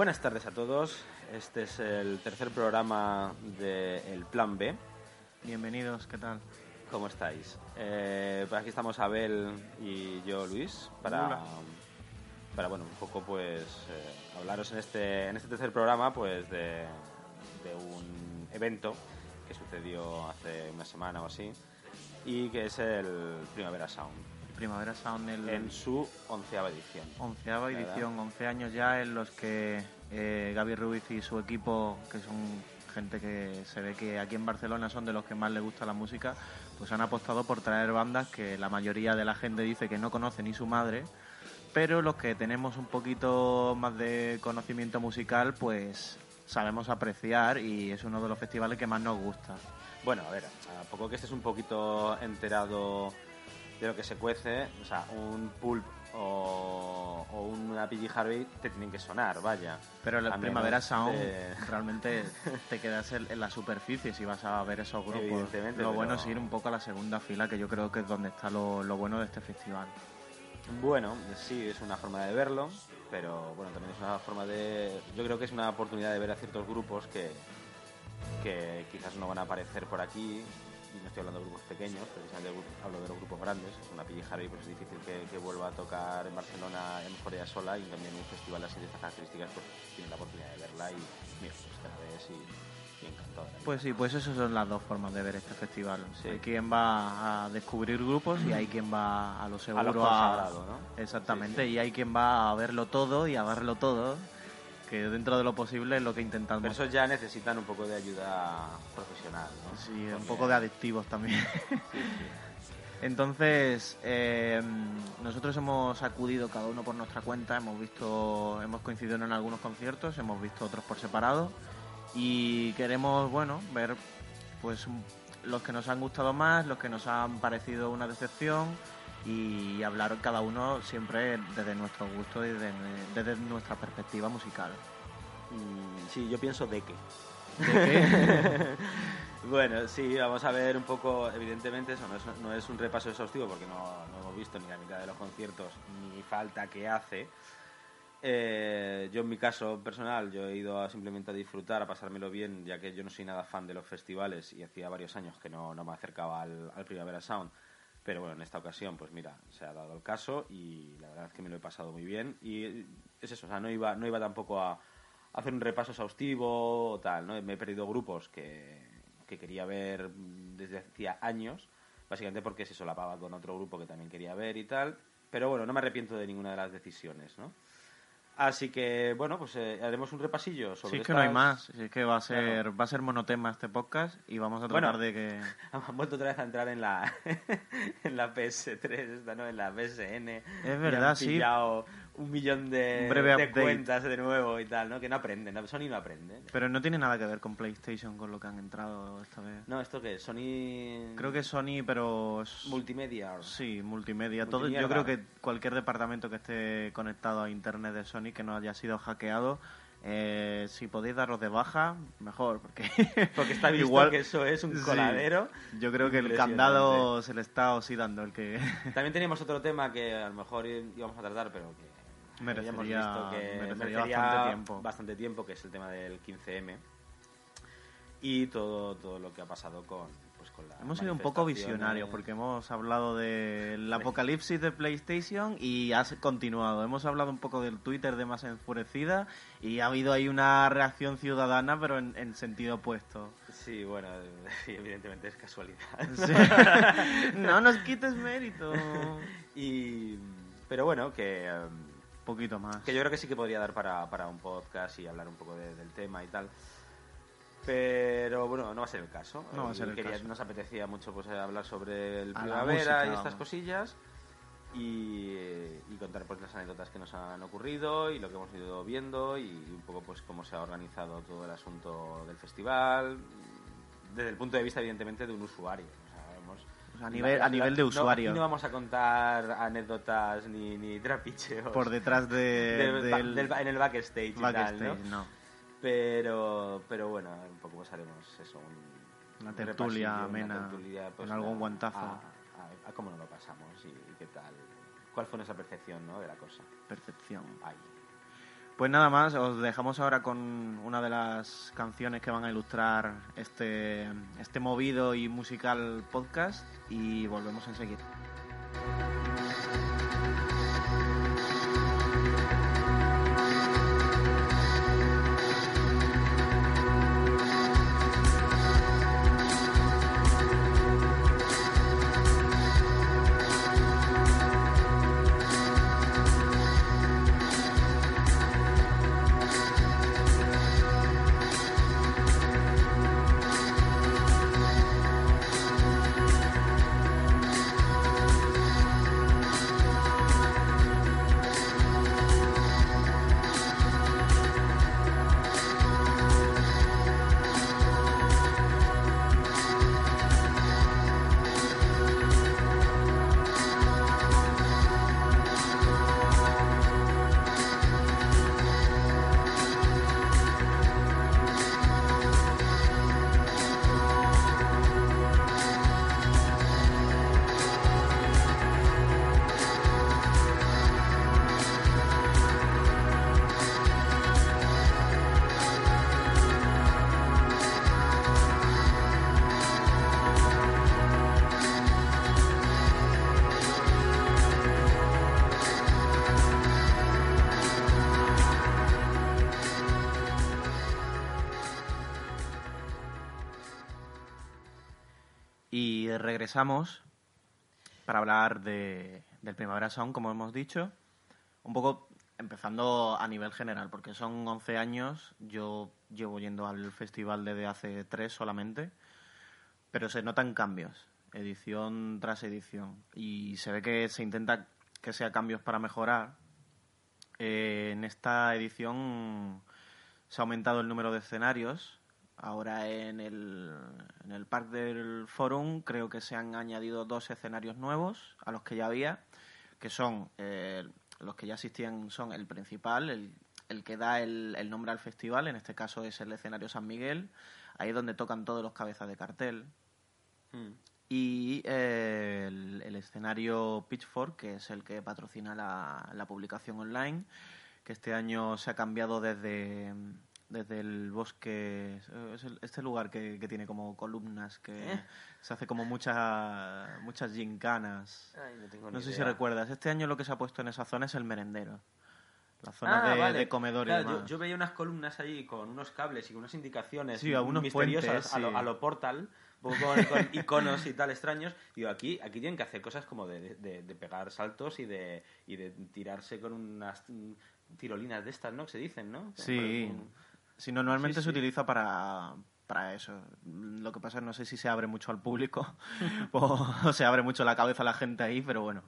Buenas tardes a todos. Este es el tercer programa de El Plan B. Bienvenidos, ¿qué tal? ¿Cómo estáis? Eh, pues aquí estamos Abel y yo, Luis, para, Hola. para bueno, un poco pues eh, hablaros en este, en este tercer programa pues de, de un evento que sucedió hace una semana o así y que es el Primavera Sound Primavera Sound, el en su onceava edición. onceava ¿verdad? edición, 11 años ya en los que eh, Gaby Ruiz y su equipo, que son gente que se ve que aquí en Barcelona son de los que más les gusta la música, pues han apostado por traer bandas que la mayoría de la gente dice que no conoce ni su madre, pero los que tenemos un poquito más de conocimiento musical, pues sabemos apreciar y es uno de los festivales que más nos gusta. Bueno, a ver, a poco que estés un poquito enterado de lo que se cuece, o sea, un pulp o, o una PG Harvey te tienen que sonar, vaya. Pero la Primavera Sound de- realmente te quedas en, en la superficie si vas a ver esos grupos. Evidentemente, Lo bueno es ir un poco a la segunda fila, que yo creo que es donde está lo, lo bueno de este festival. Bueno, sí, es una forma de verlo, pero bueno, también es una forma de... Yo creo que es una oportunidad de ver a ciertos grupos que, que quizás no van a aparecer por aquí, no estoy hablando de grupos pequeños, precisamente hablo de los grupos grandes, es una PG Harvey, pues es difícil que, que vuelva a tocar en Barcelona en ella sola, y también un festival así de estas características, pues tienes la oportunidad de verla y, mira, pues la ves y, y encantado. Pues sí, pues esas son las dos formas de ver este festival. Sí. Hay quien va a descubrir grupos y hay quien va a lo seguro. consagrado, ¿no? Exactamente, Sí, sí. y hay quien va a verlo todo y a verlo todo, que dentro de lo posible es lo que intentamos. Pero esos ya necesitan un poco de ayuda profesional, ¿no? Sí, un poco de adictivos también. Sí, sí. Entonces, eh, nosotros hemos acudido cada uno por nuestra cuenta, hemos visto, hemos coincidido en algunos conciertos, hemos visto otros por separado y queremos, bueno, ver pues los que nos han gustado más, los que nos han parecido una decepción y hablar cada uno siempre desde nuestro gusto y desde, desde nuestra perspectiva musical. Mm, sí, yo pienso de qué. ¿De qué? Bueno, sí, vamos a ver un poco, evidentemente eso no es, no es un repaso exhaustivo porque no, no hemos visto ni la mitad de los conciertos ni falta que hace. Eh, yo en mi caso personal, yo he ido a simplemente a disfrutar, a pasármelo bien, ya que yo no soy nada fan de los festivales y hacía varios años que no, no me acercaba al, al Primavera Sound. Pero bueno, en esta ocasión, pues mira, se ha dado el caso y la verdad es que me lo he pasado muy bien. Y es eso, o sea, no iba, no iba tampoco a, hacer un repaso exhaustivo o tal, ¿no? Me he perdido grupos que, que quería ver desde hacía años, básicamente porque se solapaba con otro grupo que también quería ver y tal. Pero bueno, no me arrepiento de ninguna de las decisiones, ¿no? Así que, bueno, pues eh, haremos un repasillo sobre Si es que no hay más, si es que va a ser, Claro. va a ser monotema este podcast y vamos a Bueno. tratar de que... Han vuelto otra vez a entrar en la, en la PS3, esta, ¿no? En la PSN. Es verdad, Y han sí. Un millón de, breve de cuentas de nuevo y tal, ¿no? Que no aprenden. Sony no aprende. Pero no tiene nada que ver con PlayStation, con lo que han entrado esta vez. No, ¿esto qué? Sony... Creo que Sony, pero... Multimedia. Sí, multimedia. Todo, yo creo que cualquier departamento que esté conectado a internet de Sony que no haya sido hackeado, eh, si podéis daros de baja, mejor, porque Porque está visto igual que eso es un sí. coladero. yo creo que el candado se le está oxidando, el que También teníamos otro tema que a lo mejor íbamos a tratar, pero que Merecería- habíamos visto que merecería merecería bastante tiempo. bastante tiempo, que es el tema del 15M y todo, todo lo que ha pasado con, pues, con la Hemos sido un poco visionarios porque hemos hablado del apocalipsis de PlayStation y ha continuado. Hemos hablado un poco del Twitter de más enfurecida y ha habido ahí una reacción ciudadana pero en, en sentido opuesto. Sí, bueno, evidentemente es casualidad. Sí. no nos quites mérito. y, pero bueno, que, Un poquito más. que yo creo que sí que podría dar para, para un podcast y hablar un poco de- del tema y tal. Pero bueno, no va a ser el caso. No va a ser el Quería- caso. Nos apetecía mucho pues, hablar sobre el A la primavera música, y estas vamos. cosillas y, y contar pues las anécdotas que nos han ocurrido y lo que hemos ido viendo y un poco pues cómo se ha organizado todo el asunto del festival desde el punto de vista evidentemente de un usuario. A nivel- a nivel de no- usuario. aquí No, vamos a contar anécdotas ni, ni trapicheos Por detrás de, del del, del en el backstage, y tal, backstage, ¿no? no. Pero, pero bueno, un poco pues haremos eso, un, Una un tertulia repasillo, amena, una tertulia, pues, con algún guantazo. A, a- a cómo nos lo pasamos y, y qué tal, cuál fue nuestra percepción ¿no? de la cosa. Percepción. Ahí. Pues nada más, os dejamos ahora con una de las canciones que van a ilustrar este, este movido y musical podcast y volvemos enseguida. Regresamos para hablar de, del Primavera Sound, como hemos dicho. Un poco empezando a nivel general, porque son 11 años. Yo llevo yendo al festival desde hace tres solamente, pero se notan cambios, edición tras edición. Y se ve que se intenta que sea cambios para mejorar. Eh, en esta edición se ha aumentado el número de escenarios. Ahora en el, en el Parque del Forum creo que se han añadido dos escenarios nuevos a los que ya había, que son eh, los que ya existían son el principal, el, el que da el, el, nombre al festival, en este caso es el escenario San Miguel, ahí es donde tocan todos los cabezas de cartel. Mm. Y eh, el, el, escenario Pitchfork, que es el que patrocina la, la publicación online, que este año se ha cambiado desde desde el bosque, este lugar que, que, tiene como columnas, que ¿Eh? se hace como muchas muchas gincanas. Ay, no tengo No ni sé si recuerdas, este año lo que se ha puesto en esa zona es el merendero. La zona Ah, de, vale. de comedor y Claro, yo, veía unas columnas allí con unos cables y con unas indicaciones Sí, algunos misteriosas puentes, a, lo, a lo portal, con, con iconos y tal extraños. Digo, aquí, aquí tienen que hacer cosas como de, de- de pegar saltos y de, y de tirarse con unas mm, tirolinas de estas, ¿no? Que se dicen, ¿no? Sí, sí, normalmente Sí, se utiliza para, para eso. Lo que pasa es no sé si se abre mucho al público o se abre mucho la cabeza a la gente ahí, pero bueno.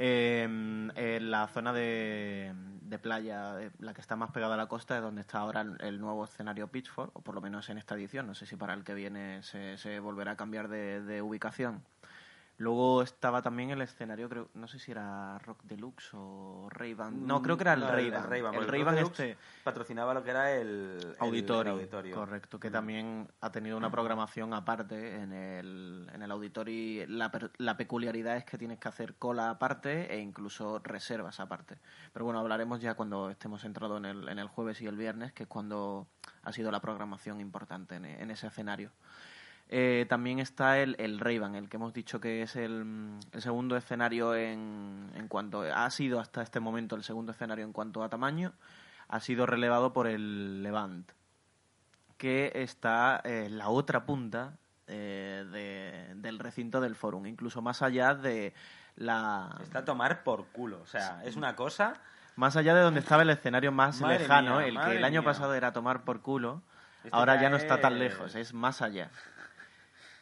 Eh, en la zona de, de playa, eh, la que está más pegada a la costa, es donde está ahora el, el nuevo escenario Pitchfork, o por lo menos en esta edición. No sé si para el que viene se, se volverá a cambiar de, de ubicación. Luego estaba también el escenario, creo, no sé si era Rock Deluxe o Ray-Ban. No, creo que era el No, Ray-Ban. El Ray-Ban este patrocinaba lo que era el, auditorio, el auditorio. correcto, que Mm. también ha tenido una programación aparte en el, en el auditorio. La, la peculiaridad es que tienes que hacer cola aparte e incluso reservas aparte. Pero bueno, hablaremos ya cuando estemos entrados en el, en el jueves y el viernes, que es cuando ha sido la programación importante en, en ese escenario. Eh, también está el, el Ray-Ban, el que hemos dicho que es el, el segundo escenario en, en cuanto ha sido hasta este momento el segundo escenario en cuanto a tamaño, ha sido relevado por el Levant, que está eh, en la otra punta eh, de- del recinto del Forum, incluso más allá de la Está a tomar por culo. O sea, es una cosa... más allá de donde estaba el escenario más Madre lejano, mía, el que el año mía. pasado era tomar por culo, Esto ahora ya no está tan lejos, es más allá.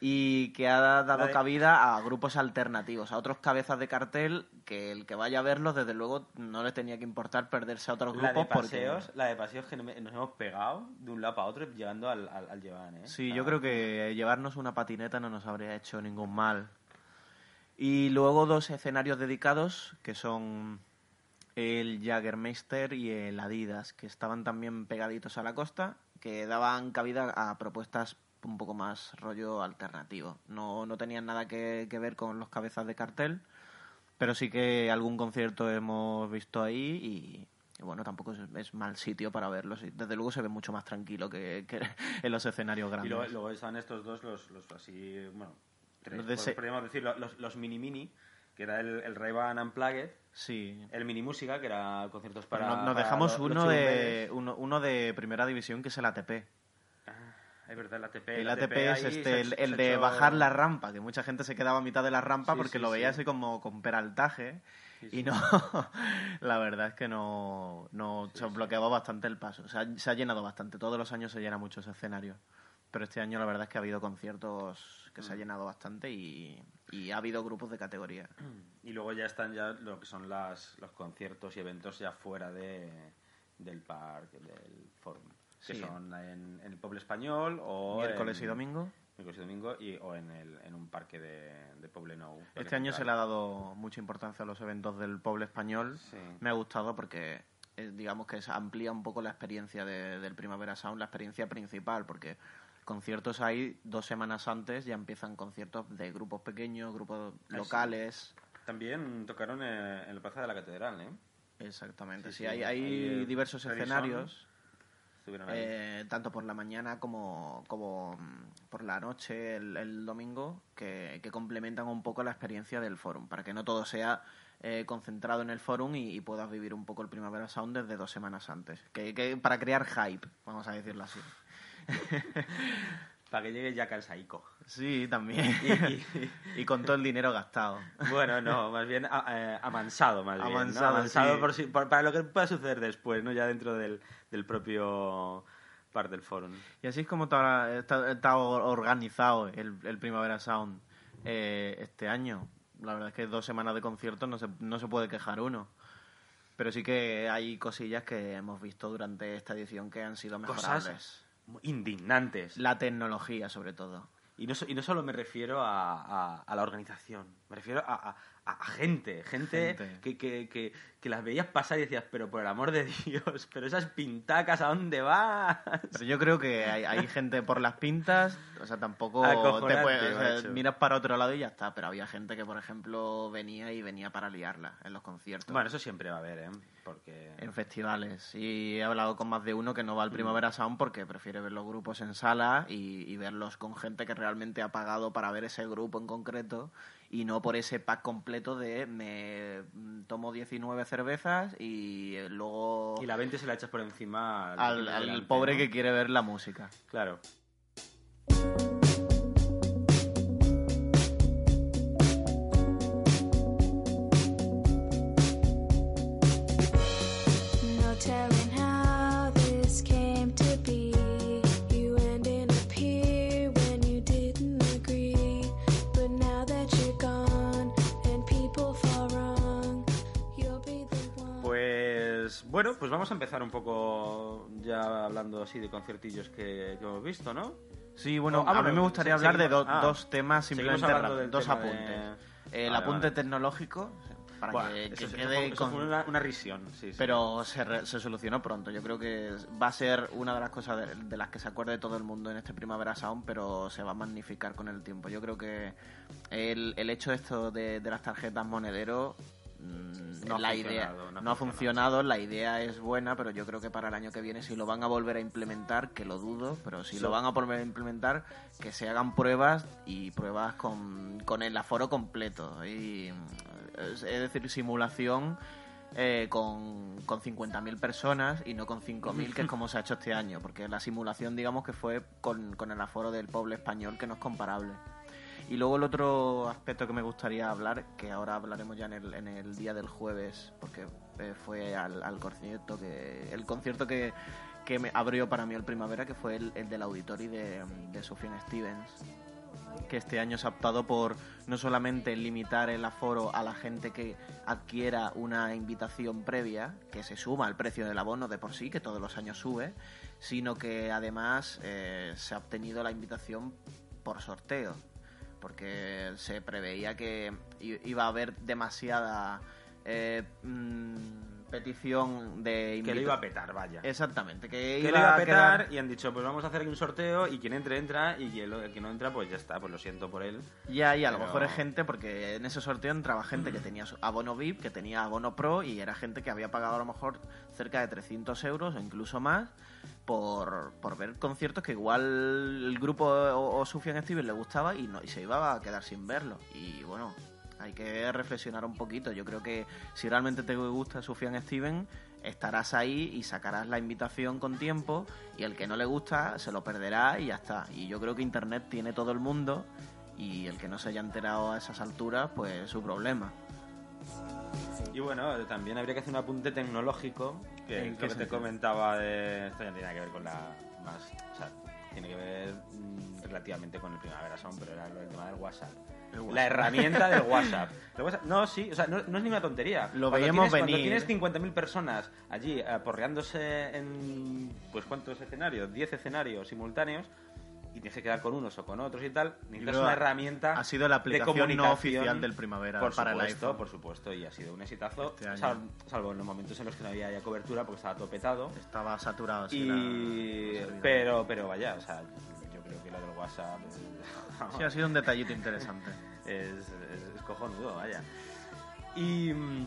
Y que ha dado cabida a grupos alternativos, a otros cabezas de cartel que el que vaya a verlos, desde luego, no le tenía que importar perderse a otros La grupos de porque... paseos, la de paseos que nos hemos pegado de un lado para otro llegando al, al, al ¿eh? Sí, yo creo que llevarnos una patineta no nos habría hecho ningún mal. Y luego dos escenarios dedicados, que son el Jagermeister y el Adidas, que estaban también pegaditos a la costa, que daban cabida a propuestas un poco más rollo alternativo. No, no tenían nada que, que ver con los cabezas de cartel, pero sí que algún concierto hemos visto ahí y bueno, tampoco es, es mal sitio para verlos. y Desde luego se ve mucho más tranquilo que, que en los escenarios Y grandes. luego, luego están estos dos, los, los así, bueno, tres, Los de pod- se- podríamos decir, los, los mini mini, que era el, el Ray-Ban Unplugged, Sí. el mini música, que era conciertos Pero para... nos, nos para dejamos uno, de, uno de primera división que es el ATP. Es verdad, el ATP. El ATP es este, el, de hecho- bajar la rampa, que mucha gente se quedaba a mitad de la rampa Sí, porque sí, lo veía sí. así como con peraltaje. Y no, la verdad es que no, no se bloqueaba bastante el paso. Se ha llenado bastante. Todos los años se llena mucho ese escenario. Pero este año la verdad es que ha habido conciertos que se Mm. ha llenado bastante y, y ha habido grupos de categoría. Y luego ya están ya lo que son las, los conciertos y eventos ya fuera de, del parque, del forum. Que son en, en el pueblo español o Miércoles en- y domingo. miércoles y domingo y, o en, el, en un parque de, de Poblenou. Parque Este año se le ha dado mucha importancia a los eventos del pueblo español. Sí. Me ha gustado porque eh, digamos que amplía un poco la experiencia de- del Primavera Sound, la experiencia principal, porque conciertos hay dos semanas antes, ya empiezan conciertos de grupos pequeños, grupos locales. También tocaron eh, en la Plaza de la Catedral, ¿eh? Exactamente, Sí, sí, sí, hay, ahí, hay diversos escenarios, Estuvieron ahí. eh, tanto por la mañana como, como mm, por la noche, el, el domingo, que, que complementan un poco la experiencia del forum, para que no todo sea eh, concentrado en el forum y, y puedas vivir un poco el Primavera Sound desde dos semanas antes. Que, que- para crear hype, vamos a decirlo así. Para que llegue ya Calsaico. Sí, también. Y- y con todo el dinero gastado. Bueno, no, más bien a- eh, amansado, más bien. ¿no? Amansado, sí. por si- por- para lo que pueda suceder después, ¿no? Ya dentro del, del propio par del forum. Y así es como está, está- está organizado el, el Primavera Sound eh, este año. La verdad es que dos semanas de conciertos no se, no se puede quejar uno. Pero sí que hay cosillas que hemos visto durante esta edición que han sido mejorables. Cosas indignantes. La tecnología, sobre todo. Y no, y no solo me refiero a, a- a la organización, me refiero a, a- a gente, gente, Gente. Que, que, que, que las veías pasar y decías, pero por el amor de Dios, pero esas pintacas, ¿a dónde vas? Pero yo creo que hay, hay gente por las pintas, o sea, tampoco te puedes, o sea, miras para otro lado y ya está. Pero había gente que, por ejemplo, venía y venía para liarla en los conciertos. Bueno, eso siempre va a haber, ¿eh? Porque... en festivales. Y he hablado con más de uno que no va al Primavera Sound porque prefiere ver los grupos en sala y, y verlos con gente que realmente ha pagado para ver ese grupo en concreto y no por ese pack completo de me tomo 19 cervezas y eh, luego Y la 20 se la echas por encima al, al, al delante, pobre ¿no? que quiere ver la música. Claro. Bueno, pues vamos a empezar un poco ya hablando así de conciertillos que, que hemos visto, ¿no? Sí, bueno, Ah, a mí me gustaría hablar de do- ah, dos temas, simplemente del dos tema de- apuntes. El Vale, apunte vale. tecnológico, para que, eso, que eso quede fue, eso con- fue una, una risión, sí, sí. Pero se, re- se solucionó pronto. Yo creo que va a ser una de las cosas de, de las que se acuerde todo el mundo en este Primavera Sound, pero se va a magnificar con el tiempo. Yo creo que el, el hecho esto de, de las tarjetas monedero, No ha la funcionado, idea no ha no ha funcionado. la idea es buena, pero yo creo que para el año que viene si lo van a volver a implementar, que lo dudo, pero si Sí. lo van a volver a implementar, que se hagan pruebas y pruebas con, con el aforo completo. Y, es es decir, simulación eh, con, con 50.000 personas y no con 5.000, que es como se ha hecho este año, porque la simulación, digamos que fue con, con el aforo del pueblo español, que no es comparable. Y luego el otro aspecto que me gustaría hablar, que ahora hablaremos ya en el, en el día del jueves, porque eh, fue al, al concierto que el concierto que, que me abrió para mí el primavera, que fue el, el del auditorio de, de Stevens que este año se ha optado por no solamente limitar el aforo a la gente que adquiera una invitación previa, que se suma al precio del abono de por sí, que todos los años sube, sino que además eh, se ha obtenido la invitación por sorteo, porque se preveía que iba a haber demasiada eh, mm, petición de Que lo invita- iba a petar, vaya. Exactamente, que, que iba lo iba a petar quedar- y han dicho, pues vamos a hacer aquí un sorteo y quien entre, entra y el, el que no entra, pues ya está, pues lo siento por él. Ya, y a lo mejor es gente, porque en ese sorteo entraba gente que tenía abono VIP, que tenía abono pro, y era gente que había pagado a lo mejor cerca de 300 euros o incluso más por, por ver conciertos que igual el grupo o, o Sufjan Stevens le gustaba y, no, y se iba a quedar sin verlo. Y bueno, hay que reflexionar un poquito. Yo creo que si realmente te gusta Sufjan Stevens, estarás ahí y sacarás la invitación con tiempo y el que no le gusta se lo perderá y ya está. Y yo creo que Internet tiene todo el mundo y el que no se haya enterado a esas alturas, pues es su problema. Y bueno, también habría que hacer un apunte tecnológico, que ¿En es lo que te comentaba de... Esto ya no tiene nada que ver con la... más O sea, tiene que ver mm, relativamente con el Primavera Sound, pero era del tema del WhatsApp. El WhatsApp. La herramienta del WhatsApp. El WhatsApp- No, sí, o sea, no, no es ni una tontería. Lo Cuando veíamos tienes, venir. Cuando tienes 50.000 personas allí eh, porreándose en... Pues ¿cuántos escenarios? 10 escenarios simultáneos y tienes que quedar con unos o con otros y tal, necesitas una herramienta ha sido la de aplicación no comunicación oficial del Primavera por para el supuesto, iPhone. por supuesto, y ha sido un exitazo, Este sal- salvo en los momentos en los que no había ya cobertura porque estaba todo petado. Estaba saturado. sí, Y... la- el. Pero, pero vaya, o sea, yo creo que lo del WhatsApp Sí, ha sido un detallito interesante. es, es- es cojonudo, vaya. Y, mm,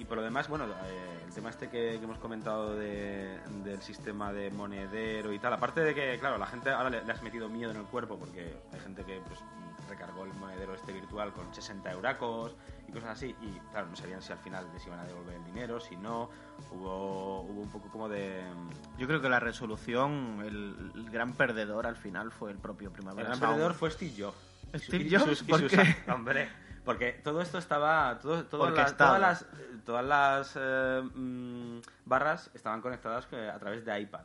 y por lo demás, bueno, eh, el tema este que, que hemos comentado de- del sistema de monedero y tal, aparte de que, claro, la gente ahora le, le has metido miedo en el cuerpo porque hay gente que pues, recargó el monedero este virtual con 60 euracos y cosas así, y claro, no sabían si al final les iban a devolver el dinero, si no, hubo, hubo un poco como de... Yo creo que la resolución, el, el gran perdedor al final fue el propio El Primavera gran Sound. perdedor fue Steve Jobs. ¿Steve Jobs? y ¿Por sus- qué? Hombre, porque todo esto estaba... Todo, todas, las, todas las, todas las eh, mm, barras estaban conectadas a través de iPad.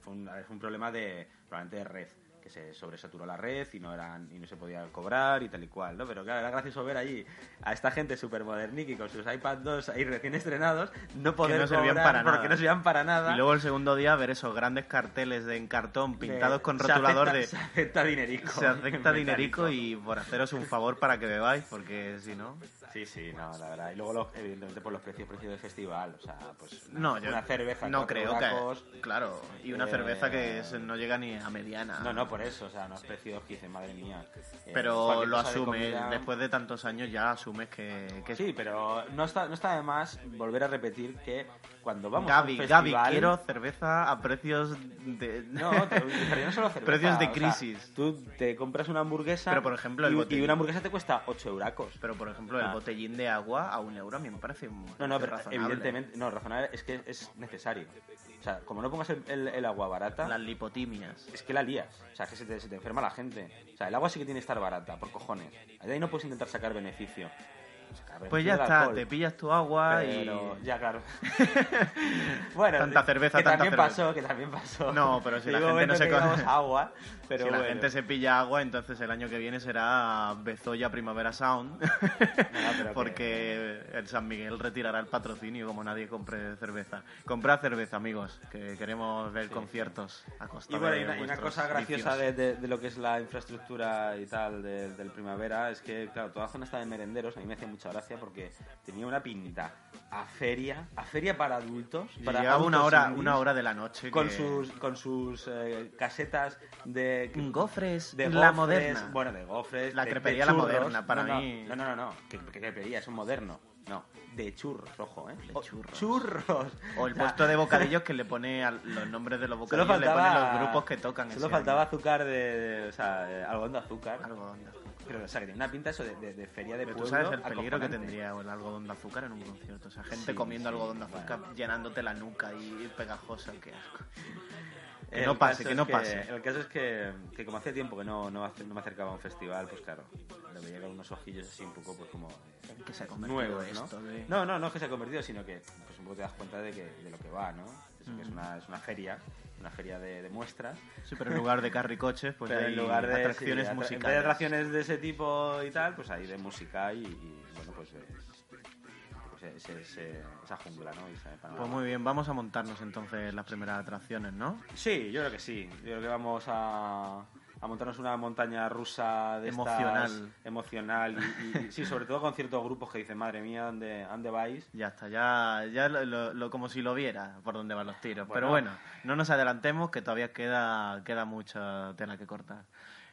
Fue un, fue un problema de, probablemente de red, que se sobresaturó la red y no, eran, y no se podía cobrar y tal y cual, ¿no? Pero claro, era gracioso ver allí a esta gente súper moderniqui con sus iPad 2 ahí recién estrenados no poder no servían cobrar para porque nada. no servían para nada. Y luego el segundo día ver esos grandes carteles de en cartón pintados De- con se rotulador acepta- de Se acepta dinerico. se acepta dinerico y por haceros un favor para que bebáis, porque si no... Sí, sí, no, la verdad. Y luego, los- evidentemente, por los precios, precios del festival. O sea, pues una, No, yo una cerveza. no creo euracos. que... Claro, y una Eh, cerveza que es- no llega ni a mediana. No, no, por eso. O sea, unos precios que dices, madre mía. Eh, Pero lo cosa de asumes, comida- después de tantos años ya asumes que... que Sí, pero no está, no está de más volver a repetir que cuando vamos Gaby, a un Gaby, quiero cerveza a precios de... No, te- pero no solo cerveza. Precios de o sea, crisis. tú te compras una hamburguesa Pero, por ejemplo, el y, una hamburguesa te cuesta 8 euracos. Pero, por ejemplo, el Ah. botellín de agua a un euro a mí me parece un No, no, pero razonable. evidentemente, no, razonable es que es necesario. O sea, como no pongas el, el- el agua barata, Las lipotimias. es que la lías. O sea, que se te, se te enferma la gente. O sea, el agua sí que tiene que estar barata, por cojones. De ahí no puedes intentar sacar beneficio. Pues ya está, alcohol. te pillas tu agua Pero, y... ya, claro. bueno, Tanta cerveza, que tanta también cerveza. pasó, que también pasó. No, pero si Que la gente no se que llevamos agua, pero si la bueno. gente se pilla agua, entonces el año que viene será Bezoya Primavera Sound. pero porque el San Miguel retirará el patrocinio como nadie compre cerveza. Comprad cerveza, amigos, que queremos ver conciertos a costa Y bueno, de y una, una cosa graciosa de, de- de lo que es la infraestructura y tal de- del primavera es que, claro, toda la zona está de merenderos. A mí me hacía mucha gracia porque tenía una pinta a feria, a feria para adultos. Y Para llegaba una hora, indies, una hora de la noche con que- sus con sus eh, casetas de Gofres, de la gofres, moderna. bueno de gofres La de- crepería de la moderna, para No, no, mí. no no no no que, que crepería es un moderno no de churros ojo eh De O- churros. churros O el puesto de bocadillos que le pone al- los nombres de los bocadillos, le pone los grupos que tocan. Solo ese faltaba año. azúcar de, de- o sea, eh, algodón de azúcar. Algodón de azúcar. Pero, o sea, que tiene una pinta eso de, de- de feria de Pero pueblo. tú sabes el peligro que tendría el algodón de azúcar en un concierto. O sea, gente Sí, comiendo sí, algodón de azúcar bueno. llenándote la nuca y pegajosa, qué asco. Que El no pase, que es no pase. El caso es que, que como hacía tiempo que no, no, no me acercaba a un festival, pues claro, le veía con unos ojillos así un poco, pues como ¿En qué se ha convertido nuevos, ¿no? esto de- No, no, no es que se ha convertido, sino que pues un poco te das cuenta de, que, de lo que va, ¿no? Eso que es, Mm. una, es una feria, una feria de, de muestras. Sí, pero en lugar de carricoches, pues pero hay en lugar de atracciones sí, musicales. En vez de atracciones de ese tipo y tal, pues hay de música y, y, bueno, pues, pues ese- ese- esa jungla, ¿no? Pues muy bien, vamos a montarnos entonces las primeras atracciones, ¿no? Sí, yo creo que sí. Yo creo que vamos a, a montarnos una montaña rusa de estas- Emocional. emocional y, sí, sobre todo con ciertos grupos que dicen, madre mía, ¿dónde, ¿a dónde vais? Ya está, ya, ya lo, lo- lo- como si lo viera por dónde van los tiros. Bueno. Pero bueno, no nos adelantemos que todavía queda, queda mucha tela que cortar.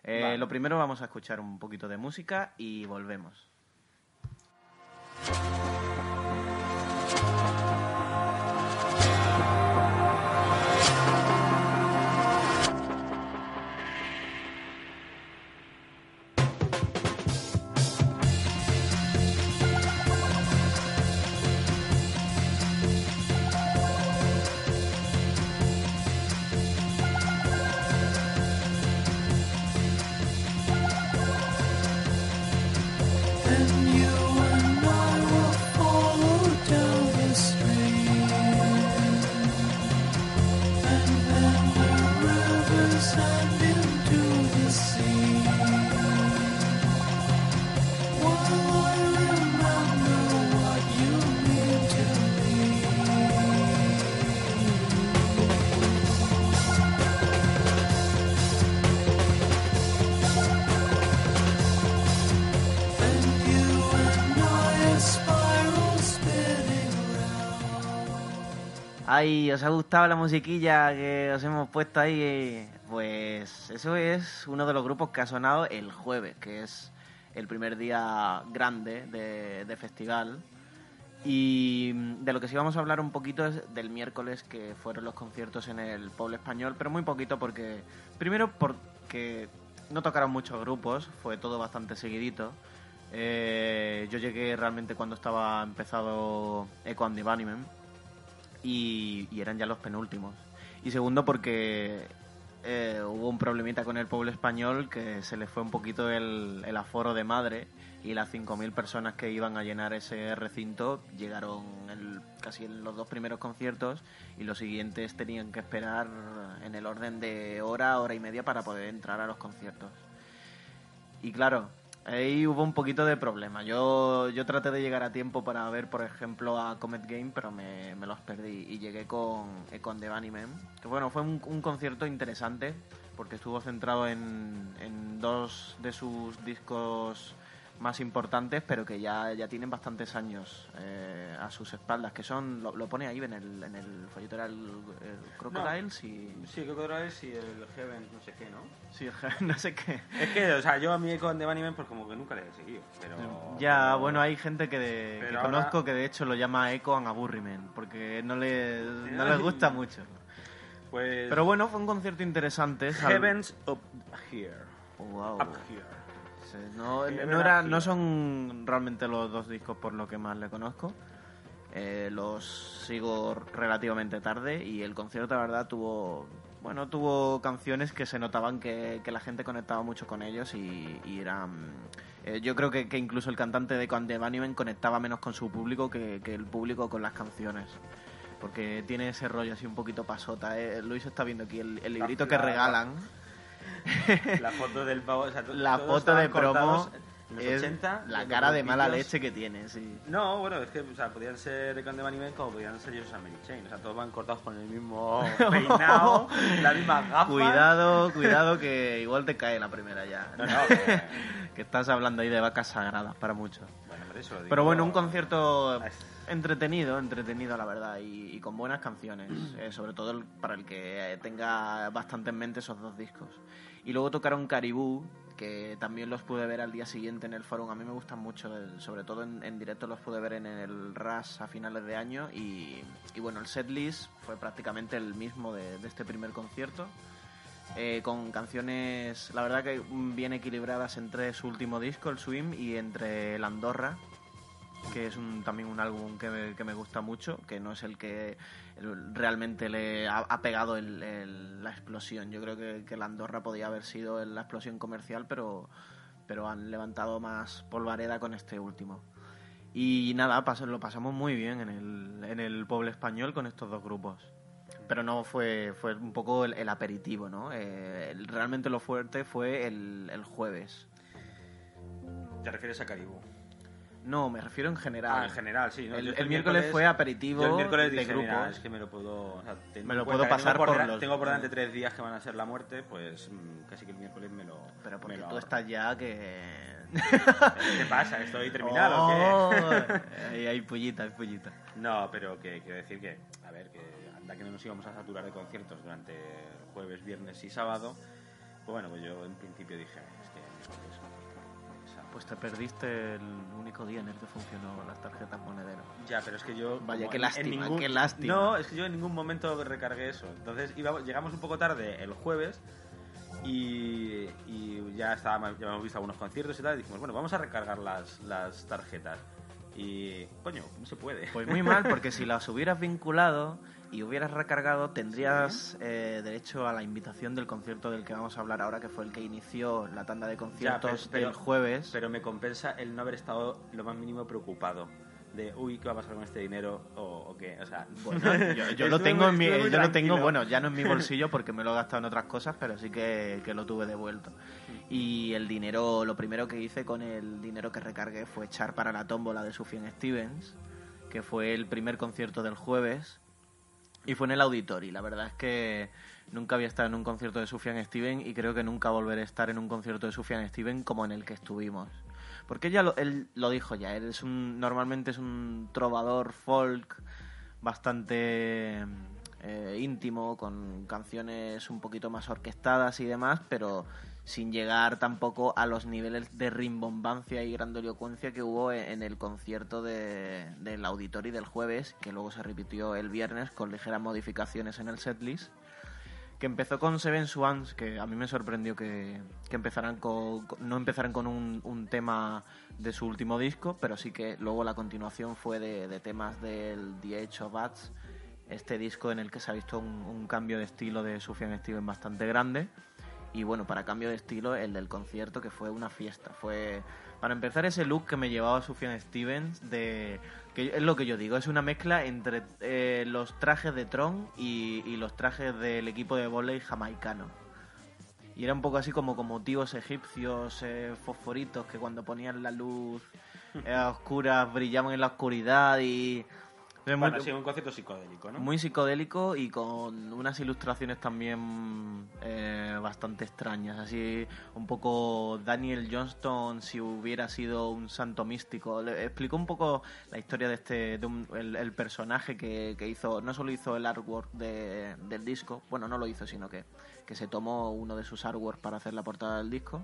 Eh, Vale. Lo primero vamos a escuchar un poquito de música y volvemos. Ay, ¿os ha gustado la musiquilla que os hemos puesto ahí? Pues eso es uno de los grupos que ha sonado el jueves, que es el primer día grande de, festival. Y de lo que sí vamos a hablar un poquito es del miércoles que fueron los conciertos en el pueblo español, pero muy poquito porque, primero porque no tocaron muchos grupos, fue todo bastante seguidito. Eh, yo llegué realmente cuando estaba empezado Echo and Bunnymen y, y eran ya los penúltimos. Y segundo porque eh, hubo un problemita con el pueblo español que se le fue un poquito el, el aforo de madre y las 5.000 personas que iban a llenar ese recinto llegaron el- casi en los dos primeros conciertos y los siguientes tenían que esperar en el orden de hora, hora y media para poder entrar a los conciertos. Y claro, ahí hubo un poquito de problema. Yo, yo traté de llegar a tiempo para ver, por ejemplo, a Comet Game, pero me, me los perdí. Y llegué con, eh, con The que bueno, fue un, un concierto interesante, porque estuvo centrado en, en dos de sus discos más importantes, pero que ya, ya tienen bastantes años eh, a sus espaldas, que son, lo, lo pone ahí en el, en el folleto, era el, el Crocodiles y... Sí, Crocodiles y el Heaven, no sé qué, ¿no? Sí, no sé qué. Es que, o sea, yo a mí con The Bunnymen pues como que nunca le he seguido, pero... Ya, pero- bueno, hay gente que, de- que ahora- conozco que de hecho lo llama Echo and Aburriment, porque no les, no les gusta mucho. Pues... Pero bueno, fue un concierto interesante. Heavens Up Here. Wow. Up Here. No, no, era, no son realmente los dos discos por lo que más le conozco. Eh, los sigo relativamente tarde y el concierto, la verdad, tuvo bueno tuvo canciones que se notaban que, que la gente conectaba mucho con ellos y, y eran... eh, yo creo que, que incluso el cantante de Con The Bunnymen conectaba menos con su público que, que el público con las canciones. Porque tiene ese rollo así un poquito pasota. ¿eh? Luis está viendo aquí el, el librito que la- regalan. La foto del pavo... o sea, La foto de promo cortados en los es 80, la cara de mala leche que tiene, sí. No, bueno, es que o sea, podían ser de Con The Bunnymen como podían ser a Mary Chain. O sea, todos van cortados con el mismo peinado, las mismas gafas. Cuidado, cuidado que igual te cae la primera ya. No, no, que- que estás hablando ahí de vacas sagradas para muchos. Bueno, hombre, eso lo digo. Pero bueno, un concierto Es- entretenido, entretenido la verdad, y, y con buenas canciones, eh, sobre todo el- para el que eh, tenga bastante en mente esos dos discos. Y luego tocaron Caribú, que también los pude ver al día siguiente en el forum. A mí me gustan mucho, sobre todo en, en directo los pude ver en el RAS a finales de año. Y, y bueno, el setlist fue prácticamente el mismo de, de este primer concierto. eh, con canciones, la verdad que mm, bien equilibradas entre su último disco, el Swim, y entre el Andorra, que es un, también un álbum que me, gusta mucho, que no es el que realmente le ha, pegado el- la explosión. Yo creo que, la Andorra podía haber sido la explosión comercial, pero, pero han levantado más polvareda con este último. Y nada, pas- lo pasamos muy bien en el, en el pueblo español con estos dos grupos. Pero no fue, fue un poco el, aperitivo, ¿no? Eh, realmente lo fuerte fue el, el jueves. Te refieres a Caribú. No, me refiero en general. Ah, en general, sí. ¿no? El- miércoles fue aperitivo yo el miércoles de dije. "Mira, es que me lo puedo... o sea, Me lo puedo pasar tengo por los- Tengo por delante tres días que van a ser la muerte, pues mm, casi que el miércoles me lo Pero porque me lo tú estás ya que... ¿Qué pasa? ¿Estoy terminado o qué? Oh, ahí hay pullita, hay pullita. No, pero que quiero decir que, a ver, que anda que no nos íbamos a saturar de conciertos durante jueves, viernes y sábado. Pues bueno, pues yo en principio dije, es que. Pues te perdiste el único día en el que funcionó las tarjetas monedero. Ya, pero es que yo... Vaya, qué lástima, ningún- qué lástima. No, es que yo en ningún momento recargué eso. Entonces íbamos, llegamos un poco tarde el jueves y, y ya, estábamos, ya habíamos visto algunos conciertos y tal. Y dijimos, bueno, vamos a recargar las, las tarjetas. Y, coño, no se puede. Pues muy mal, porque si las hubieras vinculado y hubieras recargado, tendrías eh, derecho a la invitación del concierto del que vamos a hablar ahora, que fue el que inició la tanda de conciertos pero- del jueves. Pero me compensa el no haber estado lo más mínimo preocupado. De, uy, ¿qué va a pasar con este dinero? O, o qué, o sea... Bueno, yo, yo lo tengo en mi, yo lo tengo, bueno, ya no en mi bolsillo porque me lo he gastado en otras cosas, pero sí que, que lo tuve devuelto. Y el dinero, lo primero que hice con el dinero que recargué fue echar para la tómbola de Sufjan Stevens, que fue el primer concierto del jueves, y fue en el Auditorio. La verdad es que nunca había estado en un concierto de Sufjan Stevens y creo que nunca volveré a estar en un concierto de Sufjan Stevens como en el que estuvimos. Porque ella lo, él lo dijo ya, él es un, normalmente es un trovador folk bastante eh, íntimo, con canciones un poquito más orquestadas y demás, pero sin llegar tampoco a los niveles de rimbombancia y grandilocuencia que hubo en, el concierto de, del auditorio del jueves, que luego se repitió el viernes con ligeras modificaciones en el setlist que empezó con Seven Swans, que a mí me sorprendió que, que empezaran con, no empezaran con un, un tema de su último disco, pero sí que luego la continuación fue de, de temas del The Age of Bats, este disco en el que se ha visto un, un cambio de estilo de Sufjan Stevens bastante grande. Y bueno, para cambio de estilo, el del concierto, que fue una fiesta. Fue, para empezar, ese look que me llevaba Sufjan Stevens, de, que es lo que yo digo, es una mezcla entre eh, los trajes de Tron y, y los trajes del equipo de volei jamaicano. Y era un poco así como con motivos egipcios, eh, fosforitos, que cuando ponían la luz eh, a oscuras brillaban en la oscuridad y... muy- Bueno, sí, un concierto psicodélico, ¿no? muy psicodélico y con unas ilustraciones también eh, bastante extrañas. Así, un poco Daniel Johnston si hubiera sido un santo místico. Le explicó un poco la historia de este, de un- el, el personaje que, que hizo, no solo hizo el artwork de- del disco, bueno, no lo hizo, sino que, que se tomó uno de sus artworks para hacer la portada del disco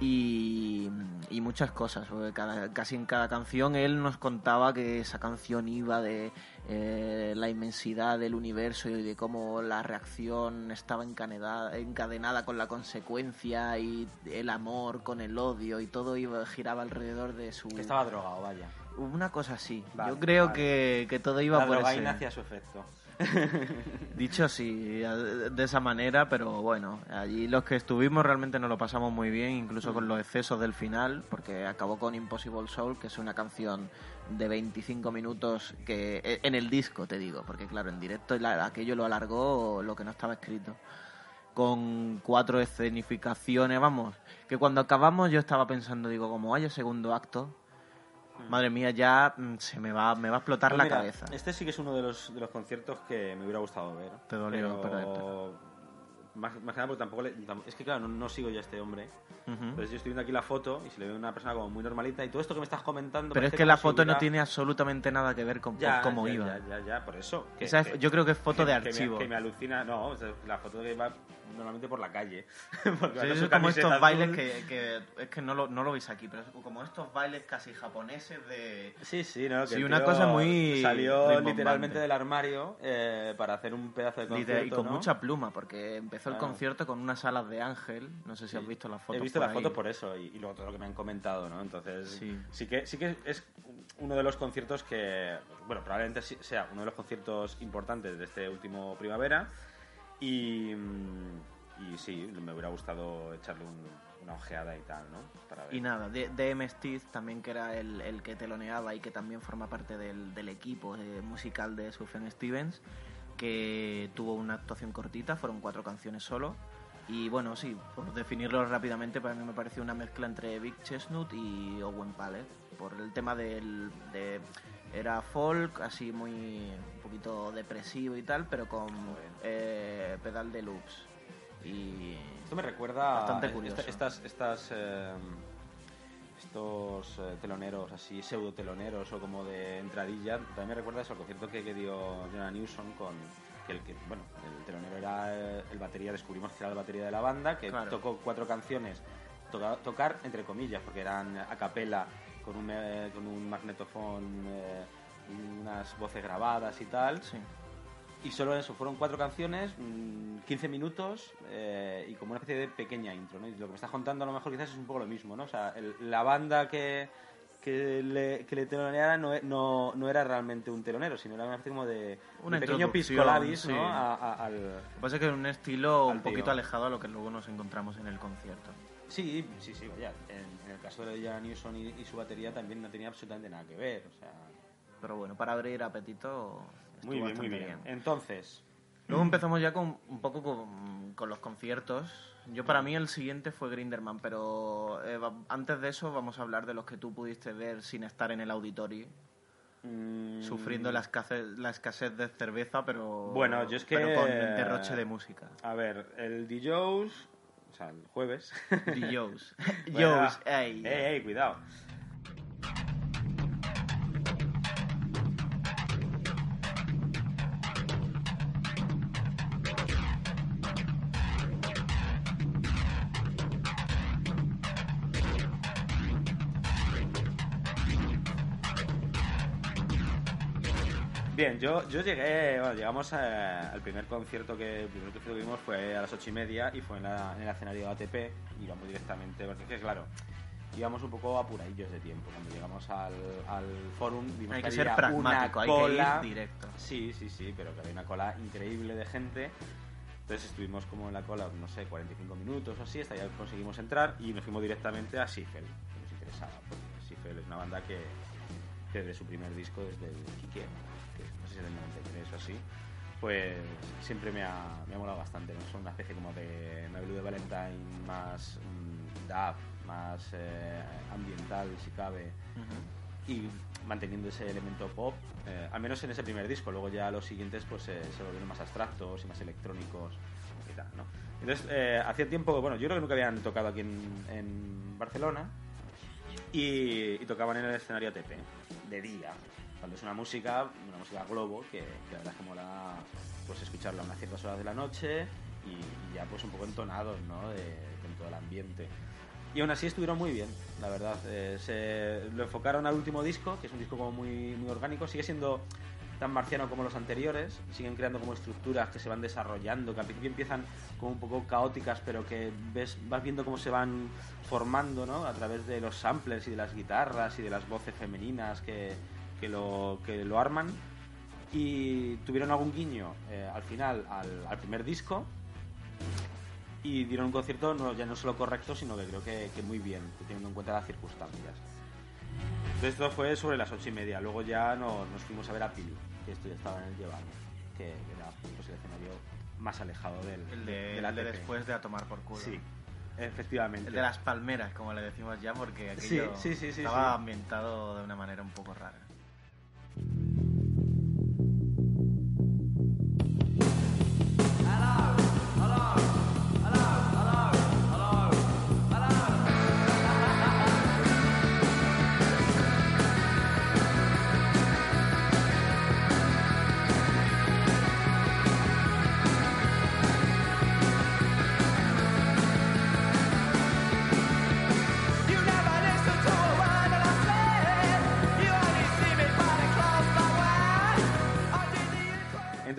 y, y muchas cosas. porque cada- casi en cada canción él nos contaba que esa canción iba de eh, la inmensidad del universo y de cómo la reacción estaba encadenada, encadenada con la consecuencia y el amor con el odio y todo iba, giraba alrededor de su... Que estaba drogado, vaya. Una cosa así. Vale, Yo creo vale. que, que todo iba La por hacía su efecto. Dicho así, de esa manera, pero bueno, allí los que estuvimos realmente nos lo pasamos muy bien, incluso con los excesos del final, porque acabó con Impossible Soul, que es una canción de 25 minutos que e, en el disco, te digo, porque claro, en directo aquello lo alargó lo que no estaba escrito. Con cuatro escenificaciones, vamos, que cuando acabamos yo estaba pensando, digo, como haya segundo acto, madre mía, ya mm, se me va, me va a explotar Pues la mira, cabeza. Este sí que es uno de los, de los conciertos que me hubiera gustado ver. Te dolió pero... Más, más que nada porque tampoco le- Es que claro, no, no sigo ya a este hombre. Ujú. Entonces yo estoy viendo aquí la foto y se le ve una persona como muy normalita y todo esto que me estás comentando... Pero es que la foto no tiene absolutamente nada que ver con Ya, cómo ya, iba. Ya, ya, ya, por eso. que- Esa es- que- yo creo que es foto que- de que me- archivo. Que me, alucina, no, o sea, la foto que va normalmente por la calle. Porque Sí, eso es como estos bailes que, que- es que no lo, no lo veis aquí, pero es como estos bailes casi japoneses de Sí, sí, ¿no? Que Sí, una cosa muy Salió literalmente del armario eh, para hacer un pedazo de concierto, y con ¿no? mucha pluma, porque empezó el Claro. concierto con unas alas de ángel. No sé si has visto las fotos. He visto por las ahí. fotos por eso y, y luego todo lo que me han comentado, ¿no? Entonces, Sí. sí, que, sí que es uno de los conciertos que, bueno, probablemente sea uno de los conciertos importantes de este último primavera y, mm, y sí, me hubiera gustado echarle un- una ojeada y tal, ¿no? Para ver. Y nada, DM Steve también que era el, el que teloneaba y que también forma parte del, del equipo eh, musical de Sufjan Stevens, que tuvo una actuación cortita, fueron cuatro canciones solo, Y bueno, sí, por definirlo rápidamente, para mí me pareció una mezcla entre Big Chestnut y Owen Pallet. Por el tema del. De, era folk, así muy. un poquito depresivo y tal, pero con eh, pedal de loops. Y. Esto me recuerda Bastante curioso. esta- estas, estas eh, estos eh, teloneros así pseudo teloneros o como de entradilla. También me recuerda eso al concierto que, que dio Jonah Newsom con que el que bueno el telonero era eh, el batería. Descubrimos que era el batería de la banda que Claro. tocó cuatro canciones toca- tocar entre comillas porque eran a capela con un eh, con un magnetofón eh, unas voces grabadas y tal Sí. y solo eso, fueron cuatro canciones, mm, 15 minutos eh, y como una especie de pequeña intro, ¿no? Y lo que me estás contando a lo mejor quizás es un poco lo mismo, ¿no? O sea, el- la banda que, que le, que le teloneara no, no, no era realmente un telonero, sino era una especie como de un pequeño introducción, pisco labis, sí. ¿no? A- a- al... Lo que pasa es que es un estilo un tío. poquito alejado a lo que luego nos encontramos en el concierto. Sí, sí, sí, vaya. En, en el caso de Jan Newson y, y su batería también no tenía absolutamente nada que ver, o sea... Pero bueno, para abrir apetito. Muy bien, muy bien. Entonces, Luego empezamos ya con un poco con, con los conciertos. Yo para mí el siguiente fue Grinderman, pero eh, antes de eso vamos a hablar de los que tú pudiste ver sin estar en el auditorio, mm, sufriendo la escasez, la escasez de cerveza, pero Bueno, yo es que- pero con derroche de música. A ver, el DJs, sea, el jueves. The Joes. Joes, ey. ey, ey, cuidado. Yo, yo llegué, bueno, llegamos a- al primer concierto que el primer concierto que vimos fue a las ocho y media y fue en, la- en el escenario de ATP y íbamos directamente, porque es que claro, íbamos un poco apuradillos de tiempo. Cuando llegamos al, al forum vimos Hay que que ser había pragmático, una hay que cola, ir directo. Sí, sí, sí, pero que había una cola increíble de gente. Entonces estuvimos como en la cola, no sé, 45 minutos o así, hasta ya conseguimos entrar y nos fuimos directamente a Sifel, que nos interesaba, porque Sifel es una banda que, desde su primer disco, desde el del 93 o así, pues siempre me ha, me ha molado bastante. ¿no? Son una especie como de Blue de Valentine más dub, más eh, ambiental si cabe Ujú. y manteniendo ese elemento pop, eh, al menos en ese primer disco. Luego ya los siguientes pues eh, se volvieron más abstractos y más electrónicos y tal, ¿no? Entonces, eh, hacía tiempo, bueno, yo creo que nunca habían tocado aquí en, en Barcelona y, y tocaban en el escenario ATP, de día, cuando es una música, una música globo, que, que la verdad es que mola pues, escucharla a unas ciertas horas de la noche y, ya pues un poco entonados, ¿no? De, con todo el ambiente. Y aún así estuvieron muy bien, la verdad. Eh, se lo enfocaron al último disco, que es un disco como muy, muy orgánico. Sigue siendo tan marciano como los anteriores. Siguen creando como estructuras que se van desarrollando, que al principio empiezan como un poco caóticas, pero que ves, vas viendo cómo se van formando, ¿no? A través de los samplers y de las guitarras y de las voces femeninas que, que, lo, que lo arman. Y tuvieron algún guiño eh, al final al, al primer disco, y dieron un concierto no, ya no solo correcto, sino que creo que, que muy bien, teniendo en cuenta las circunstancias. Entonces esto fue sobre las ocho y media. Luego ya no- nos fuimos a ver a Pili, que esto ya estaba en el Llevano, que era pues, el escenario más alejado del, El de, del el de después de a tomar por culo. Sí, efectivamente. El de las palmeras, como le decimos ya, porque aquello sí, sí, sí, estaba ambientado de una manera un poco rara.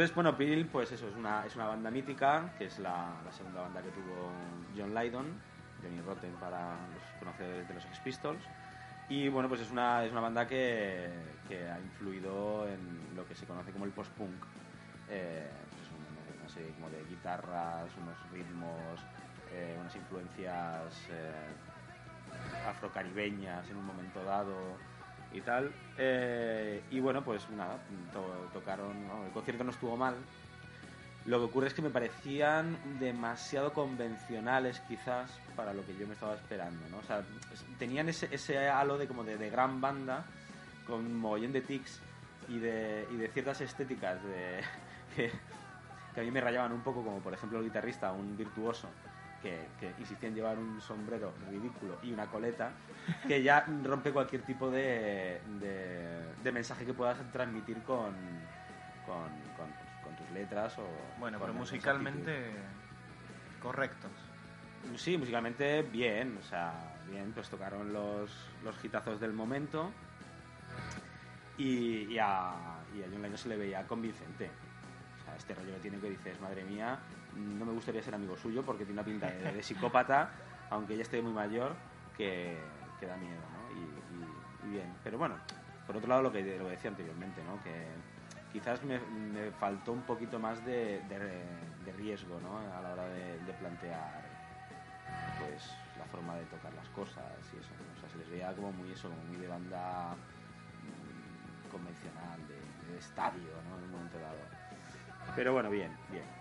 Entonces, bueno, Pil, pues eso, es una, es una banda mítica, que es la, segunda banda que tuvo John Lydon, Johnny Rotten para los conocedores de los Sex Pistols. Y bueno, pues es una, es una banda que, que ha influido en lo que se conoce como el post-punk. Eh, pues es un- una serie como de guitarras, unos ritmos, eh, unas influencias eh, afrocaribeñas en un momento dado y tal. Eh, y bueno, pues nada, to- tocaron, el concierto no estuvo mal. Lo que ocurre es que me parecían demasiado convencionales quizás para lo que yo me estaba esperando, ¿no? O sea, tenían ese, ese halo de como de, de gran banda con mogollón de tics y de, y de ciertas estéticas de, que, que a mí me rayaban un poco, como por ejemplo el guitarrista, un virtuoso, que, que insistía en llevar un sombrero ridículo y una coleta, que ya rompe cualquier tipo de, de, de mensaje que puedas transmitir con, con, con- con tus letras o... Bueno, pero musicalmente correctos. Sí, musicalmente bien, o sea, bien, pues tocaron los, los hitazos del momento y, y a, y a John Lennon se le veía convincente. O sea, este rollo que tiene que dices, madre mía, no me gustaría ser amigo suyo porque tiene una pinta de, psicópata, aunque ya esté muy mayor, que, da miedo, ¿no? Y, y- y bien. Pero bueno, por otro lado lo que, lo decía anteriormente, ¿no? Que quizás me, me faltó un poquito más de, de- de riesgo, ¿no? A la hora de, plantear, pues, la forma de tocar las cosas y eso. O sea, se les veía como muy eso, como muy de banda mm, convencional, de estadio, ¿no? En un momento dado. Pero bueno, bien, bien.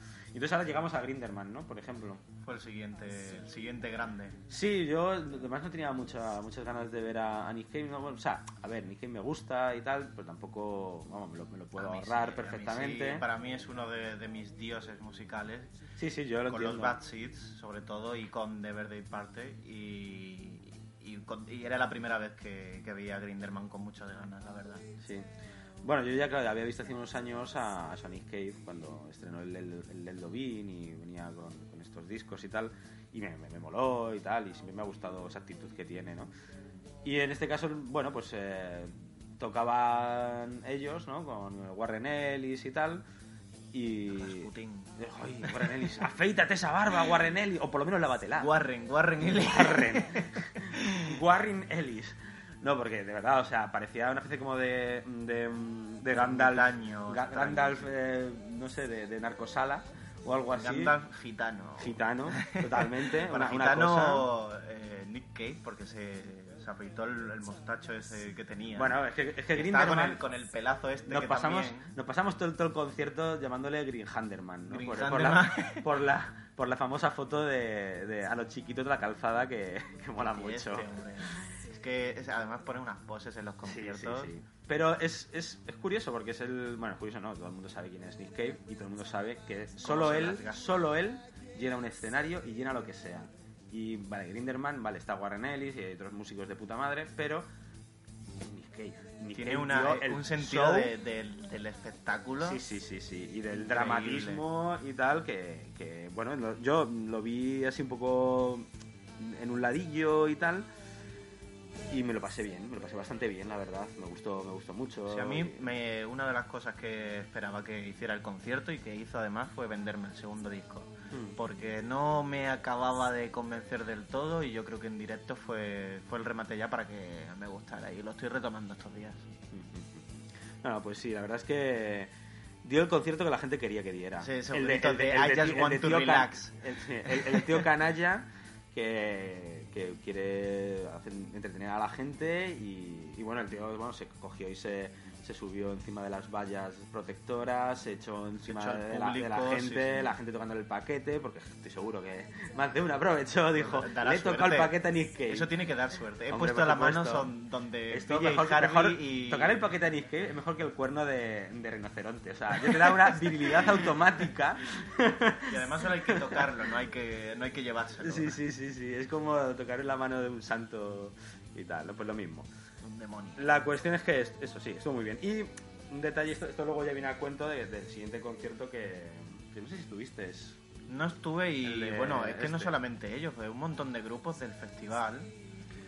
Y entonces ahora llegamos a Grinderman, ¿no? Por ejemplo. Fue el siguiente, el siguiente grande. Sí, yo además no tenía mucha, muchas ganas de ver a, a Nick Cave. ¿no? Bueno, o sea, a ver, Nick Cave me gusta y tal, pero tampoco, vamos, me lo, me lo puedo ahorrar sí, a mí perfectamente. sí. Para mí es uno de, de mis dioses musicales. Sí, sí, yo lo con entiendo. los Bad Seeds, sobre todo, y con The Birthday Party. Y, y, con- y era la primera vez que, que veía a Grinderman con muchas ganas, la verdad. Sí. Bueno, yo ya claro, había visto hace unos años a, a Sonic Cave cuando estrenó el, el, el y venía con, con estos discos y tal, y me, me, me moló y tal, y siempre me ha gustado esa actitud que tiene, ¿no? Y en este caso, bueno, pues eh, tocaban ellos, ¿no? Con Warren Ellis y tal, y... Rasputin. Ay, Warren Ellis, afeítate esa barba, Warren Ellis, o por lo menos lávatela. Warren, Warren Ellis. Warren. Warren Ellis. No, porque de verdad, o sea, parecía una especie como de. de, de Gandalf. Ga- extraño, Gandalf, eh, no sé, de, de narcosala o algo así. Gandalf gitano. Gitano, totalmente. Bueno, una, una gitano cosa. eh, Nick Cave, porque se, se afeitó el, el mostacho ese que tenía. Bueno, es que, es que con el, con el pelazo este Nos que pasamos, también... nos pasamos todo, el- todo el concierto llamándole Green Handerman, ¿no? Por, la, por, la, por la famosa foto de, de a los chiquitos de la calzada que, que mola mucho. este que es- además pone unas poses en los conciertos. sí, sí. Pero es, es, es curioso porque es el. Bueno, es curioso no, todo el mundo sabe quién es Nick Cave y todo el mundo sabe que solo él, solo él llena un escenario y llena lo que sea. Y vale, Grinderman, vale, está Warren Ellis y hay otros músicos de puta madre, pero. Nick Cave. Nick Tiene Cave una, eh, el un sentido de- del- espectáculo. Sí, sí, sí, sí. Y del Increíble. dramatismo y tal, que, que, bueno, yo lo vi así un poco en un ladillo y tal. Y me lo pasé bien, me lo pasé bastante bien, la verdad. Me gustó, me gustó mucho. Sí, a mí me, una de las cosas que esperaba que hiciera el concierto y que hizo además fue venderme el segundo disco. Hmm. Porque no me acababa de convencer del todo y yo creo que en directo fue, fue el remate ya para que me gustara y lo estoy retomando estos días. No, no, pues sí, la verdad es que dio el concierto que la gente quería que diera. Sí, el de, "I just tío- want to tío Can- relax". el, sí, el- el tío canalla que, que quiere hacer- entretener a la gente y, y bueno, el tío bueno, se cogió y se, se subió encima de las vallas protectoras, se echó encima echó de, la, de la público, sí, gente, sí. la gente tocando el paquete, porque estoy seguro que más de uno aprovechó, dijo, Dará le tocado el paquete a Nick Cave. Eso tiene que dar suerte. He Hombre, puesto manos supuesto. son- donde Esto DJ mejor, Harvey mejor y... tocar el paquete a Nick Cave es mejor que el cuerno de, de rinoceronte. O sea, yo te da una virilidad automática. Y además solo hay que tocarlo, no hay que, no hay que llevárselo. Sí, sí, sí, sí. Es como tocar en la mano de un santo y tal. Pues lo mismo. Demonio. La cuestión es que es- eso sí, estuvo muy bien. Y un detalle, esto, esto luego ya viene a cuento de- del siguiente concierto que, que no sé si estuviste. No estuve y de bueno, es que no este. solamente ellos, fue un montón de grupos del festival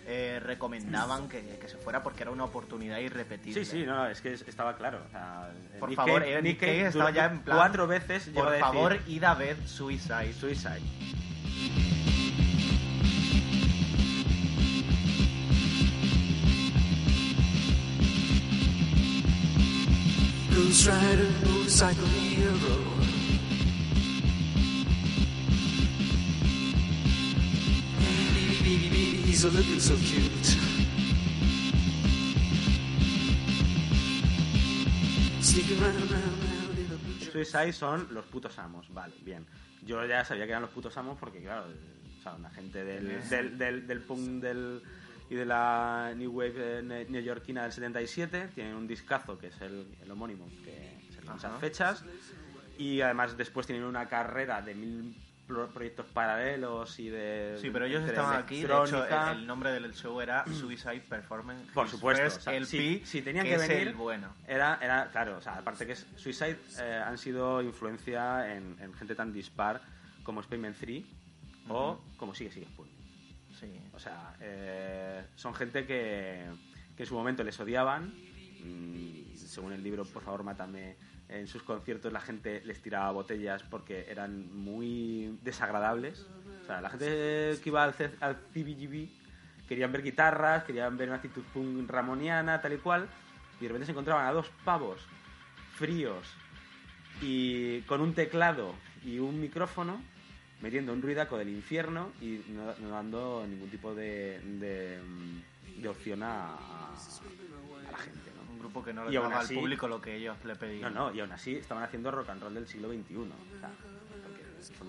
eh, recomendaban que, que se fuera porque era una oportunidad irrepetible. Sí, sí, no, no, es que es- estaba claro. o sea, Por Nick favor, eh, Nick Cave estaba ya en plan, Cuatro veces Por favor, id a ver Suicide. Suicide. Ghost Rider, a. Suicide son los putos amos, vale, bien. Yo ya sabía que eran los putos amos porque, claro, una gente del, del, del, del punk del, y de la New Wave eh, ne- neoyorquina del 77. Tienen un discazo que es el, el homónimo, que en esas Ajá. fechas. Y además después tienen una carrera de mil pro- proyectos paralelos y de... Sí, pero ellos estaban aquí. De hecho, el, el nombre del show era Suicide Performance. Por supuesto, o sea, LP, si- si tenían que venir- el bueno. Era, era, claro, o sea, aparte que es Suicide eh, han sido influencia en, en gente tan dispar como Spaceman 3 o como Sigue Sigue Sputnik. O sea, eh, son gente que, que en su momento les odiaban. mm, según el libro, por favor, mátame. En sus conciertos la gente les tiraba botellas porque eran muy desagradables. O sea, la gente que iba al, C- al CBGB querían ver guitarras, querían ver una actitud punk ramoniana, tal y cual. Y de repente se encontraban a dos pavos fríos y con un teclado y un micrófono metiendo un ruidaco del infierno y no, no dando ningún tipo de, de, mm, de opción a, a la gente, ¿no? Un grupo que no le daba al así- público lo que ellos le No, pedían. no, y aún así estaban haciendo rock and roll del siglo XXI. O sea,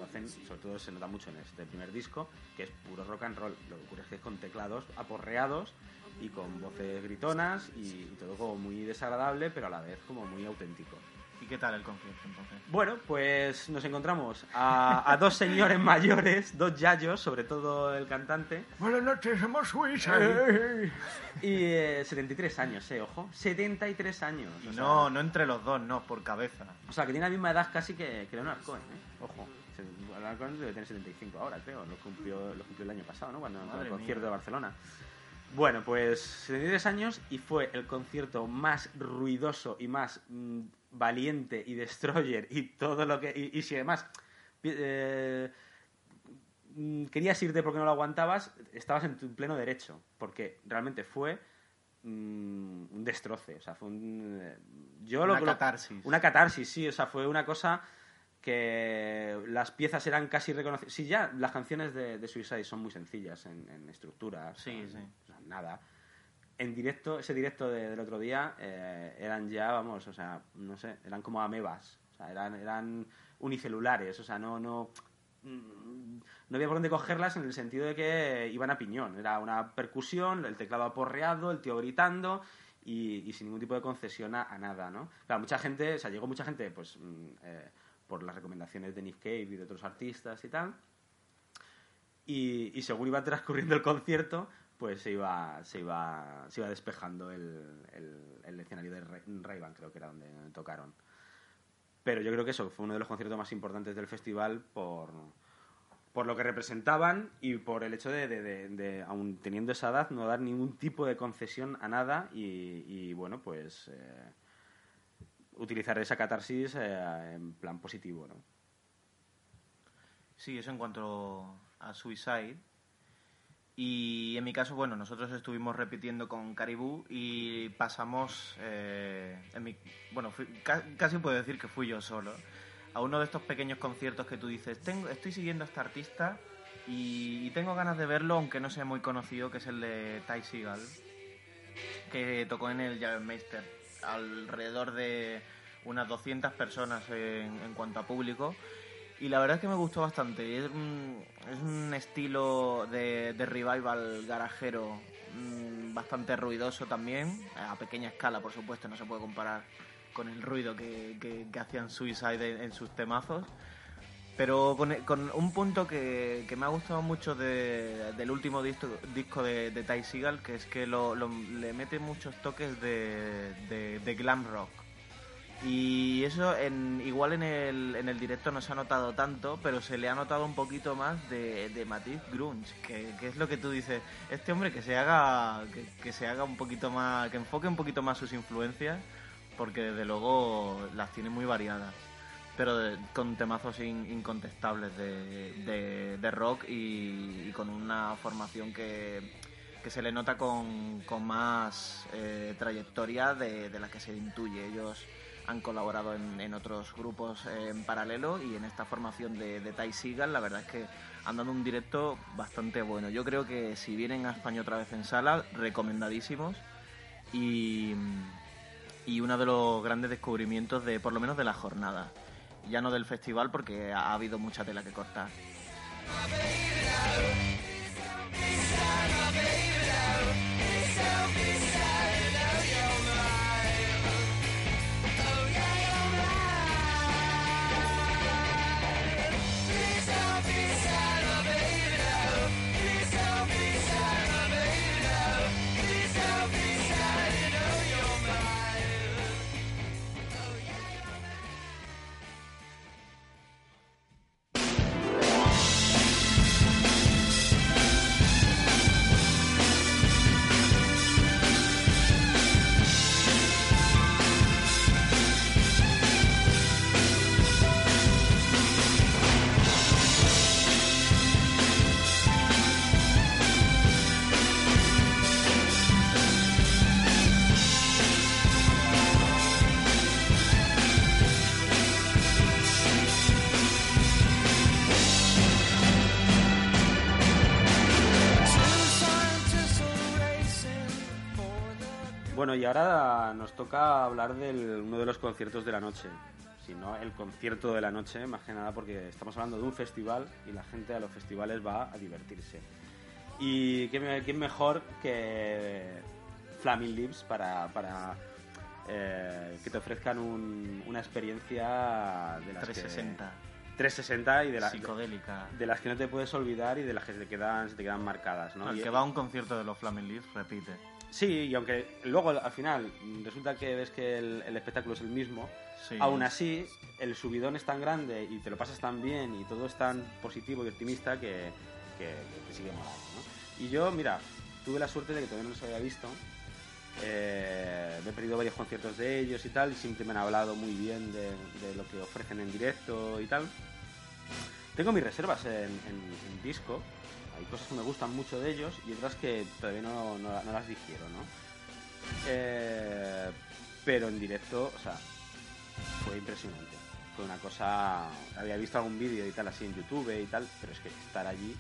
hacen, sobre todo se nota mucho en este primer disco, que es puro rock and roll. Lo que ocurre es que es con teclados aporreados y con voces gritonas y, y todo como muy desagradable, pero a la vez como muy auténtico. ¿Y qué tal el concierto entonces? Bueno, pues nos encontramos a, a dos señores mayores, dos yayos, sobre todo el cantante, Buenas noches, somos y eh, 73 años, eh, ojo, 73 años. Y sea, no, no entre los dos, no, por cabeza. O sea, que tiene la misma edad casi que, que Leonard Cohen, ¿eh? Ojo. Se- Leonard Cohen debe tener 75 ahora, creo. Lo cumplió, lo cumplió el año pasado, ¿no? Cuando Madre el concierto mía. de Barcelona. Bueno, pues 73 años y fue el concierto más ruidoso y más mm, valiente y destroyer y todo lo que... Y, y si además eh, mm, querías irte porque no lo aguantabas, estabas en tu pleno derecho. Porque realmente fue mm, un destroce. O sea, fue un... eh, Yo Una lo, catarsis. Una catarsis, sí. O sea, fue una cosa que las piezas eran casi reconocidas. Sí, ya las canciones de, de Suicide son muy sencillas en, en estructura. Sí, o sea, sí. o sea, nada. En directo, ese directo de- del otro día, eh, eran ya, vamos, o sea, no sé, eran como amebas. O sea, eran, eran unicelulares. O sea, no, no, mm, no había por dónde cogerlas en el sentido de que iban a piñón. Era una percusión, el teclado aporreado, el tío gritando y, sin ningún tipo de concesión a, a nada, ¿no? Claro, mucha gente, o sea, llegó mucha gente, pues, mm, eh, por las recomendaciones de Nick Cave y de otros artistas y tal. Y, y según iba transcurriendo el concierto, pues se iba, se iba, se iba despejando el, el, el escenario de Ray creo que era donde tocaron. Pero yo creo que eso fue uno de los conciertos más importantes del festival por, por lo que representaban y por el hecho de, de, aun teniendo esa edad, no dar ningún tipo de concesión a nada y, y, bueno, pues eh, utilizar esa catarsis eh, en plan positivo, ¿no? Sí, eso en cuanto a Suicide. Y en mi caso, bueno, nosotros estuvimos repitiendo con Caribou y pasamos, eh, en mi- bueno, fui- ca- casi puedo decir que fui yo solo, a uno de estos pequeños conciertos que tú dices, tengo, estoy siguiendo a este artista y, tengo ganas de verlo, aunque no sea muy conocido, que es el de Ty Seagal, que tocó en el Jagermeister, alrededor de unas 200 personas en, cuanto a público. Y la verdad es que me gustó bastante. Es un estilo de, de revival garajero mm, bastante ruidoso también, a pequeña escala, por supuesto, no se puede comparar con el ruido que, que- hacían Suicide en, sus temazos. Pero con, con un punto que, que me ha gustado mucho de- del último disco, disco de, de Ty Seagal, que es que lo, lo- le mete muchos toques de- de glam rock. Y eso en, igual en el, en el directo no se ha notado tanto, pero se le ha notado un poquito más de, de matiz grunge, que, que es lo que tú dices, este hombre que se haga que, que se haga un poquito más, que enfoque un poquito más sus influencias, porque desde luego las tiene muy variadas, pero de- con temazos in- incontestables de, de- rock y, y con una formación que que se le nota con, con más eh, trayectoria de, de la que se intuye. Ellos han colaborado en, otros grupos en paralelo y en esta formación de, de Ty Seagal la verdad es que han dado un directo bastante bueno. Yo creo que si vienen a España otra vez en sala, recomendadísimos y, y uno de los grandes descubrimientos de por lo menos de la jornada. Ya no del festival porque ha habido mucha tela que cortar. Bueno, y ahora nos toca hablar de uno de los conciertos de la noche. Si no, el concierto de la noche, más que nada porque estamos hablando de un festival y la gente a los festivales va a divertirse. Y qué, quién mejor que Flaming Lips para, para eh, que te ofrezcan un- una experiencia de las que- 360, 360 y de, la- psicodélica. de las que no te puedes olvidar y de las que se te quedan, se te quedan marcadas. ¿no? El Y- que va a un concierto de los Flaming Lips repite. Sí, y aunque luego al final resulta que ves que el, el espectáculo es el mismo, Sí. aún así el subidón es tan grande y te lo pasas tan bien y todo es tan positivo y optimista que, que, que te sigue molando. ¿no? Y yo, mira, tuve la suerte de que todavía no los había visto. Eh, me he perdido varios conciertos de ellos y tal, y siempre me han hablado muy bien de, de lo que ofrecen en directo y tal. Tengo mis reservas en, en- en disco, hay cosas que me gustan mucho de ellos y otras que todavía no, no- no las digiero, ¿no? Eh, pero en directo, o sea, fue impresionante. Fue una cosa. Había visto algún vídeo y tal así en YouTube y tal, pero es que estar allí,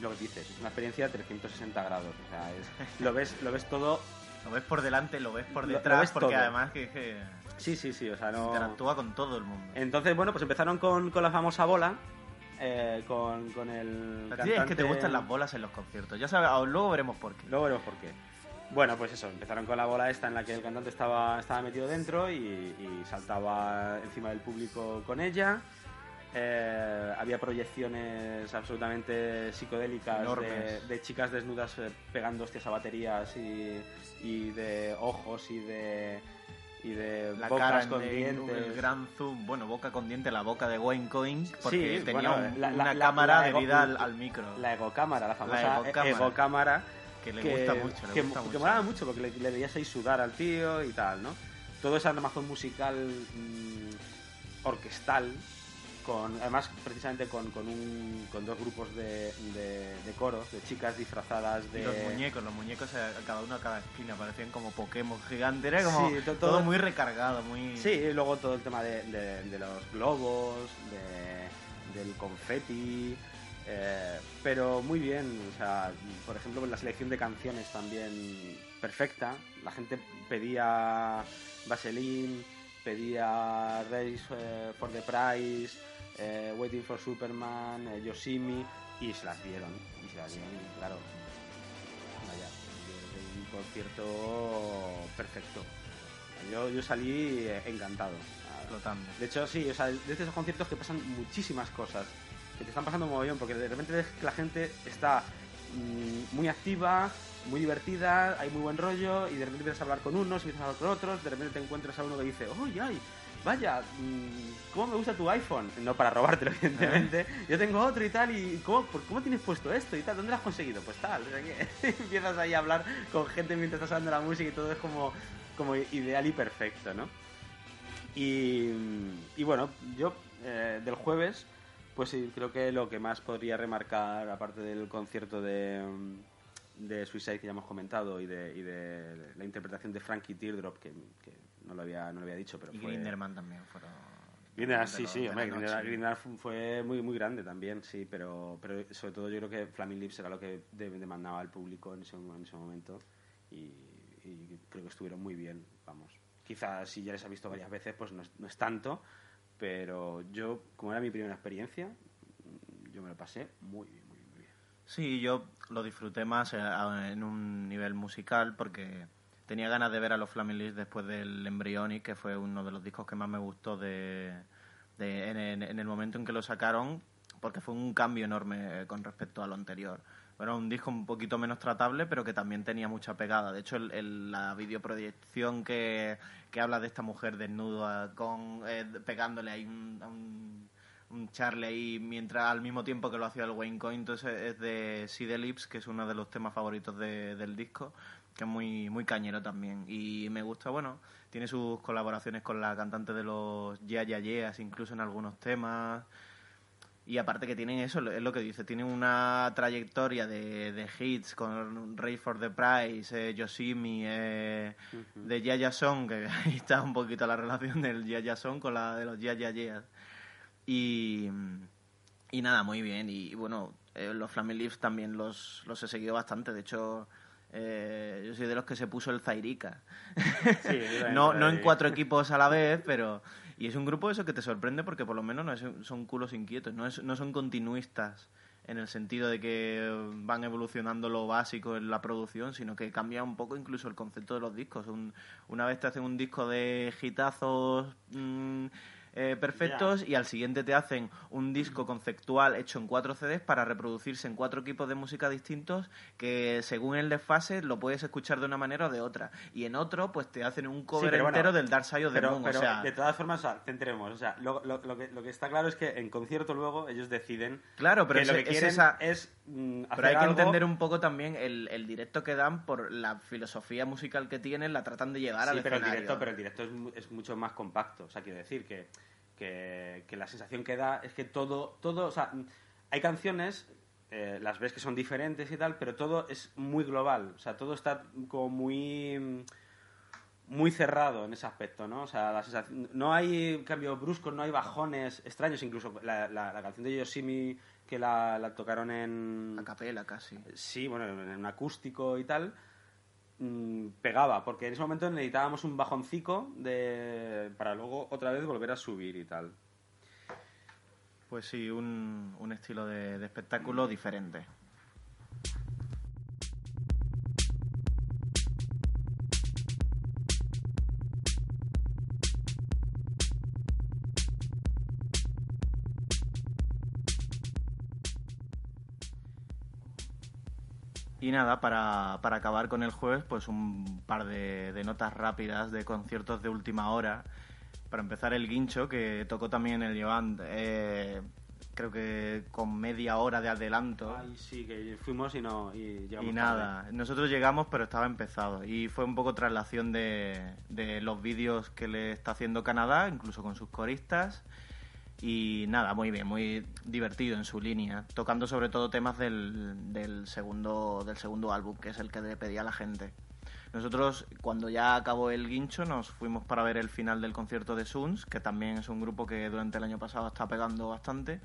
lo que dices, es una experiencia de 360 grados. O sea, es- lo, ves, lo ves todo. Lo ves por delante, lo ves por lo detrás, ves porque todo. además que, que Sí, sí, sí, o sea, no. interactúa con todo el mundo. Entonces, bueno, pues empezaron con, con la famosa bola. Eh, con, con el. Ti es que te cantante- gustan las bolas en los conciertos. Ya sabes, luego veremos por qué. Luego veremos por qué. Bueno, pues eso, empezaron con la bola esta en la que el cantante estaba, estaba metido dentro y, y saltaba encima del público con ella. Eh, había proyecciones absolutamente psicodélicas de, de chicas desnudas eh, pegando hostias a baterías y, y de ojos y de, y de La bocas cara con en dientes. el gran zoom, bueno, boca con diente, la boca de Wayne Coyne, porque Sí, tenía bueno, un- la- una la- cámara debida al, al micro, La egocámara, la famosa egocámara. que le gusta mucho, le que, gusta que mucho. molaba mucho porque le, le veías ahí sudar al tío y tal, ¿no? Todo ese armazón musical mm, orquestal, con además precisamente con, con, un, con dos grupos de, de, de coros, de chicas disfrazadas de... Y los muñecos, los muñecos a cada uno a cada esquina parecían como Pokémon gigantes, era como Sí, to- todo, todo- muy recargado, muy... Sí, y luego todo el tema de, los globos, de- del confeti, eh, pero muy bien, o sea, por ejemplo, la selección de canciones también perfecta, la gente pedía Vaseline, pedía Race eh, for the Price, eh, Waiting for Superman, eh, Yoshimi, y se las dieron, y se las dieron, y claro, vaya, un concierto perfecto. Yo, yo salí eh, encantado. Flotando. De hecho, sí, o sea, de esos conciertos que pasan muchísimas cosas. Que te están pasando un mogollón, porque de repente ves que la gente está mm, muy activa, muy divertida, hay muy buen rollo, y de repente empiezas a hablar con unos, empiezas a hablar con otros, de repente te encuentras a uno que dice, ¡Uy, ay! Vaya, mm, ¿cómo me gusta tu iPhone? No para robártelo, evidentemente. Yo tengo otro y tal, y ¿cómo, ¿cómo tienes puesto esto y tal? ¿Dónde lo has conseguido? Pues tal, o sea que empiezas ahí a hablar con gente mientras estás hablando la música y todo es como, como ideal y perfecto, ¿no? Y, y bueno, yo eh, del jueves, pues sí, creo que lo que más podría remarcar, aparte del concierto de, de Suicide que ya hemos comentado y de, y de la interpretación de Frankie Teardrop, que, que no, lo había, no lo había dicho, pero Y fue... Grinderman también fueron... Grindelar, de sí, sí, hombre, fue muy, muy grande también, sí, pero, pero sobre todo yo creo que Flaming Lips era lo que de- demandaba el público en ese, en ese momento y, y creo que estuvieron muy bien, vamos. Quizás si ya les ha visto varias veces, pues no es, no es tanto, pero yo, como era mi primera experiencia, yo me lo pasé muy bien, muy, bien. Sí, yo lo disfruté más eh, en un nivel musical porque tenía ganas de ver a los Flaming Lips después del Embryonic, que fue uno de los discos que más me gustó de, de- en, el momento en que lo sacaron, porque fue un cambio enorme eh, con respecto a lo anterior. Era un disco un poquito menos tratable, pero que también tenía mucha pegada. De hecho, el- el- la videoproyección que, que habla de esta mujer desnuda con eh, pegándole ahí un, a un, un Charlie ahí mientras al mismo tiempo que lo hacía el Wayne Coyne entonces es de Sid Lips que es uno de los temas favoritos de- del disco que es muy muy cañero también y me gusta bueno tiene sus colaboraciones con la cantante de los Yeah Yeah Yeahs incluso en algunos temas y aparte que tienen eso, es lo que dice, tienen una trayectoria de, de hits con Ray for the Price, eh, Yoshimi, eh, de Yaya Song, que ahí está un poquito la relación del Yaya Song con la de los Yaya Yeahs. Y, y nada, muy bien. Y, bueno, eh, los Flaming Lips también los, los he seguido bastante. De hecho, eh, yo soy de los que se puso el Zairica. Sí, no, no en cuatro equipos a la vez, pero... Y es un grupo eso que te sorprende porque por lo menos no es- son culos inquietos, no, es- no son continuistas en el sentido de que van evolucionando lo básico en la producción, sino que cambia un poco incluso el concepto de los discos. Un- una vez te hacen un disco de hitazos mm, eh, perfectos y al siguiente te hacen un disco conceptual hecho en cuatro CDs para reproducirse en cuatro equipos de música distintos que según el desfase lo puedes escuchar de una manera o de otra. Y en otro pues te hacen un cover Sí, pero bueno, entero del Dark Side of the Pero, Moon. pero o sea, de todas formas, o sea, centremos. O sea, lo, lo- lo que, lo que está claro es que en concierto luego ellos deciden Claro, pero que lo que es quieren esa- es mm, Pero hay que algo- entender un poco también el, el directo que dan por la filosofía musical que tienen, la tratan de llevar Sí, al pero el directo, pero el directo es, es mucho más compacto. O sea, quiero decir que, que, que la sensación que da es que todo, todo, o sea, hay canciones, eh, las ves que son diferentes y tal, pero todo es muy global. O sea, todo está como muy muy cerrado en ese aspecto, ¿no? O sea, la sensación, no hay cambios bruscos, no hay bajones extraños, incluso la, la, la canción de Yoshimi que la, la tocaron en A capela casi. Sí, bueno, en un acústico y tal, mm, pegaba, porque en ese momento necesitábamos un bajoncico de, para luego otra vez volver a subir y tal. Pues sí, un, un estilo de, de espectáculo diferente. Y nada, para, para acabar con el jueves, pues un par de, de notas rápidas de conciertos de última hora. Para empezar, el Guincho, que tocó también el Joan, eh, creo que con media hora de adelanto. Ay, sí, que fuimos y no y Y tarde. nada, nosotros llegamos pero estaba empezado y fue un poco traslación de, de los vídeos que le está haciendo Canadá, incluso con sus coristas y nada, muy bien, muy divertido en su línea, tocando sobre todo temas del, del segundo del segundo álbum, que es el que le pedía a la gente. Nosotros, cuando ya acabó el guincho, nos fuimos para ver el final del concierto de Suns, que también es un grupo que durante el año pasado está pegando bastante,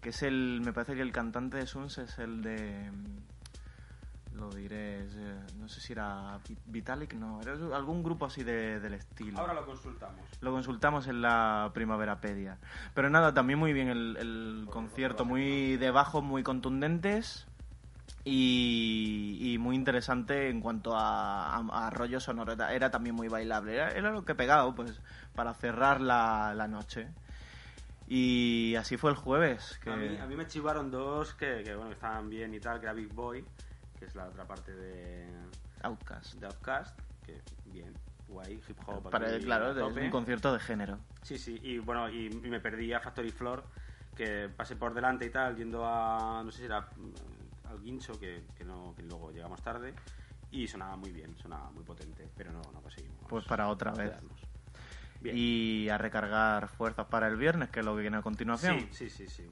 que es el, me parece que el cantante de Suns es el de, lo diré, es, eh, no sé si era Vi- Vitalik, no, era algún grupo así de- del estilo. Ahora lo consultamos. Lo consultamos en la Primaverapedia. Pero nada, también muy bien el, el concierto, muy de bajos, muy contundentes y, y muy interesante en cuanto a, a, a rollo sonoro. Era, era también muy bailable. Era, era lo que pegado, pues, para cerrar la, la noche. Y así fue el jueves. Que... A, mí, a mí me chivaron dos que, que, bueno, estaban bien y tal, que era Big Boy, que es la otra parte de, Outcast. de Outcast, que bien, guay, hip hop. Para, aquí claro, es un concierto de género. Sí, sí, y bueno, y, y me perdí a Factory Floor, que pasé por delante y tal, yendo a, no sé si era mm, al Guincho, que, que, no, que luego llegamos tarde, y sonaba muy bien, sonaba muy potente, pero no, no conseguimos. Pues para otra vez. Bien. Y a recargar fuerzas para el viernes, que es lo que viene a continuación. Sí, sí, sí, sí.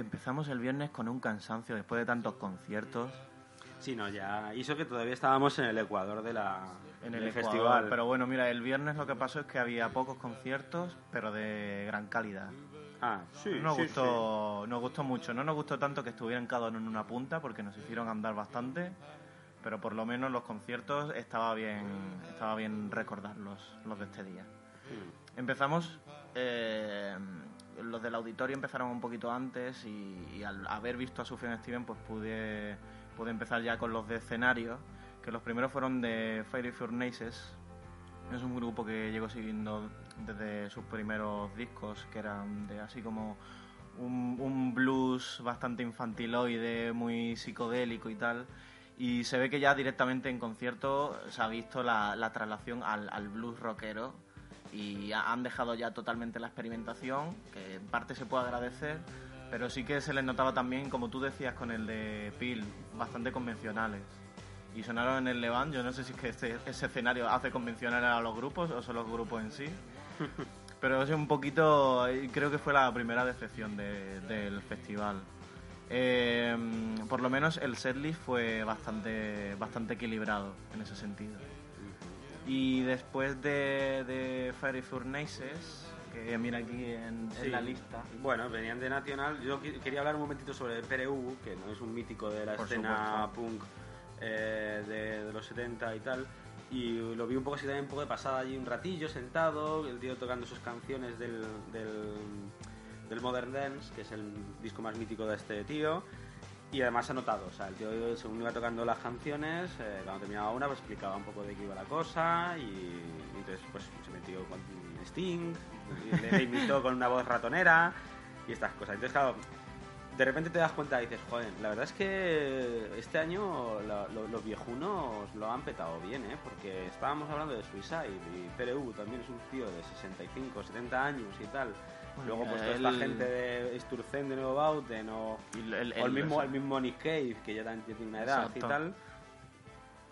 Empezamos el viernes con un cansancio después de tantos conciertos Sí, no, ya hizo que todavía estábamos en el Ecuador de la, en del el Ecuador. festival. Pero bueno, mira, el viernes lo que pasó es que había pocos conciertos, pero de gran calidad. Ah, sí, nos, sí, gustó, nos gustó mucho. No nos gustó tanto que estuvieran cada uno en una punta porque nos hicieron andar bastante, pero por lo menos los conciertos estaba bien, estaba bien recordarlos, los de este día. sí. Empezamos, eh, los del auditorio empezaron un poquito antes y, al haber visto a Sufjan Steven pues pude, pude empezar ya con los de escenario, que los primeros fueron de Fairy Furnaces. Es un grupo que llego siguiendo desde sus primeros discos, que eran de así como un, blues bastante infantiloide, muy psicodélico y tal. Y se ve que ya directamente en concierto se ha visto la, la traslación al blues rockero y ha- han dejado ya totalmente la experimentación, que en parte se puede agradecer, pero sí que se les notaba también, como tú decías con el de Peel, bastante convencionales. Y sonaron en el Levant, yo no sé si es que este- ese escenario hace convencionales a los grupos o son los grupos en sí. Pero es un poquito, creo que fue la primera decepción de- del festival. Eh, por lo menos el setlist fue bastante, bastante equilibrado en ese sentido. Y después de, de Fairy Furnaces, que mira aquí en, la lista. Bueno, venían de Nacional. Yo quería hablar un momentito sobre PRU, que no es un mítico de la Por escena supuesto. punk eh, de, de los 70 y tal. Y lo vi un poco así también, un poco de pasada allí un ratillo sentado, el tío tocando sus canciones del, del, del Modern Dance, que es el disco más mítico de este tío. Y además anotado, o sea, el tío según iba tocando las canciones, eh, cuando terminaba una, pues explicaba un poco de qué iba la cosa y, entonces pues se metió con Sting, le, le imitó con una voz ratonera y estas cosas. Entonces, claro, de repente te das cuenta y dices, joder, la verdad es que este año los viejunos lo han petado bien, ¿eh? Porque estábamos hablando de Suicide y PRU también es un tío de 65, 70 años y tal. Luego, pues toda esta gente de Sturzen de Nuevo Bauten o, Y el, o el, mismo, el mismo Nick Cave, que ya tiene una edad Exacto. y tal.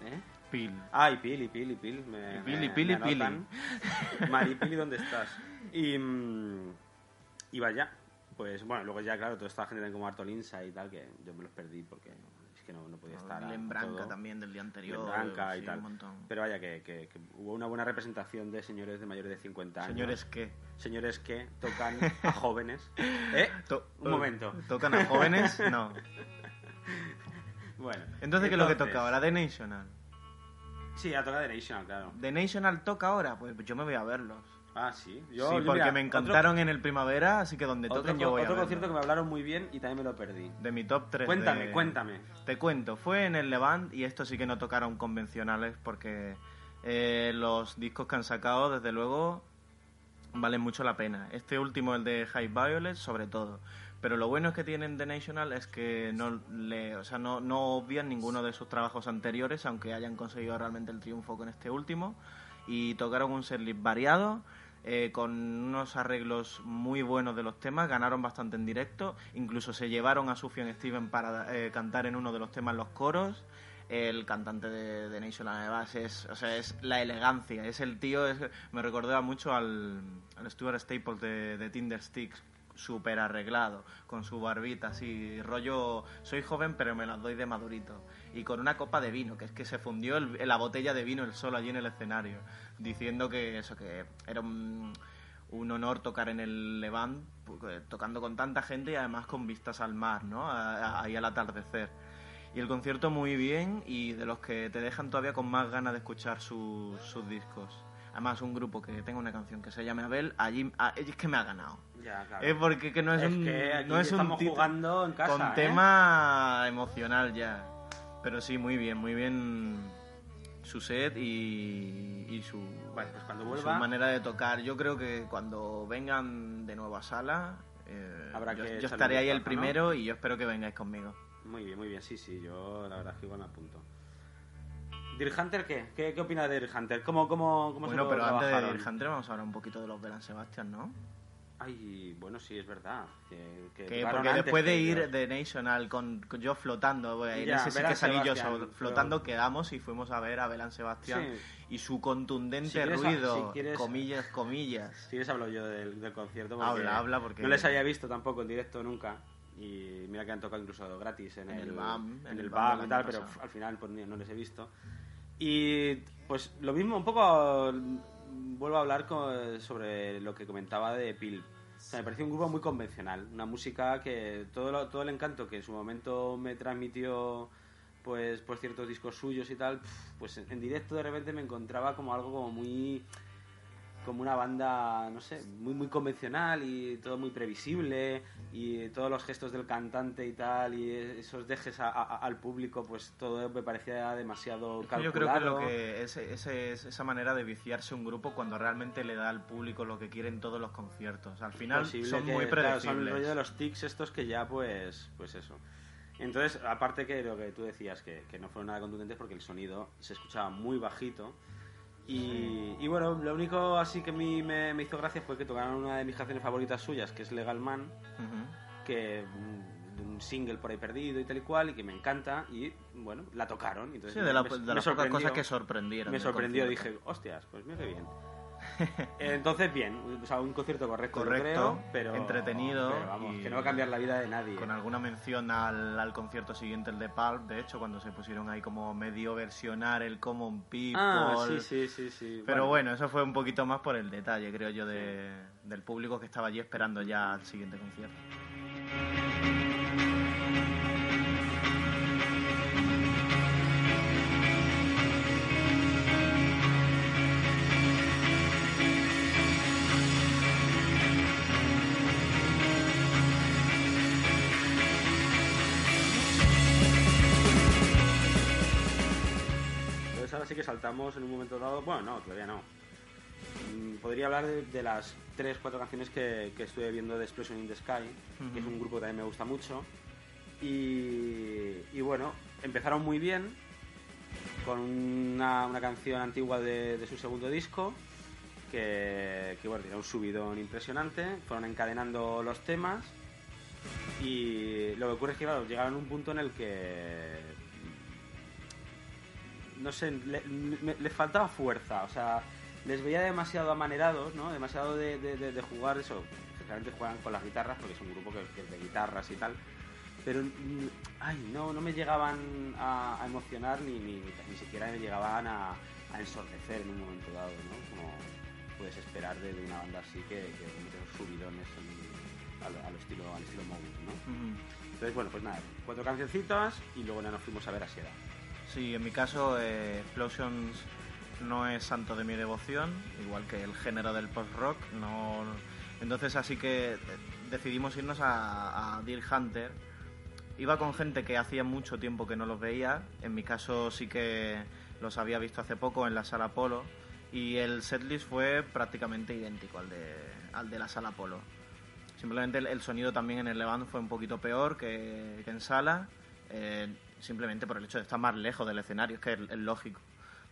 ¿Eh? Peel. Ah, y Pili, Pili, Pili. Me, Y Pili, me- Pili, me anotan. Mari, Pili, ¿dónde estás? Y, mm, y vaya, pues bueno, luego ya, claro, toda esta gente como Artolinsa y tal, que yo me los perdí porque que no, no podía estar. a Glenn Branca todo. también del día anterior. Glenn Branca y sí, tal. un. Pero vaya, que, que- que hubo una buena representación de señores de mayores de 50 años. Señores, ¿qué? Señores que tocan a jóvenes. ¿Eh? To- Un momento. ¿Tocan a jóvenes? No. Bueno. Entonces, ¿qué es lo que toca ahora? The National. Sí, a tocar de National, claro. ¿The National toca ahora? Pues yo me voy a verlos. Ah, sí. sí, Yo, yo, porque mira, me otro- encantaron en el primavera, así que donde Otro, toquen yo voy otro a concierto que me hablaron muy bien y también me lo perdí. De mi top 3. Cuéntame, cuéntame. Te cuento, fue en el Levant y esto sí que no tocaron convencionales porque eh, los discos que han sacado, desde luego, valen mucho la pena. Este último, el de High Violet, sobre todo. Pero lo bueno que tienen The National es que no, le, o sea, no, no obvian ninguno de sus trabajos anteriores, aunque hayan conseguido realmente el triunfo con este último. Y tocaron un setlist variado, eh, con unos arreglos muy buenos de los temas, ganaron bastante en directo, incluso se llevaron a Sufjan Steven para eh, cantar en uno de los temas los coros. El cantante de, de National además es, o sea, es la elegancia, es el tío, me recordaba mucho al, al Stuart Staples de, de Tinder Sticks, súper arreglado, con su barbita así, rollo, soy joven pero me las doy de madurito. Y con una copa de vino, que es que se fundió el- la botella de vino el solo allí en el escenario, diciendo que eso, que era un, honor tocar en el Levant, porque- tocando con tanta gente y además con vistas al mar, ¿no? Ahí al atardecer. Y el concierto muy bien y de los que te dejan todavía con más ganas de escuchar sus, sus discos. Además, un grupo que tenga una canción que se llame Abel, allí es que me ha ganado. Ya, claro. Es porque que no es, Es un que aquí no es un estamos título jugando en casa, con ¿eh? tema emocional ya. Pero sí, muy bien, muy bien su set y, y su, pues cuando su manera de tocar. Yo creo que cuando vengan de nuevo a sala, eh, Habrá yo, que yo estaré un ahí el primero y yo espero que vengáis conmigo. Muy bien, muy bien, sí, sí, yo la verdad es que igual me apunto. ¿Deer Hunter qué? ¿Qué, qué opina de Deer Hunter? ¿Cómo, cómo, cómo Bueno, se pero antes de? Deer Hunter vamos a hablar un poquito de los Belan Sebastian, ¿no? Ay, bueno, sí, es verdad. Que, que porque después de ir de National con, con yo flotando, en Ya, ese sí que salí yo flotando, quedamos y fuimos a ver a Belan Sebastián Sí. y su contundente Si quieres- ruido, si quieres- comillas, comillas. Si quieres hablo yo del, del concierto. porque Habla, habla, porque- No les había visto tampoco en directo nunca. Y mira que han tocado incluso gratis en, En el, el BAM, En en el BAM BAM y tal, pero al final pues, no les he visto. Y pues lo mismo, un poco vuelvo a hablar co- sobre lo que comentaba de Pil. O me pareció un grupo muy convencional, una música que todo, lo- todo el encanto que en su momento me transmitió pues por ciertos discos suyos y tal, pues en, en directo de repente me encontraba como algo como muy como una banda, no sé, muy muy convencional y todo muy previsible y todos los gestos del cantante y tal y esos dejes a- a- al público, pues todo me parecía demasiado calculado. Yo creo que lo que ese, ese es esa manera de viciarse un grupo cuando realmente le da al público lo que quiere en todos los conciertos. Al final son que, muy claro, predecibles. son el rollo de los tics estos que ya pues pues eso. Entonces, aparte que lo que tú decías, que, que no fueron nada contundentes porque el sonido se escuchaba muy bajito. Y, y bueno, lo único así que a mí me, me hizo gracia fue que tocaron una de mis canciones favoritas suyas, que es Legal Man, Ujú. que mm, un single por ahí perdido y tal y cual, y que me encanta, y bueno, la tocaron. Entonces Sí, de, la- me- de me las pocas cosas que sorprendieron. Me sorprendió, concierto. dije, hostias, pues mira qué bien. Entonces, bien, o sea, un concierto correcto, Correcto, creo, pero entretenido pero vamos, y- que no va a cambiar la vida de nadie. Con alguna mención al, al concierto siguiente, el de Pulp, de hecho, cuando se pusieron ahí como medio versionar el Common People. Ah, sí, sí, sí, sí. Pero bueno, eso fue un poquito más por el detalle, creo yo, de, del público que estaba allí esperando ya al siguiente concierto. En un momento dado. Bueno, no, todavía no. Mm, Podría hablar de, de las tres, cuatro canciones que, que estuve viendo de Explosion in the Sky, que es un grupo que también me gusta mucho. Y, y bueno, empezaron muy bien con una, una canción antigua de, de su segundo disco, que, que bueno, tenía un subidón impresionante. Fueron encadenando los temas y lo que ocurre es que claro, llegaron a un punto en el que no sé, le- me- faltaba fuerza, o sea, les veía demasiado amanerados, ¿no? Demasiado de, de- de- de jugar eso. Generalmente juegan con las guitarras porque es un grupo que, que es de guitarras y tal. Pero, mm, ay, no, no me llegaban a, a emocionar ni, ni, ni siquiera me llegaban a, a ensordecer en un momento dado, ¿no? Como puedes esperar de, de una banda así que, que subidones en- al, al estilo, al estilo Mogus, ¿no? Entonces, bueno, pues nada, cuatro cancioncitas y luego ya nos fuimos a ver a Sieda. Sí, en mi caso, eh, Explosions no es santo de mi devoción, igual que el género del post-rock. No... Entonces, así que eh, decidimos irnos a, a Deer Hunter. Iba con gente que hacía mucho tiempo que no los veía. En mi caso, sí que los había visto hace poco en la sala Polo. Y el setlist fue prácticamente idéntico al de, al de la sala Polo. Simplemente el, sonido también en el Levant fue un poquito peor que, que en sala, eh, simplemente por el hecho de estar más lejos del escenario, es que es, lógico.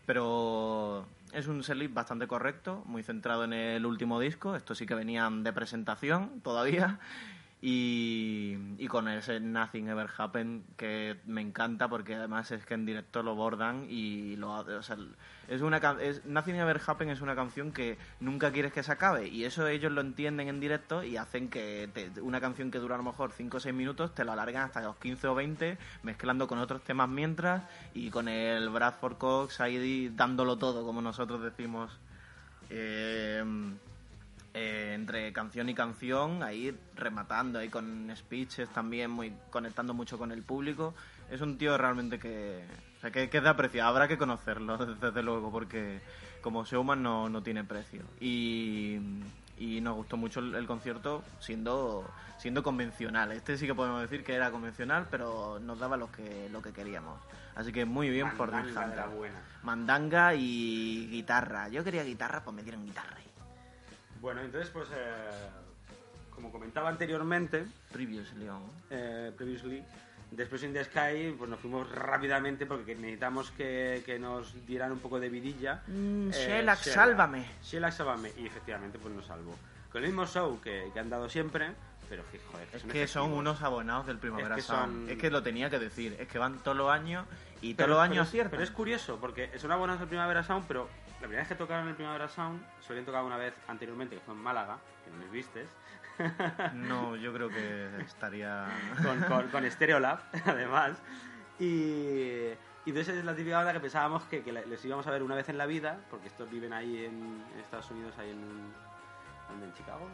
Pero es un setlist bastante correcto, muy centrado en el último disco. Estos sí que venían de presentación todavía. Y, con ese Nothing Ever Happened que me encanta porque además es que en directo lo bordan y lo o sea, es una es, Nothing Ever Happened es una canción que nunca quieres que se acabe y eso ellos lo entienden en directo y hacen que te- una canción que dura a lo mejor 5 o 6 minutos te lo alargan hasta los 15 o 20 mezclando con otros temas mientras y con el Bradford Cox ahí dándolo todo como nosotros decimos eh, eh, entre canción y canción, ahí rematando, ahí con speeches también, muy conectando mucho con el público. Es un tío realmente que, sea, que, que es de apreciar, habrá que conocerlo, desde luego, porque como showman no, no tiene precio. Y, y nos gustó mucho el, el concierto siendo siendo convencional. Este sí que podemos decir que era convencional, pero nos daba lo que, lo que queríamos. Así que muy bien por Mandanga Hunter. buena. Mandanga y guitarra. Yo quería guitarra, pues me dieron guitarra. ahí. Bueno, entonces, pues, eh, como comentaba anteriormente, Previously on. eh, previously, de Explosion in the Sky, pues nos fuimos rápidamente porque necesitamos que, que nos dieran un poco de vidilla. Mm, Eh, Shellac, sálvame. Shellac, sálvame. Y efectivamente, pues nos salvó. Con el mismo show que, que han dado siempre, pero que, joder, Es son que son efectivos. unos abonados del Primavera Es que Sound. son- Es que lo tenía que decir. Es que van todos los años y Pero- todos los años aciertan. Pero es curioso, porque son abonados del Primavera Sound, pero la primera vez que tocaron el Primavera Sound, se habían tocado una vez anteriormente, que fue en Málaga, que no les vistes, No, yo creo que estaría... con, con, con Stereolab, además. Y, y entonces es la típica banda que pensábamos que, que les íbamos a ver una vez en la vida, porque estos viven ahí en, en Estados Unidos, ahí en, ¿dónde? en Chicago.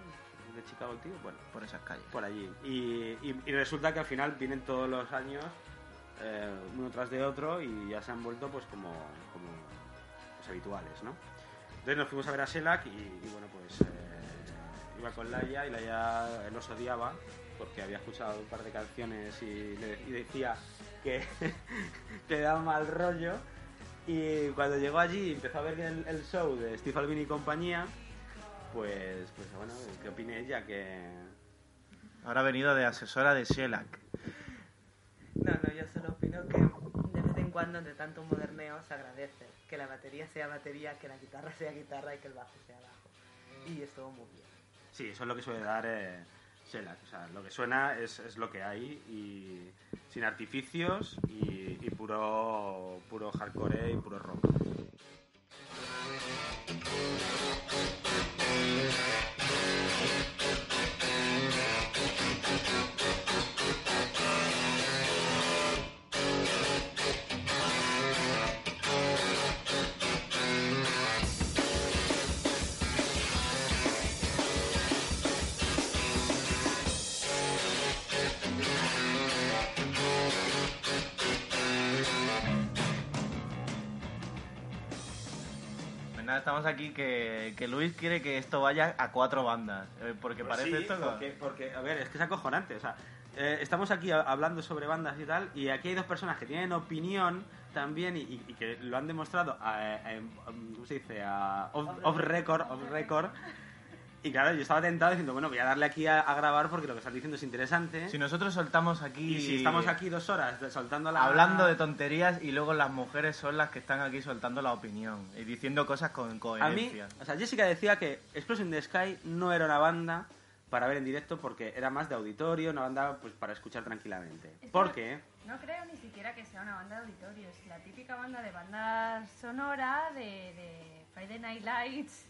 ¿Es ¿De Chicago el tío? Bueno, por esas calles. por allí. Y, y- y resulta que al final vienen todos los años, eh, uno tras de otro, y ya se han vuelto pues como, como pues, habituales, ¿no? Entonces nos fuimos a ver a Shellac y, y, bueno, pues eh, iba con Laia y Laia los odiaba porque había escuchado un par de canciones y, le- y decía que, que daba mal rollo. Y cuando llegó allí y empezó a ver el, el show de Steve Albini y compañía, pues, pues bueno, ¿qué opine ella? Que, Ahora ha venido de asesora de Shellac. No, no, yo solo opino que de vez en cuando, entre tanto moderneo, se agradece que la batería sea batería, que la guitarra sea guitarra y que el bajo sea bajo. Y estuvo muy bien. Sí, eso es lo que suele dar eh, Shellac. O sea, lo que suena es, es lo que hay y sin artificios y, y puro, puro hardcore y puro rock. Estamos aquí que, que Luis quiere que esto vaya a cuatro bandas. eh, Porque Pues parece sí, esto... que- Porque, porque, a ver, es que es acojonante. O sea, eh, estamos aquí a- hablando sobre bandas y tal, y aquí hay dos personas que tienen opinión también y, y- que lo han demostrado, a, a- en- ¿cómo se dice? A, off, off record, off record. Y claro, yo estaba tentado diciendo, bueno, voy a darle aquí a, a grabar porque lo que están diciendo es interesante. Si nosotros soltamos aquí... y si estamos aquí dos horas soltando la... Hablando de tonterías y luego las mujeres son las que están aquí soltando la opinión y diciendo cosas con A mí, coherencia. o sea, Jessica decía que Explosion the Sky no era una banda para ver en directo porque era más de auditorio, una banda pues para escuchar tranquilamente. Es ¿Por que qué? No creo ni siquiera que sea una banda de auditorio, es la típica banda de banda sonora de, de Friday Night Lights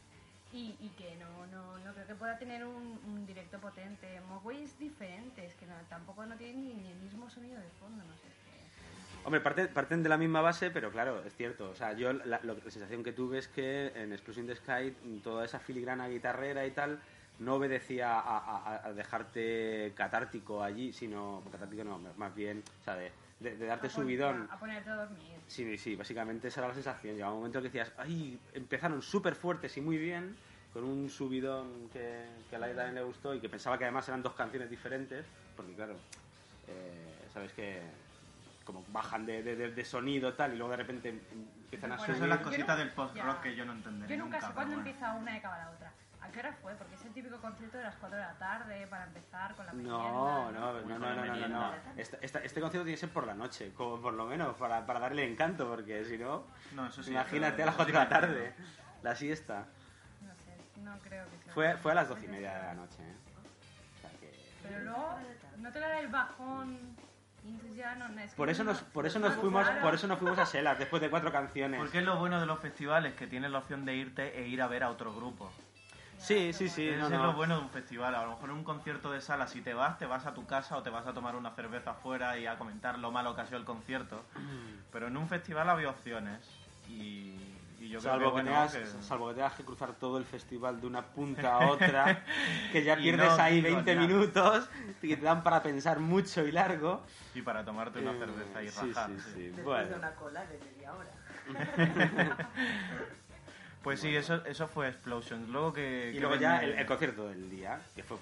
y, y que no, no, no creo que pueda tener un, un directo potente. Mogwai es que tampoco no tiene ni, el mismo sonido de fondo, no sé. Hombre, parte- parten de la misma base, pero claro, es cierto. O sea, yo la, sensación que tuve es que en Explosion the Sky toda esa filigrana guitarrera y tal no obedecía a, a- a dejarte catártico allí, sino catártico no, más bien, o sea, de, de- de darte a pon- subidón. A ponerte a dormir. Sí, sí, básicamente esa era la sensación. Llegaba un momento que decías, ay, empezaron súper fuertes y muy bien, con un subidón que, que a la también le gustó y que pensaba que además eran dos canciones diferentes, porque claro, eh, sabes que como bajan de, de- de- de sonido tal y luego de repente empiezan a Bueno, Esas subir. son las cositas del post-rock que yo no entenderé Yo nunca nunca, sé cuándo bueno. empieza una y acaba la otra. ¿A qué hora fue? Porque es el típico concierto de las 4 de la tarde para empezar con la merienda. No, no, no, no, no, no, no. Este, este concierto tiene que ser por la noche, como por lo menos, para, para darle encanto, porque si no, No, eso sí, imagínate pero- a las 4 de la tarde, la siesta. No sé, no creo que sea. Fue, fue a las 12 y media de la noche, ¿eh? O sea que... Pero luego, no te la da el bajón. No, es Por eso no- nos, por eso nos fuimos, por eso nos fuimos a Shellac después de cuatro canciones. Porque es lo bueno de los festivales, que tienes la opción de irte e ir a ver a otro grupo. Sí, sí, sí, Eso no, es no. lo bueno de un festival. A lo mejor en un concierto de sala, si te vas, te vas a tu casa o te vas a tomar una cerveza afuera y a comentar lo malo que ha sido el concierto. Pero en un festival había opciones. Y, y yo creo Salvo que, que, bueno, tengas, que- salvo que tengas que cruzar todo el festival de una punta a otra, que ya pierdes no ahí digo 20 nada. minutos y que te dan para pensar mucho y largo. Y para tomarte una Eh, cerveza y rajar. sí, sí. sí. Después Bueno. de una cola de media hora. Pues sí, eso, eso fue Explosions. Luego que... Y que luego ya el, el concierto del día, que fue. O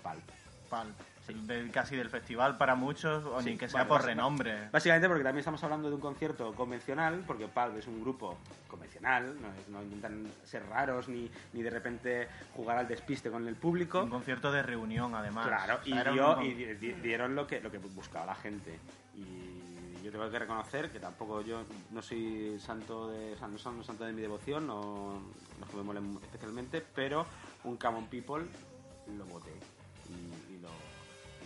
del- casi del festival para muchos, o Sí, ni que sea bueno, por renombre. Básicamente porque también estamos hablando de un concierto convencional, porque Palp es un grupo convencional, no, es- no intentan ser raros ni, ni de repente jugar al despiste con el público. Un concierto de reunión, además. Claro, y, un dio- y dieron lo que, lo que buscaba la gente. Y yo tengo que reconocer que tampoco yo no soy santo de, o sea, no soy santo de mi devoción, no, no que me molen especialmente, pero un Common People lo voté y, y lo,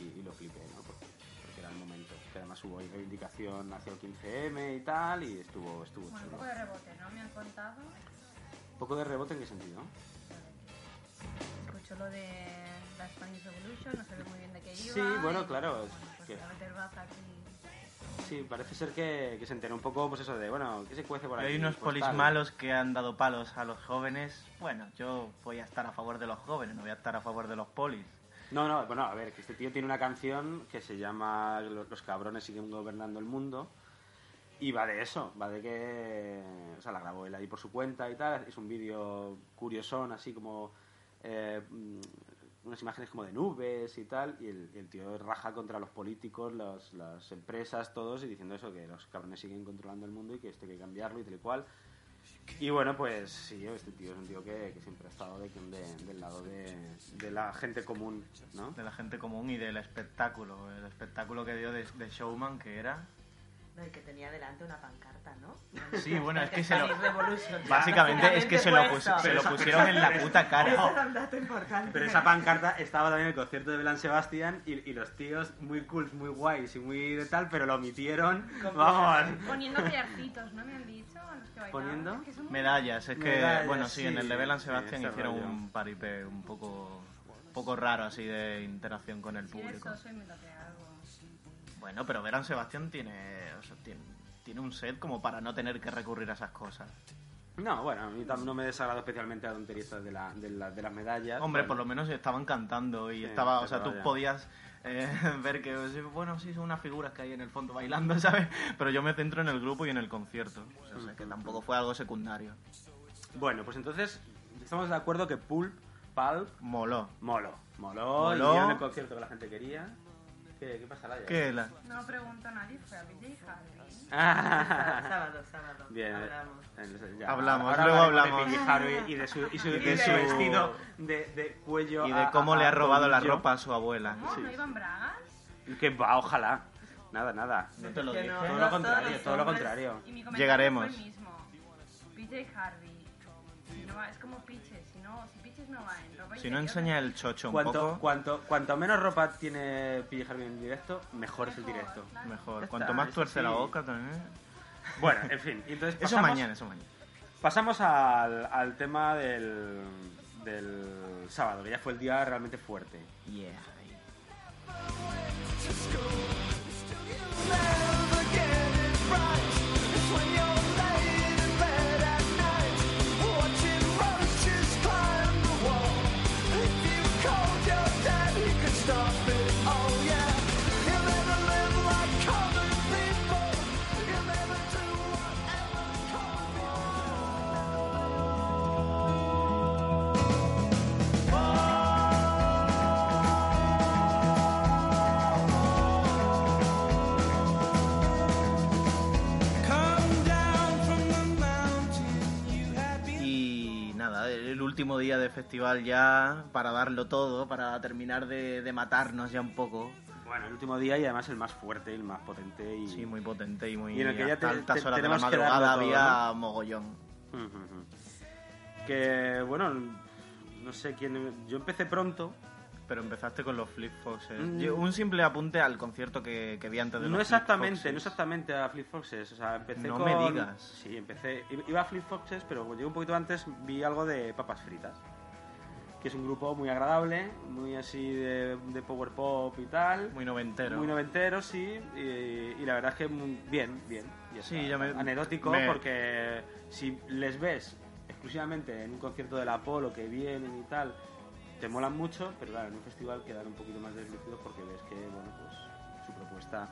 y, y lo flipé, ¿no? Porque, porque era el momento. Que además hubo reivindicación hacia el 15M y tal, y estuvo, estuvo Bueno, un poco de rebote, ¿no? Me han contado. ¿Un poco de rebote en qué sentido? Escucho lo de la Spanish Revolution, no ve muy bien de qué iba. Sí, bueno, claro, Bueno, es pues que- aquí. Sí, parece ser que, que se enteró un poco, pues eso de, bueno, ¿qué se cuece por aquí? hay unos Pues polis tal. malos que han dado palos a los jóvenes. Bueno, yo voy a estar a favor de los jóvenes, no voy a estar a favor de los polis. No, no, bueno, a ver, que este tío tiene una canción que se llama Los, cabrones siguen gobernando el mundo y va de eso, va de que, o sea, la grabó él ahí por su cuenta y tal, es un vídeo curiosón, así como eh, unas imágenes como de nubes y tal, y el, el tío raja contra los políticos, los- las empresas, todos, y diciendo eso, que los cabrones siguen controlando el mundo y que esto hay que cambiarlo y tal y cual. Y bueno, pues sí, este tío es un tío que, que siempre ha estado de- de- del lado de, de la gente común, ¿no? De la gente común y del espectáculo. El espectáculo que dio de Showman, que era. No, el que tenía delante una pancarta, ¿no? Sí, bueno, es que se lo. Básicamente es que se lo, pus- puesto. se lo pusieron en la puta cara. era un dato importante. Pero esa pancarta estaba también en el concierto de Belán Sebastián y, y los tíos muy cool, muy guays y muy de tal, pero lo omitieron. Vamos. Poniendo collarcitos, ¿no me han dicho? a Los que bailaban. ¿Poniendo? Es que son muy- Medallas, es que, Medallas, bueno, sí, en el de Belan sí, Sebastián ese hicieron rollo. un paripé un poco, poco raro así de interacción con el eres público. invéntate algo. Bueno, pero Belan Sebastián tiene, o sea, tiene, tiene un set como para no tener que recurrir a esas cosas. No, bueno, a mí no me desagrado especialmente la tontería esta de, la, de, la- de las medallas. Hombre, Bueno, por lo menos estaban cantando y Sí, estaba, o sea, tú vaya. podías eh, ver que, bueno, sí, son unas figuras que hay en el fondo bailando, ¿sabes? Pero yo me centro en el grupo y en el concierto. O sea, o sea, que tampoco fue algo secundario. Bueno, pues entonces estamos de acuerdo que Pulp, Pulp, Moló. moló. Moló, Moló. y dieron el concierto que la gente quería. ¿Qué, qué pasa, Laia? ¿Qué la? No pregunto a nadie, fue a BJ Harvey. Ah, Sábado, sábado. Bien, Hablamos. eh, ya, Hablamos, ahora luego hablamos. De Billie Harvey y de su, y su, Y de de su vestido de, de cuello Y de a- cómo a- le ha robado la ropa a su abuela. ¿Cómo? ¿No iban bragas? Que va, ojalá. Nada, nada. No te lo dije. no, Todo no lo contrario, todo lo contrario. Y mi comentario Llegaremos. fue el mismo. BJ Harvey. Si no va, es como Pitches. Si, no, si Pitches no va en ropa Si no enseña el chocho un Cuanto, poco, cuanto, cuanto menos ropa tiene Pille Harvey en directo, mejor es el directo. claro. mejor. Cuanto más eso tuerce la boca también. Bueno, en fin. Entonces Eso pasamos- mañana, eso mañana. Pasamos al, al tema del, del sábado, que ya fue el día realmente fuerte. Yeah. Último día de festival ya, para darlo todo, para terminar de, de matarnos ya un poco. Bueno, el último día y además el más fuerte, el más potente y... Sí, muy potente y muy Y en el que ya te- altas te- horas de la madrugada todo, había mogollón. Ujú, ujú. Que, bueno, no sé quién... Yo empecé pronto, Pero empezaste con los Flip Foxes. Mm. Un simple apunte al concierto que, que vi antes de no los exactamente, no exactamente a Flip Foxes, o sea, empecé No con... me digas. Sí, empecé... Iba a Flip Foxes, pero llegué un poquito antes, vi algo de Papas Fritas. Que es un grupo muy agradable, muy así de, de power pop y tal. Muy noventero. Muy noventero, sí. Y, y la verdad es que muy- bien, bien. ya Sí, está. ya me- Anecdótico, me- porque si les ves exclusivamente en un concierto del Apolo que vienen y tal, te molan mucho, pero claro, en un festival quedan un poquito más deslucidos porque ves que, bueno, pues su propuesta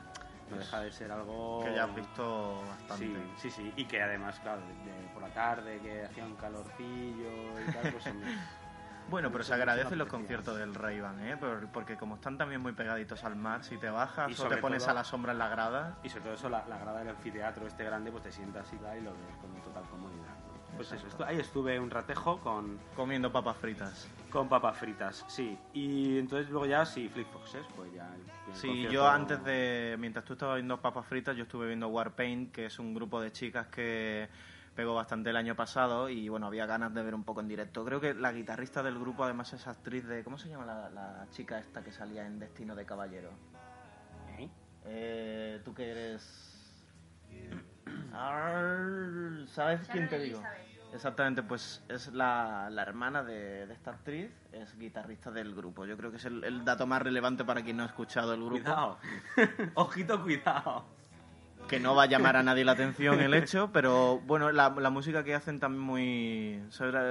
no deja de ser algo... Que ya has visto bastante. Sí, sí, sí. Y que además, claro, de- de- por la tarde, que hacía un calorcillo y tal, pues Bueno, pero se agradecen los conciertos del Ray-Ban, ¿eh? Por- porque como están también muy pegaditos al mar, si te bajas o te pones todo- a la sombra en la grada, Y sobre todo eso, la, la grada del anfiteatro este grande, pues te sientas y tal y lo ves con total comodidad. ¿no? Pues eso, Exacto. ahí estuve un ratejo con, comiendo papas fritas. Con papas fritas, sí. Y entonces luego ya, sí, Foxes, pues ya... el- el Sí, concierto- yo antes de, mientras tú estabas viendo papas fritas, yo estuve viendo Warpaint, que es un grupo de chicas que pegó bastante el año pasado y bueno, había ganas de ver un poco en directo. Creo que la guitarrista del grupo además es actriz de, ¿cómo se llama la, la chica esta que salía en Destino de Caballero? ¿Eh? Eh, tú que eres... Arr, ¿Sabes quién te digo? Elizabeth. Exactamente, pues es la, la hermana de, de esta actriz, es guitarrista del grupo. Yo creo que es el, el dato más relevante para quien no ha escuchado el grupo. Cuidado. Ojito, cuidado. Que no va a llamar a nadie la atención el hecho, pero bueno, la, la música que hacen también muy...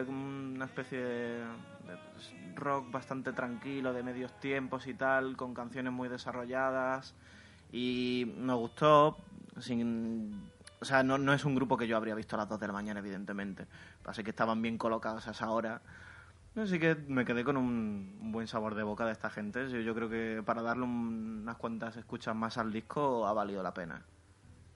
Como una especie de, de, rock bastante tranquilo, de medios tiempos y tal, con canciones muy desarrolladas. Y me gustó, sin... O sea, no, no es un grupo que yo habría visto a las 2 de la mañana, evidentemente. Así que estaban bien colocados a esa hora. Así que me quedé con un, un buen sabor de boca de esta gente. Yo, yo creo que para darle un- unas cuantas escuchas más al disco ha valido la pena.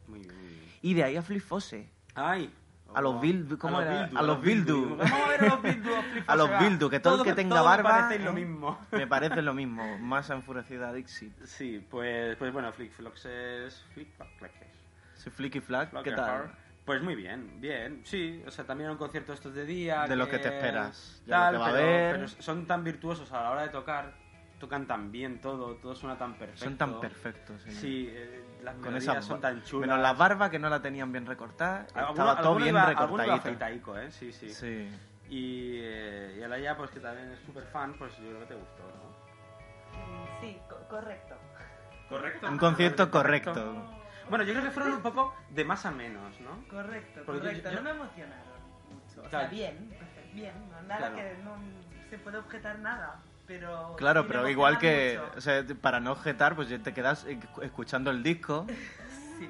Muy bien, muy bien. Y de ahí a Flip Fosse. Ay. A los Bildu, ¿cómo A los era? Bildu, A los Bildu. Vamos a ver a los Bildu. a Flip A los. Bildu, que todo el que tenga barba, parecen lo ¿eh? mismo. Me parece lo mismo. Más enfurecida Dixie. Sí, pues, pues bueno, Flick Floxes... Floxes. Sí, Flicky Flag, ¿qué tal? Heart. Pues muy bien, bien, sí. O sea, también un concierto estos de día. De lo que te esperas, de Tal, lo que va a pero, haber. pero son tan virtuosos a la hora de tocar, tocan tan bien todo, todo suena tan perfecto. Son tan perfectos. Sí, Sí, eh, las Con melodías esa son tan chulas. Menos la barba que no la tenían bien recortada. Alguno- Estaba todo alguno bien iba- alguno iba recortadito. ¿eh? Sí, sí. Sí. Y, eh, y a la ya, pues que también es súper fan, pues yo creo que te gustó, ¿no? Sí, co- correcto. Correcto. Un concierto correcto. Bueno, yo creo que fueron un poco de más a menos, ¿no? Correcto, Porque correcto. yo- No me emocionaron mucho. O Claro. sea, bien, bien. No, nada Claro. que no se puede objetar nada. Pero Claro, sí pero igual que, o sea, para no objetar, pues te quedas escuchando el disco, Sí.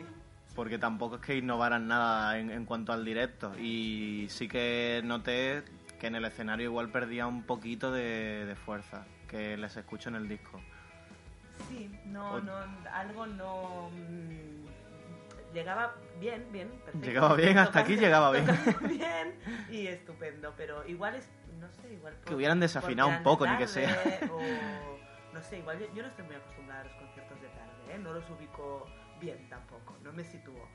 porque tampoco es que innovaran nada en, en cuanto al directo. Y sí que noté que en el escenario igual perdía un poquito de, de fuerza, que les escucho en el disco. Sí, no, O- no, algo no... Llegaba bien, bien, perfecto. Llegaba bien, hasta aquí llegaba bien. bien y estupendo, pero igual es, no sé, igual... por- Que hubieran desafinado un poco, eran ni que sea. tarde, O, no sé, igual yo, yo no estoy muy acostumbrada a los conciertos de tarde, ¿eh? no los ubico bien tampoco, no me sitúo.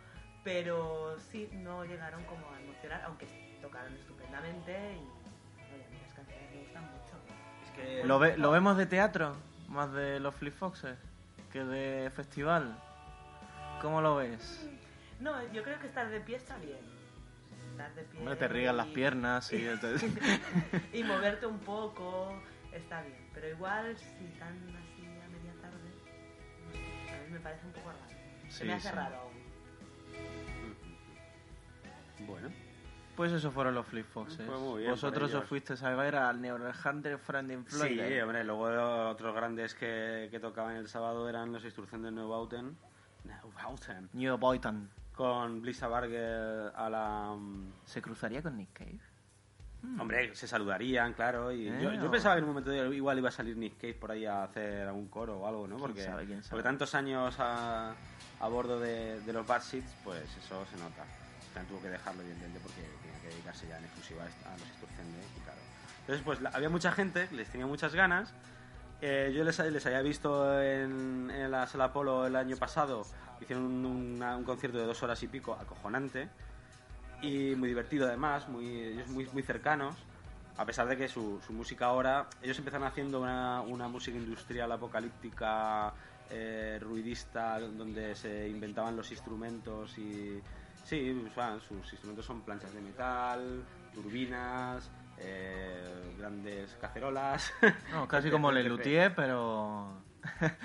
Pero sí, no llegaron como a emocionar, aunque tocaron estupendamente y oye, a mí las canciones me gustan mucho. Es que... ¿Lo, ve- ¿Lo vemos de teatro? Más de los Flip Foxes que de festival. ¿Cómo lo ves? No, yo creo que estar de pie está bien. Estar de pie. Hombre, te rígan las y- piernas y... entonces- y moverte un poco está bien. Pero igual, si tan así a media tarde, a mí me parece un poco raro. Se Sí, me hace sí. raro aún. Bueno. Pues eso fueron los Flip Foxes. Bien Vosotros os fuisteis a ver al Neurohunter Friend Sí, hombre, luego otros grandes que, que tocaban el sábado eran los Instrucción de Neubauten. Neubauten. New Boyton. Con Blissa Bargel a la... mm, ¿Se cruzaría con Nick Cave? Hombre, se saludarían, claro. Y yo, Eh, yo o- pensaba que en un momento igual iba a salir Nick Cave por ahí a hacer algún coro o algo, ¿no? ¿Quién Porque, sabe, quién sabe? porque tantos años a, a bordo de, de los Bad Seeds, pues eso se nota. También tuvo que dejarlo, evidentemente, porque tenía que dedicarse ya en exclusiva a los de y claro. Entonces, pues la- había mucha gente, les tenía muchas ganas. Eh, yo les, les había visto en, en la sala Polo el año pasado. Hicieron un, una- un concierto de dos horas y pico, acojonante. Y muy divertido además, muy, ellos muy, muy cercanos. A pesar de que su, su música ahora... Ellos empezaron haciendo una, una música industrial apocalíptica, eh, ruidista, donde se inventaban los instrumentos y... Sí, sus instrumentos son planchas de metal, turbinas, eh, grandes cacerolas. No, casi como Le. Luthier, pero...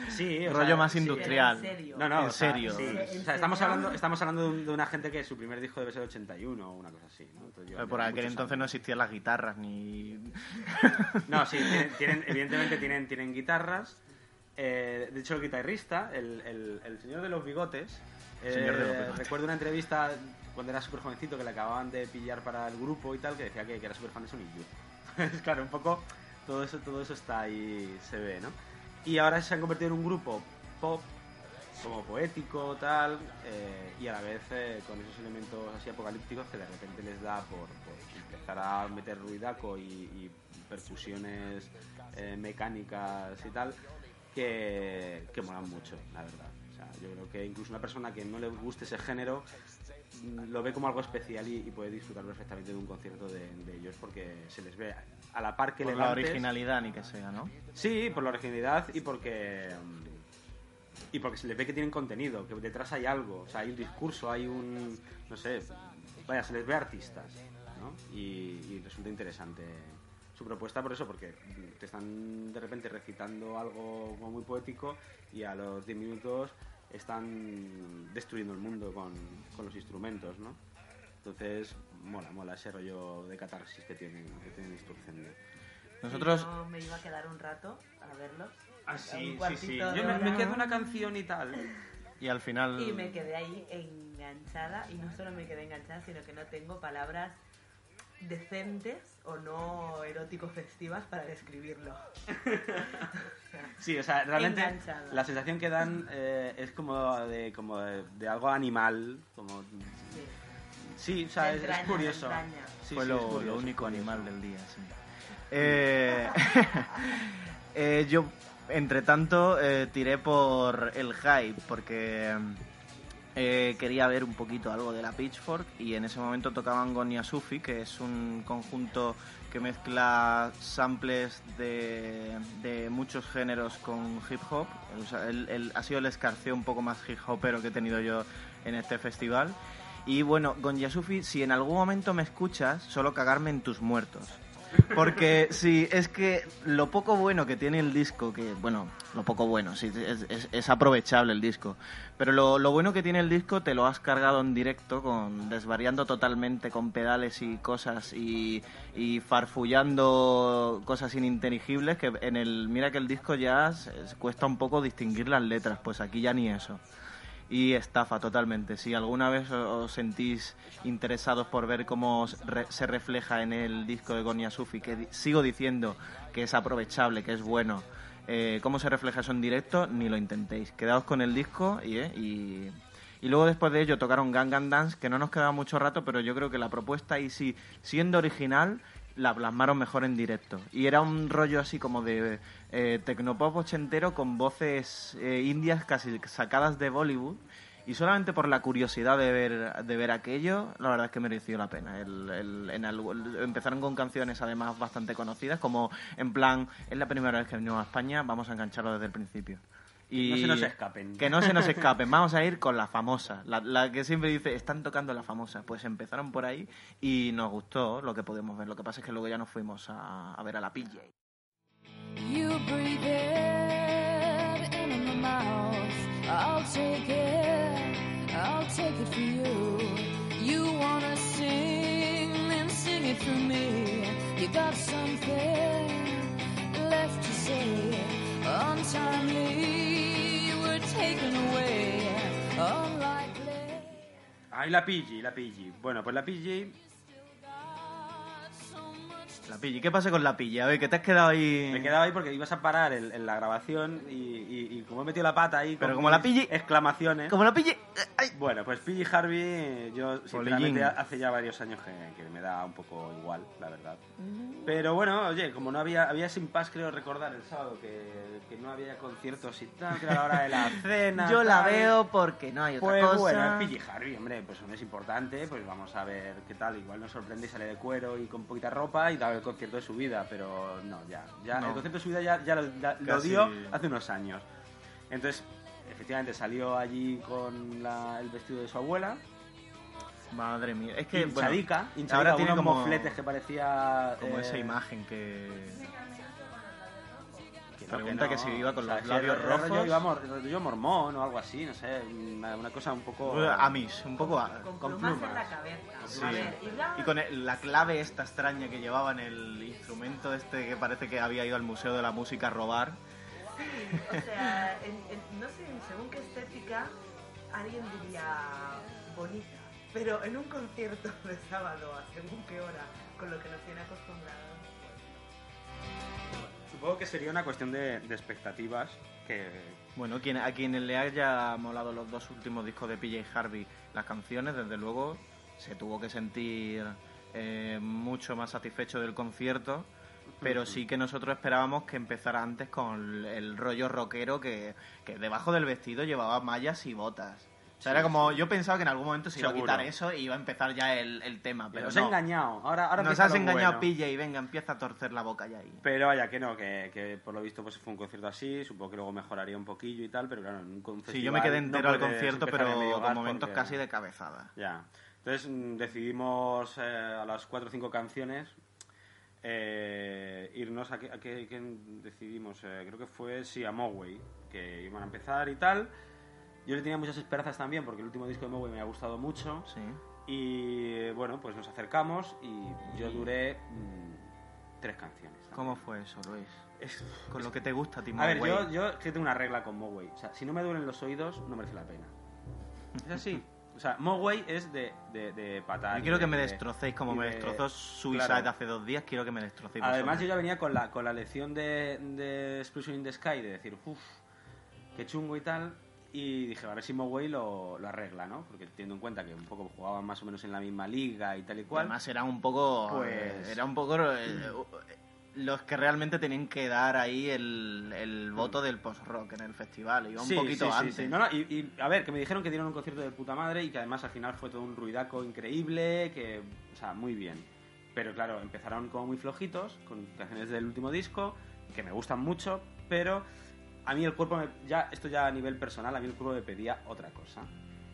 Sí, o Rollo sea, más sí. industrial. En serio. No, no, En o sea, serio. sí. ¿En O sea, estamos hablando, estamos hablando de, un- de una gente que su primer disco debe ser 81 o una cosa así, ¿no? Entonces, Eh, Por aquel entonces años. no existían las guitarras ni... No, sí, tienen, tienen- evidentemente tienen, tienen guitarras. Eh, de hecho, el guitarrista, el, el- el señor de los bigotes, eh, Señor de los bigotes. recuerdo una entrevista cuando era súper jovencito que le acababan de pillar para el grupo y tal, que decía que, era súper fan de Sonic Youth. Es claro, un poco todo eso, todo eso está ahí, se ve, ¿no? Y ahora se han convertido en un grupo pop, como poético, tal, eh, y a la vez eh, con esos elementos así apocalípticos que de repente les da por, empezar a meter ruidaco y, percusiones eh, mecánicas y tal, que, que molan mucho, la verdad. O sea, yo creo que incluso una persona que no le guste ese género lo ve como algo especial y, y puede disfrutar perfectamente de un concierto de, de ellos porque se les ve a la par que Por la originalidad ni que sea, ¿no? Sí, por la originalidad y porque y porque se les ve que tienen contenido, que detrás hay algo, o sea, hay un discurso, hay un no sé, vaya, se les ve artistas, ¿no? Y, y resulta interesante su propuesta por eso, porque te están de repente recitando algo muy poético y a los 10 minutos están destruyendo el mundo con, con los instrumentos, ¿no? Entonces, mola, mola ese rollo de catarsis que tienen, que tienen. Nosotros, Yo me iba a quedar un rato a verlos. Ah, Un sí, sí, sí. Yo me, me quedo una canción y tal. y al final... Y me quedé ahí enganchada. Y no solo me quedé enganchada, sino que no tengo palabras decentes o no erótico festivas para describirlo. Sí, o sea, realmente la sensación que dan eh, es como de, como de, de algo animal, como... Sí. Sí, o sea, es, curioso. Sí, Fue sí, lo, es curioso, lo es único curioso. animal del día, sí. Eh, eh, yo, entre tanto, eh, tiré por el hype, porque eh, quería ver un poquito algo de la Pitchfork y en ese momento tocaban Gonia Sufi, que es un conjunto que mezcla samples de, de muchos géneros con hip hop. El- ha sido el escarceo un poco más hip hopero que he tenido yo en este festival. Y bueno, con Yasufi, si en algún momento me escuchas, solo cagarme en tus muertos. Porque sí, es que lo poco bueno que tiene el disco, que bueno, lo poco bueno, sí, es, aprovechable el disco, pero lo, lo bueno que tiene el disco te lo has cargado en directo, con desvariando totalmente con pedales y cosas y, farfullando cosas ininteligibles, que en el, mira que el disco ya cuesta un poco distinguir las letras, pues aquí ya ni eso y estafa totalmente. Si alguna vez os sentís interesados por ver cómo se refleja en el disco de Gonia Sufi, que sigo diciendo que es aprovechable, que es bueno, eh, cómo se refleja eso en directo, ni lo intentéis. Quedaos con el disco y, eh, y, y luego después de ello tocaron Gangan Dance, que no nos quedaba mucho rato, pero yo creo que la propuesta ahí sí, siendo original, la plasmaron mejor en directo. Y era un rollo así como de eh, tecnopop ochentero con voces eh, indias casi sacadas de Bollywood. Y solamente por la curiosidad de ver, de ver aquello, la verdad es que mereció la pena. El, el- en el- empezaron con canciones además bastante conocidas, como en plan, es la primera vez que venimos a España, vamos a engancharlo desde el principio. Y No se nos escapen. Que no se nos escapen, vamos a ir con la famosa, la, la que siempre dice, están tocando la famosa. Pues empezaron por ahí y nos gustó lo que podemos ver. Lo que pasa es que luego ya nos fuimos a, a ver a la PJ. You breathe it in in my mouth. I'll take it, I'll take it for you. You wanna sing, then sing it for me. You got something left to say. Ay, la PG, la PG. Bueno, pues la PG La PJ, ¿qué pasa con la PJ? A ver, que te has quedado ahí... me quedaba ahí porque ibas a parar en, en la grabación y, y- y como he metido la pata ahí... Pero con como la mis PG Exclamaciones. Como la PJ... ¡Ay! Bueno, pues PG Harvey, yo sinceramente hace ya varios años que, que me da un poco igual, la verdad. Pero bueno, oye, como no había, había sin paz, creo recordar el sábado que, que no había conciertos y tal, que era la hora de la cena. Yo la tal. veo porque no hay otra Pues cosa. bueno, es PG Harvey, hombre, pues no es importante, pues vamos a ver qué tal. Igual nos sorprende y sale de cuero y con poquita ropa y da el concierto de su vida, pero no, ya. ya No. El concierto de su vida ya, ya lo, ya lo Casi- dio hace unos años. Entonces, efectivamente, salió allí con la- el vestido de su abuela, Madre mía, es que... bueno, hinchadica, hinchadica, ahora tiene unos como- mofletes que parecía... como eh, esa imagen que... que Pregunta que si iba con los si labios era- era rojos. rollo, iba mor- rollo mormón o algo así, no sé, una, una cosa un poco... Amis, un poco a- Con, con plumas, plumas. en la cabeza. Sí. A ver, y la- Y con el- la clave esta extraña que llevaba en el instrumento este que parece que había ido al Museo de la Música a robar. O sea, en- en- no sé, según qué estética, alguien diría bonita. Pero en un concierto de sábado, a según qué hora, con lo que nos tiene acostumbrados, pues Supongo que sería una cuestión de, de expectativas que... Bueno, quien, a quienes le haya molado los dos últimos discos de PJ Harvey, las canciones, desde luego, se tuvo que sentir eh, mucho más satisfecho del concierto. Pero sí que nosotros esperábamos que empezara antes con el rollo rockero que, que debajo del vestido llevaba mallas y botas. O sea, era como, yo pensaba que en algún momento se iba a quitar eso y iba a empezar ya el, el tema. Pero Nos no. he engañado. Ahora, ahora Nos empieza has lo engañado, bueno. PJ, venga, empieza a torcer la boca ya ahí. Pero vaya, que no, que, que por lo visto pues fue un concierto así, supongo que luego mejoraría un poquillo y tal, pero claro, en un con- Sí, yo me quedé no entero al concierto, pero con momentos casi de cabezada. Ya. Entonces mm, decidimos eh, a las cuatro o cinco canciones eh, irnos a qué, a qué- qué decidimos, Eh, creo que fue sí, a Moway, que iban a empezar y tal. Yo le tenía muchas esperanzas también porque el último disco de Moway me ha gustado mucho. Sí. Y bueno, pues nos acercamos y yo duré mm, tres canciones. ¿Cómo fue eso, Luis? Es- Con lo que te gusta, Timo. a ver, yo, yo es que tengo una regla con Moway. O sea, si no me duelen los oídos, no merece la pena. Es así. O sea, Moway es de, de, de patar. Yo quiero de- que me de- destrocéis como me de- destrozó Suicide claro. hace dos días. Quiero que me destrocéis. Además, yo ya venía con la, con la lección de, de Explosion in the Sky, de decir, uff, qué chungo y tal. Y dije, a ver si Moway lo, lo arregla, ¿no? Porque teniendo en cuenta que un poco jugaban más o menos en la misma liga y tal y cual. Además, era un poco. Pues- Era un poco. eh, los que realmente tenían que dar ahí el, el voto del post-rock en el festival. Iba un Sí, poquito sí, sí, antes. sí. No, no, y, y, a ver, que me dijeron que dieron un concierto de puta madre y que además al final fue todo un ruidaco increíble, que, o sea, muy bien. Pero claro, empezaron como muy flojitos, con canciones del último disco, que me gustan mucho, pero a mí el cuerpo, me- ya esto ya a nivel personal, a mí el cuerpo me pedía otra cosa.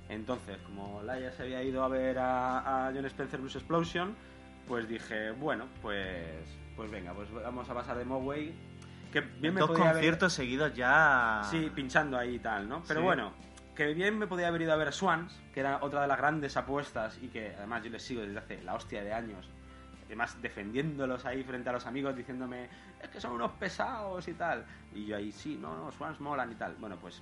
Entonces, como Laia se había ido a ver a, a John Spencer Blues Explosion, pues dije, bueno, pues, pues venga, pues vamos a pasar de Moway, que bien me Dos podía haber- conciertos seguidos ya. Sí, pinchando ahí y tal, ¿no? Pero Sí. bueno, que bien me podía haber ido a ver a Swans, que era otra de las grandes apuestas y que además yo les sigo desde hace la hostia de años. Además, defendiéndolos ahí frente a los amigos, diciéndome, es que son unos pesados y tal. Y yo ahí, sí, no, no, Swans molan y tal. Bueno, pues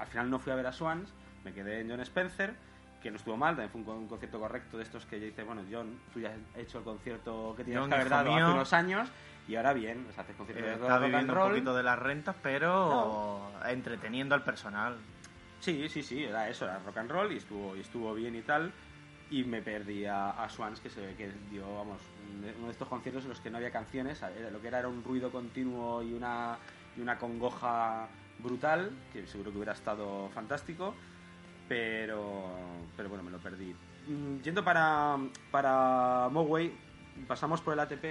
al final no fui a ver a Swans, me quedé en John Spencer, que no estuvo mal, también fue un, con- un concierto correcto de estos que yo dice, bueno, John, tú ya has hecho el concierto que tenías John, que haber dado mío. hace unos años y ahora bien, pues haces conciertos Eh, de rock está and viviendo un roll. poquito de las rentas, pero entreteniendo al personal. Sí, sí, sí, era eso, era rock and roll y estuvo, y estuvo bien y tal. Y me perdí a, a Swans, que se ve que dio, vamos, uno de estos conciertos en los que no había canciones, lo que era era un ruido continuo y una, y una congoja brutal, que seguro que hubiera estado fantástico, pero, pero bueno, me lo perdí. Mm, Yendo para, para Moway, pasamos por el ATP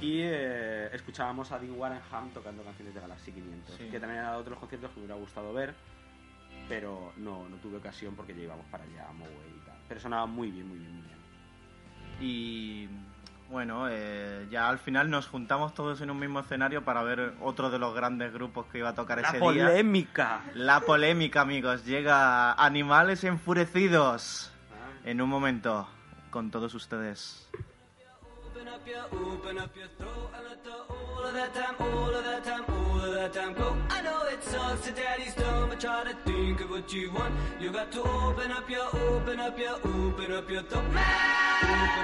y eh, escuchábamos a Dean Warrenham tocando canciones de Galaxy 500, Sí. que también era otro de los conciertos que me hubiera gustado ver, pero no, no tuve ocasión porque ya íbamos para allá a Moway y tal. Pero sonaba muy bien, muy bien, muy bien. Y bueno, eh, ya al final nos juntamos todos en un mismo escenario para ver otro de los grandes grupos que iba a tocar ¡La ese día. polémica! La polémica, amigos. Llega Animales Enfurecidos. En un momento, con todos ustedes. Open up your, open up your throat and let the all of that time, all of that time, all of that time go. I know it sucks that daddy's but try to think of what you want. You got to open up your, open up your, open up your. Open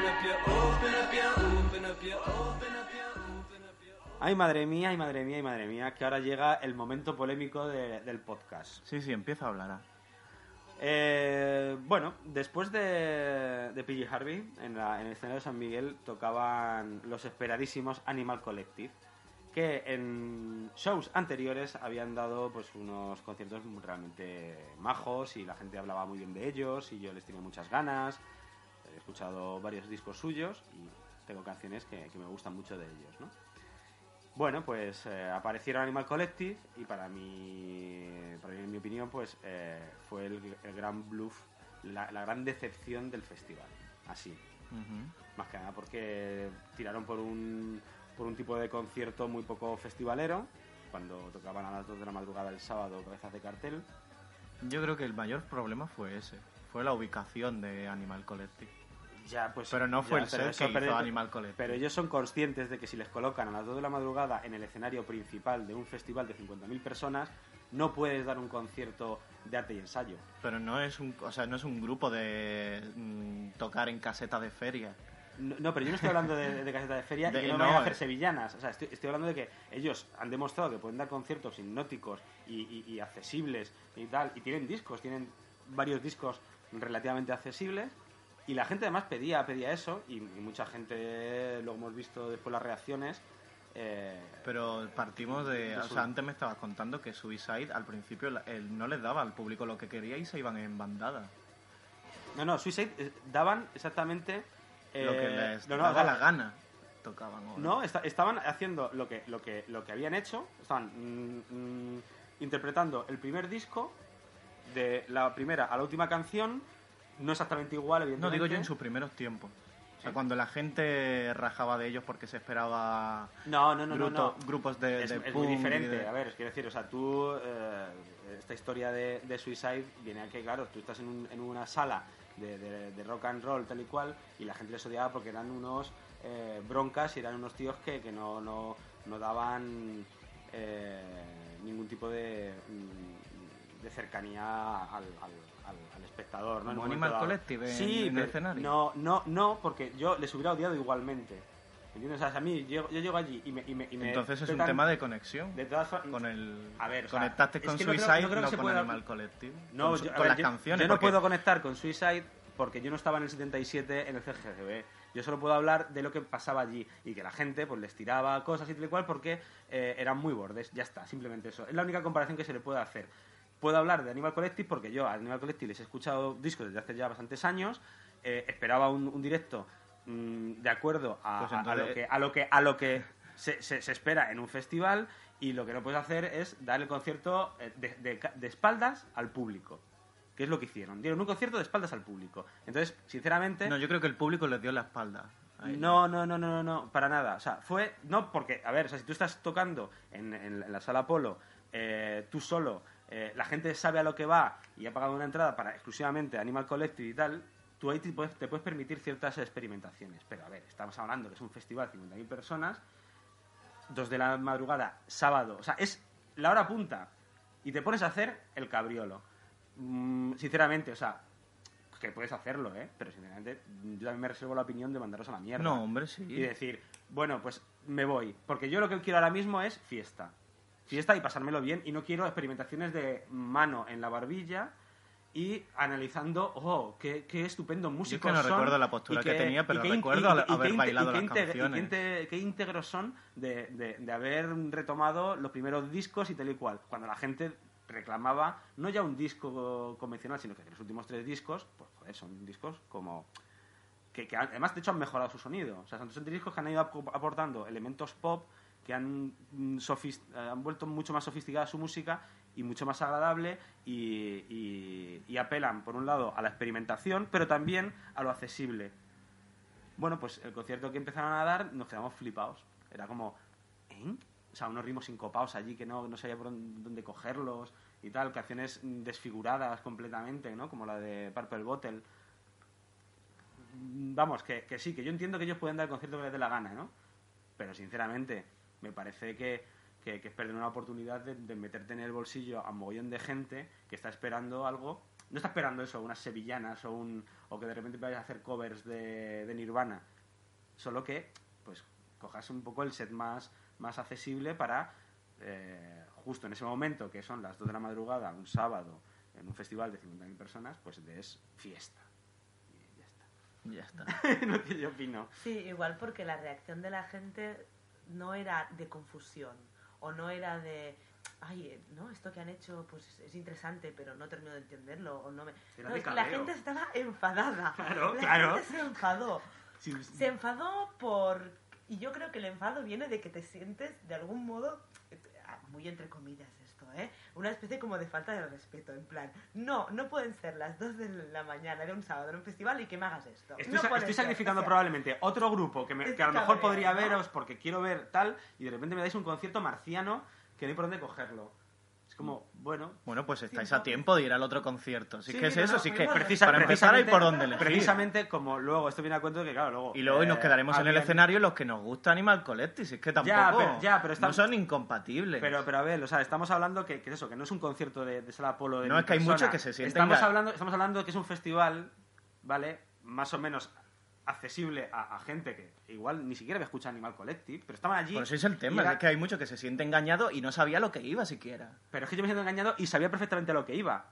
up your, open up your, open up your, open up your, open up your. Ay, madre mía, ay, madre mía, ay, madre mía, que ahora llega el momento polémico de- del podcast. Sí, sí, empieza a hablar. ah. Eh, bueno, después de, de PG Harvey, en, la- en el escenario de San Miguel tocaban los esperadísimos Animal Collective, que en shows anteriores habían dado pues unos conciertos realmente majos y la gente hablaba muy bien de ellos y yo les tenía muchas ganas. He escuchado varios discos suyos y tengo canciones que, que me gustan mucho de ellos, ¿no? Bueno, pues eh, aparecieron Animal Collective y para mí, para mí, en mi opinión, pues eh, fue el, el gran bluff, la, la gran decepción del festival. Así, Ujú. más que nada porque tiraron por un, por un tipo de concierto muy poco festivalero, cuando tocaban a las 2 de la madrugada el sábado cabezas de cartel. Yo creo que el mayor problema fue ese. Fue la ubicación de Animal Collective. Ya, pues, Pero no fue ya, el eso- que pero- Animal Collective. Pero ellos son conscientes de que si les colocan a las 2 de la madrugada en el escenario principal de un festival de 50.000 personas, no puedes dar un concierto de arte y ensayo. Pero no es un, o sea, no es un grupo de mm, tocar en caseta de feria. No, no, pero yo no estoy hablando de, de caseta de feria De- y que no, no, vayan a eh. hacer sevillanas. O sea, estoy, estoy hablando de que ellos han demostrado que pueden dar conciertos hipnóticos y, y- y accesibles y tal. Y tienen discos, tienen varios discos relativamente accesibles. Y la gente además pedía, pedía eso. Y, y mucha gente, lo hemos visto después las reacciones. eh, Pero partimos de... De O sea, antes me estabas contando que Suicide al principio él no les daba al público lo que quería y se iban en bandada. no, no, Suicide eh, daban exactamente... lo que eh, les no, no, daba da- la gana tocaban. o- No, esta- estaban haciendo lo que, lo que, lo que habían hecho, estaban mm, mm, interpretando el primer disco de la primera a la última canción, no exactamente igual, No, evidentemente. digo yo en sus primeros tiempos. O sea, cuando la gente rajaba de ellos porque se esperaba No, no, no, no, grupo- no. grupos de, es, de es punk muy diferente. de- A ver, quiero decir, o sea, tú, eh, esta historia de, de Suicide viene a que, claro, tú estás en, un- en una sala de, de- de rock and roll tal y cual y la gente les odiaba porque eran unos eh, broncas y eran unos tíos que, que no, no, no daban eh, ningún tipo de, mm, de cercanía al, al- al- al espectador. ¿no? En Como un Animal momento dado. Collective en- sí, en el pero- escenario. No, no, no, porque yo les hubiera odiado igualmente. ¿Entiendes? O sea, a mí, yo, yo llego allí y me... y me- y me Entonces es un tema de conexión. de todas formas, Con el... A ver, o sea, conectaste con que no creo- Suicide, no no, creo con pueda- Animal Collective. No, con, yo, con ver, las yo- canciones. Yo no porque- puedo conectar con Suicide porque yo no estaba en el 77 en el CGCB. Yo solo puedo hablar de lo que pasaba allí y que la gente pues les tiraba cosas y tal y cual porque eh, eran muy bordes. Ya está, simplemente eso. Es la única comparación que se le puede hacer. Puedo hablar de Animal Collective porque yo a Animal Collective les he escuchado discos desde hace ya bastantes años. eh, esperaba un, un directo mm, de acuerdo a, Pues a- lo que a lo que a lo que se, se- se espera en un festival y lo que no puedes hacer es dar el concierto eh, de, de ca- de espaldas al público que es lo que hicieron dieron un concierto de espaldas al público entonces sinceramente No, yo creo que el público les dio la espalda. a ellos. no, no, no, no, no, no, para nada. O sea, fue. No, porque, a ver, o sea, si tú estás tocando en, en- en la sala Polo, eh, tú solo, eh, la gente sabe a lo que va y ha pagado una entrada para exclusivamente Animal Collective y tal, tú ahí te puedes, te puedes permitir ciertas experimentaciones. Pero, a ver, estamos hablando que es un festival de 50.000 personas, dos de la madrugada, sábado, o sea, es la hora punta y te pones a hacer el cabriolo. Mm, sinceramente, o sea, que puedes hacerlo, ¿eh? Pero sinceramente, yo también me reservo la opinión de mandaros a la mierda. No, hombre, sí. Y decir, bueno, pues me voy. Porque yo lo que quiero ahora mismo es fiesta. Fiesta y pasármelo bien. Y no quiero experimentaciones de mano en la barbilla y analizando, oh, qué, qué estupendo músico no son. recuerdo la postura y que tenía, pero recuerdo y- y haber bailado las inte- y qué canciones. qué íntegros son de, de- de haber retomado los primeros discos y tal y cual. Cuando la gente reclamaba no ya un disco convencional, sino que los últimos tres discos, pues joder, son discos como que, que además de hecho han mejorado su sonido. O sea, son, son discos que han ido ap- aportando elementos pop que han, mm, eh, han vuelto mucho más sofisticada su música y mucho más agradable y, y- y apelan, por un lado, a la experimentación, pero también a lo accesible. Bueno, pues el concierto que empezaron a dar nos quedamos flipados. Era como, ¿eh? O sea, unos ritmos sincopados allí que no, no sabía por dónde cogerlos y tal, canciones desfiguradas completamente, ¿no? Como la de Purple Bottle. Vamos, que, que sí, que yo entiendo que ellos pueden dar el concierto que les dé la gana, ¿no? Pero sinceramente, me parece que, que- que es perder una oportunidad de, de meterte en el bolsillo a un mogollón de gente que está esperando algo. No está esperando eso, unas sevillanas o, un, o que de repente vayas a hacer covers de, de Nirvana. Solo que, pues, cojas un poco el set más, más accesible para, eh, justo en ese momento, que son las 2 de la madrugada, un sábado, en un festival de 50.000 personas, pues des fiesta. Y ya está. Ya está. lo que yo opino. Sí, igual porque la reacción de la gente no era de confusión o no era de ay, eh, no, esto que han hecho pues es interesante, pero no termino de entenderlo o no me Era No, de es que la gente estaba enfadada. Claro, la claro. gente se enfadó. Sí, Se enfadó por y yo creo que el enfado viene de que te sientes de algún modo eh, muy entre comillas esto, ¿eh? Una especie como de falta de respeto, en plan, no, no pueden ser las 2 de la mañana de un sábado en un festival y que me hagas esto. Estoy, No sa- estoy sacrificando o sea, probablemente otro grupo que, me- que a lo mejor podría veros porque quiero ver tal y de repente me dais un concierto marciano que no hay por dónde cogerlo. Es como, bueno... Bueno, pues estáis a tiempo de ir al otro concierto. Si es Sí, que es no, eso, no, si es que precisa- para empezar hay por dónde elegir. Precisamente como luego, esto viene a cuento de que, claro, luego... Y luego y nos eh, quedaremos en el escenario los que nos gusta Animal Collective. Si es que tampoco. Ya, pero- ya, pero está- No son incompatibles. Pero, pero a ver, o sea, estamos hablando que, que es eso, que no es un concierto de, de sala polo de No, es que hay muchos que se sienten Estamos hablando, estamos hablando de que es un festival, ¿vale? Más o menos accesible a, a gente que igual ni siquiera había escuchado Animal Collective, pero estaban allí. Por eso es el tema, era- es que hay mucho que se siente engañado y no sabía lo que iba siquiera. Pero es que yo me siento engañado y sabía perfectamente a lo que iba.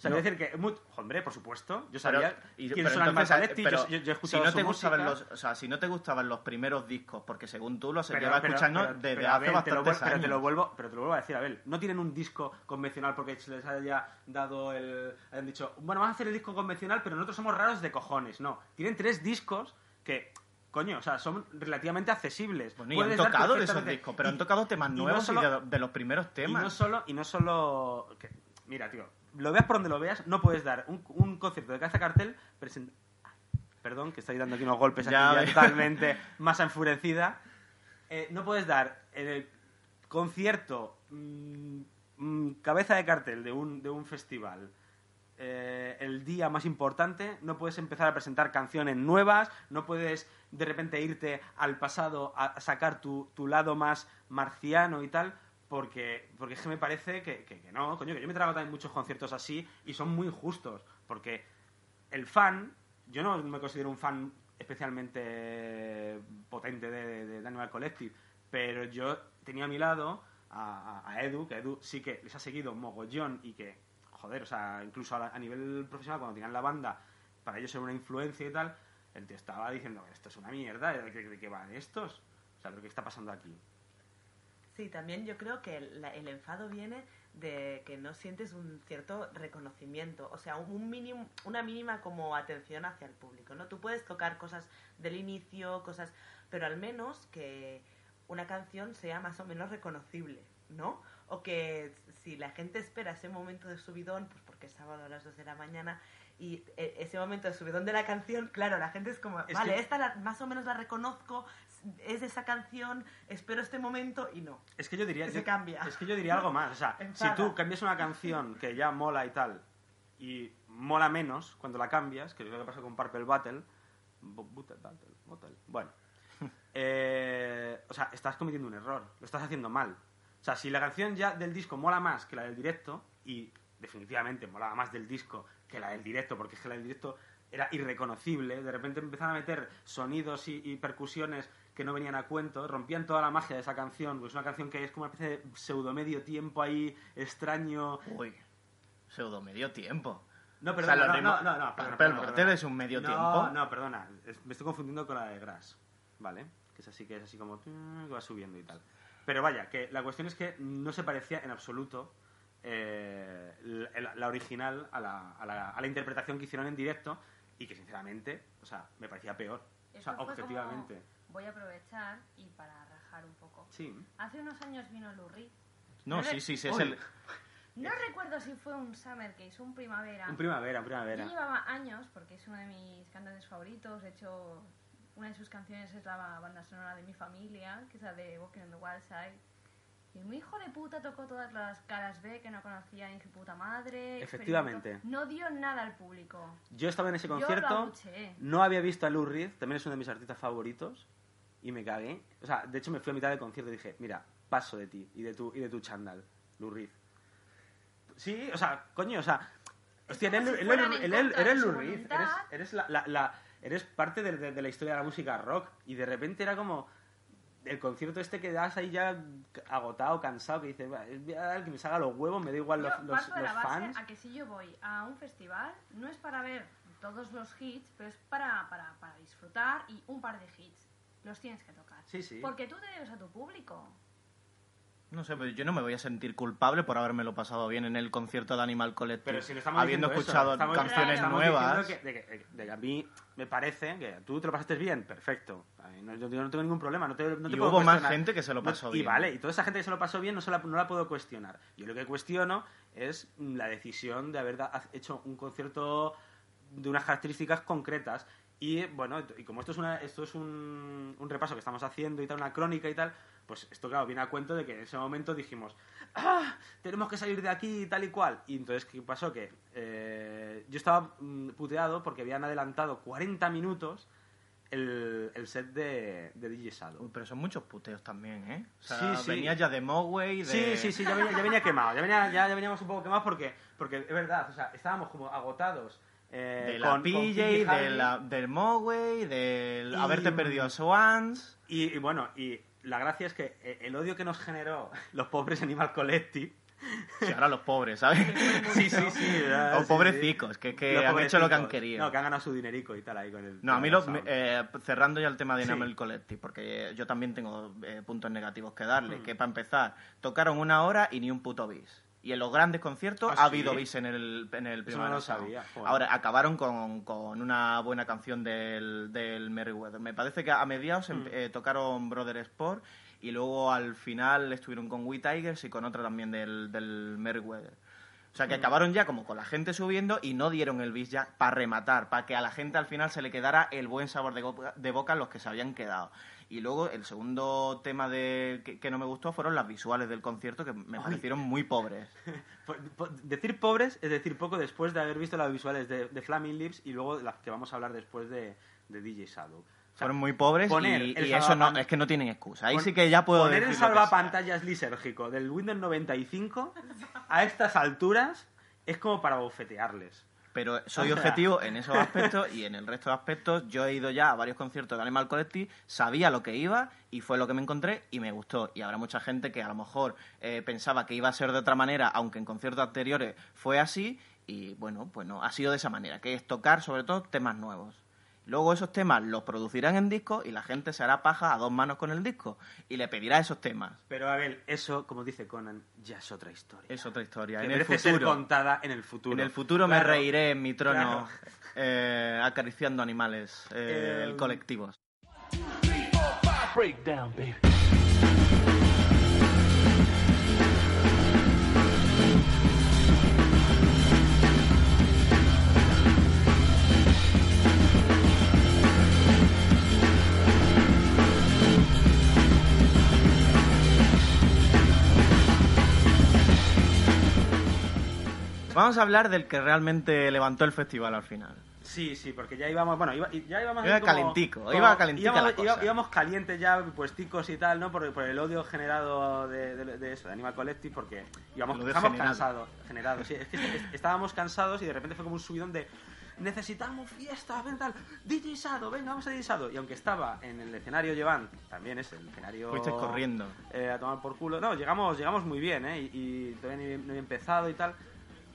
O sea, No. quiero decir que, mu- hombre, por supuesto, yo sabía y- quiénes son entonces, pero yo, yo- he si escuchado no su te gustaban los, o sea, si no te gustaban los primeros discos, porque según tú los pero- escuchando pero- desde hace Abel, te lo, bastantes pero te lo vuelvo pero te lo vuelvo a decir Abel no tienen un disco convencional porque se les haya dado el hayan dicho bueno vamos a hacer el disco convencional pero nosotros somos raros de cojones no tienen tres discos que coño o sea son relativamente accesibles Bueno, y han tocado de esos discos, pero y- han tocado temas y no nuevos y de, de los primeros y temas. no solo y no solo que- mira tío lo veas por donde lo veas no puedes dar un, un concierto de cabeza cartel present- perdón que estoy dando aquí unos golpes aquí Ya ya veo. totalmente más enfurecida Eh, no puedes dar en el concierto mm, mm, cabeza de cartel de un, de un festival eh, el día más importante, no puedes empezar a presentar canciones nuevas, no puedes de repente irte al pasado a sacar tu, tu lado más marciano y tal, porque, porque es que me parece que, que- que no, coño, que yo me trago también muchos conciertos así y son muy injustos, porque el fan, yo no me considero un fan especialmente potente de, de, de Animal Collective, pero yo tenía a mi lado a, a- Edu, que Edu sí que les ha seguido mogollón y que, joder, o sea, incluso a, la- a nivel profesional, cuando tenían la banda, para ellos era una influencia y tal, el tío estaba diciendo, esto es una mierda, ¿de qué, de qué van estos? O sea, ¿pero qué está pasando aquí? Sí, también yo creo que el, el enfado viene de que no sientes un cierto reconocimiento, o sea, un mínimo, una mínima como atención hacia el público, ¿no? Tú puedes tocar cosas del inicio, cosas, pero al menos que una canción sea más o menos reconocible, ¿no? O que si la gente espera ese momento de subidón, pues porque es sábado a las 2 de la mañana, y e- ese momento de subidón de la canción, claro, la gente es como, Es vale, que- esta la- más o menos la reconozco, es de esa canción, espero este momento y no. Es que yo diría... Que se cambia. Es que yo diría algo más, o sea, si tú cambias una canción que ya mola y tal, y mola menos cuando la cambias, que es lo que pasa con Purple Battle, bueno, eh, o sea, estás cometiendo un error, lo estás haciendo mal. O sea, si la canción ya del disco mola más que la del directo, y definitivamente molaba más del disco que la del directo, porque es que la del directo era irreconocible, de repente empezaron a meter sonidos y, y percusiones que no venían a cuento, rompían toda la magia de esa canción, pues es una canción que es como una especie de pseudo medio tiempo ahí extraño. Uy, pseudo medio tiempo. No, O sea, perdona, los de no, Mo- no, no, perdona, perdona, Bottle perdona. es un medio no, tiempo. No, perdona, es- me estoy confundiendo con la de Grass, ¿vale? Que es así, que es así como mm, que va subiendo y tal. Pero vaya, que la cuestión es que no se parecía en absoluto eh, la, la original a la, a, la, a la interpretación que hicieron en directo y que sinceramente, o sea, me parecía peor. O sea, objetivamente. como- voy a aprovechar y para rajar un poco. Sí. Hace unos años vino Lou Reed. No, No sí, sí, sí, es Uy. el... No recuerdo si fue un Summer Case, un Primavera. Un primavera, un primavera. Yo llevaba años, porque es uno de mis cantantes favoritos. De hecho, una de sus canciones es la banda sonora de mi familia, que es la de Walking on the Wild Side. Y muy hijo de puta tocó todas las caras B que no conocía ni su puta madre. Efectivamente. No dio nada al público. Yo estaba en ese Yo lo concierto, no había visto a Lou Reed, también es uno de mis artistas favoritos, y me cagué. O sea, de hecho me fui a mitad del concierto y dije, mira, paso de ti y de tu, y de tu chándal, Reed. Sí, o sea, coño, o sea, hostia, eres, si en eres- contra eres eres, la, la- la- eres parte de, de- de la historia de la música rock, y de repente era como el concierto este que das ahí ya agotado, cansado, que dices, "Va, es el que me salga los huevos, me da igual los, Yo los, de los la base fans. a que si yo voy a un festival, no es para ver todos los hits, pero es para, para, para disfrutar y un par de hits. Los tienes que tocar. Sí, sí. Porque tú te debes a tu público. No sé, pero yo no me voy a sentir culpable por habérmelo pasado bien en el concierto de Animal Collective. Pero si no estamos habiendo eso, escuchado estamos- canciones estamos nuevas. diciendo que- de que, de que a mí me parece que tú te lo pasaste bien, perfecto. No, yo no tengo ningún problema. No te, no te Y puedo hubo más gente que se lo No- pasó y bien. vale, y toda esa gente que se lo pasó bien no, se la, no la puedo cuestionar. Yo lo que cuestiono es la decisión de haber da- hecho un concierto de unas características concretas. Y bueno, y como esto es, una, esto es un, un repaso que estamos haciendo y tal, una crónica y tal, pues esto, claro, viene a cuento de que en ese momento dijimos, ¡ah! Tenemos que salir de aquí y tal y cual. Y entonces, ¿qué pasó? Que eh, yo estaba mm, puteado porque habían adelantado 40 minutos el, el set de, de DJ Shadow. Uy, pero son muchos puteos también, ¿eh? O sea, Sí, sí. venía ya de Mogwai, de... Sí, sí, sí, ya venía, ya venía quemado, ya, venía, ya, ya veníamos un poco quemados porque, porque es verdad, o sea, estábamos como agotados eh, de la con- con PJ, de la, del Moway, del Y- haberte perdido a Swans. Y, y bueno, y la gracia es que eh, el odio que nos generó los pobres Animal Collective. Sí, ahora los pobres, ¿sabes? Sí, sí, sí. sí, pobrecicos, que, que han hecho lo que han querido. No, que han ganado su dinerico y tal ahí con el. No, a mí, lo, eh, cerrando ya el tema de Sí. Enamel Collective, porque yo también tengo eh, puntos negativos que darle, Mm. que para empezar, tocaron una hora y ni un puto bis. Y en los grandes conciertos ¿Ah, ha sí? habido bis en el, en el Eso no lo sabía. Ahora, acabaron con, con una buena canción del, del Merryweather. Me parece que a mediados Mm. eh, tocaron Brother Sport y luego al final estuvieron con We Tigers y con otra también del, del Merryweather. O sea que Mm. acabaron ya como con la gente subiendo y no dieron el bis ya para rematar, para que a la gente al final se le quedara el buen sabor de, boca- de boca en los que se habían quedado. Y luego el segundo tema de, que, que no me gustó fueron las visuales del concierto que me parecieron muy pobres. Po- po- Decir pobres es decir poco después de haber visto las visuales de, de Flaming Lips y luego las que vamos a hablar después de, de DJ Shadow. O sea, Fueron muy pobres y, el y eso no, es que no tienen excusa. Ahí sí que ya puedo Poner el decir sea. salvapantallas lisérgico del Windows 95 a estas alturas es como para bofetearles. Pero soy objetivo en esos aspectos y en el resto de aspectos. Yo he ido ya a varios conciertos de Animal Collective, sabía lo que iba y fue lo que me encontré y me gustó. Y habrá mucha gente que a lo mejor eh, pensaba que iba a ser de otra manera, aunque en conciertos anteriores fue así. Y bueno, pues no, ha sido de esa manera, que es tocar sobre todo temas nuevos. Luego esos temas los producirán en disco y la gente se hará paja a dos manos con el disco y le pedirá esos temas. Pero a ver, eso, como dice Conan, ya es otra historia. Es otra historia. que En el merece ser futuro, contada en el futuro. en el futuro me reiré en mi trono Claro. eh, acariciando animales eh, Eh, colectivos. Breakdown, baby. Vamos a hablar del que realmente levantó el festival al final. Sí, sí, porque ya íbamos, bueno, iba, ya íbamos Iba como- calentico, como- iba calentica íbamos, la cosa. íbamos calientes ya, puesticos y tal, ¿no? Por, por el odio generado de, de- de eso, de Animal Collective, porque íbamos, estábamos cansados, generado, sí, es que est- estábamos cansados y de repente fue como un subidón de necesitamos fiesta, ven tal, DJ Sado, venga, vamos a DJ Sado. Y aunque estaba en el escenario Llevan, también es el escenario... Fuiste corriendo. eh, a tomar por culo. No, llegamos, llegamos muy bien, ¿eh? Y, y todavía no había empezado y tal.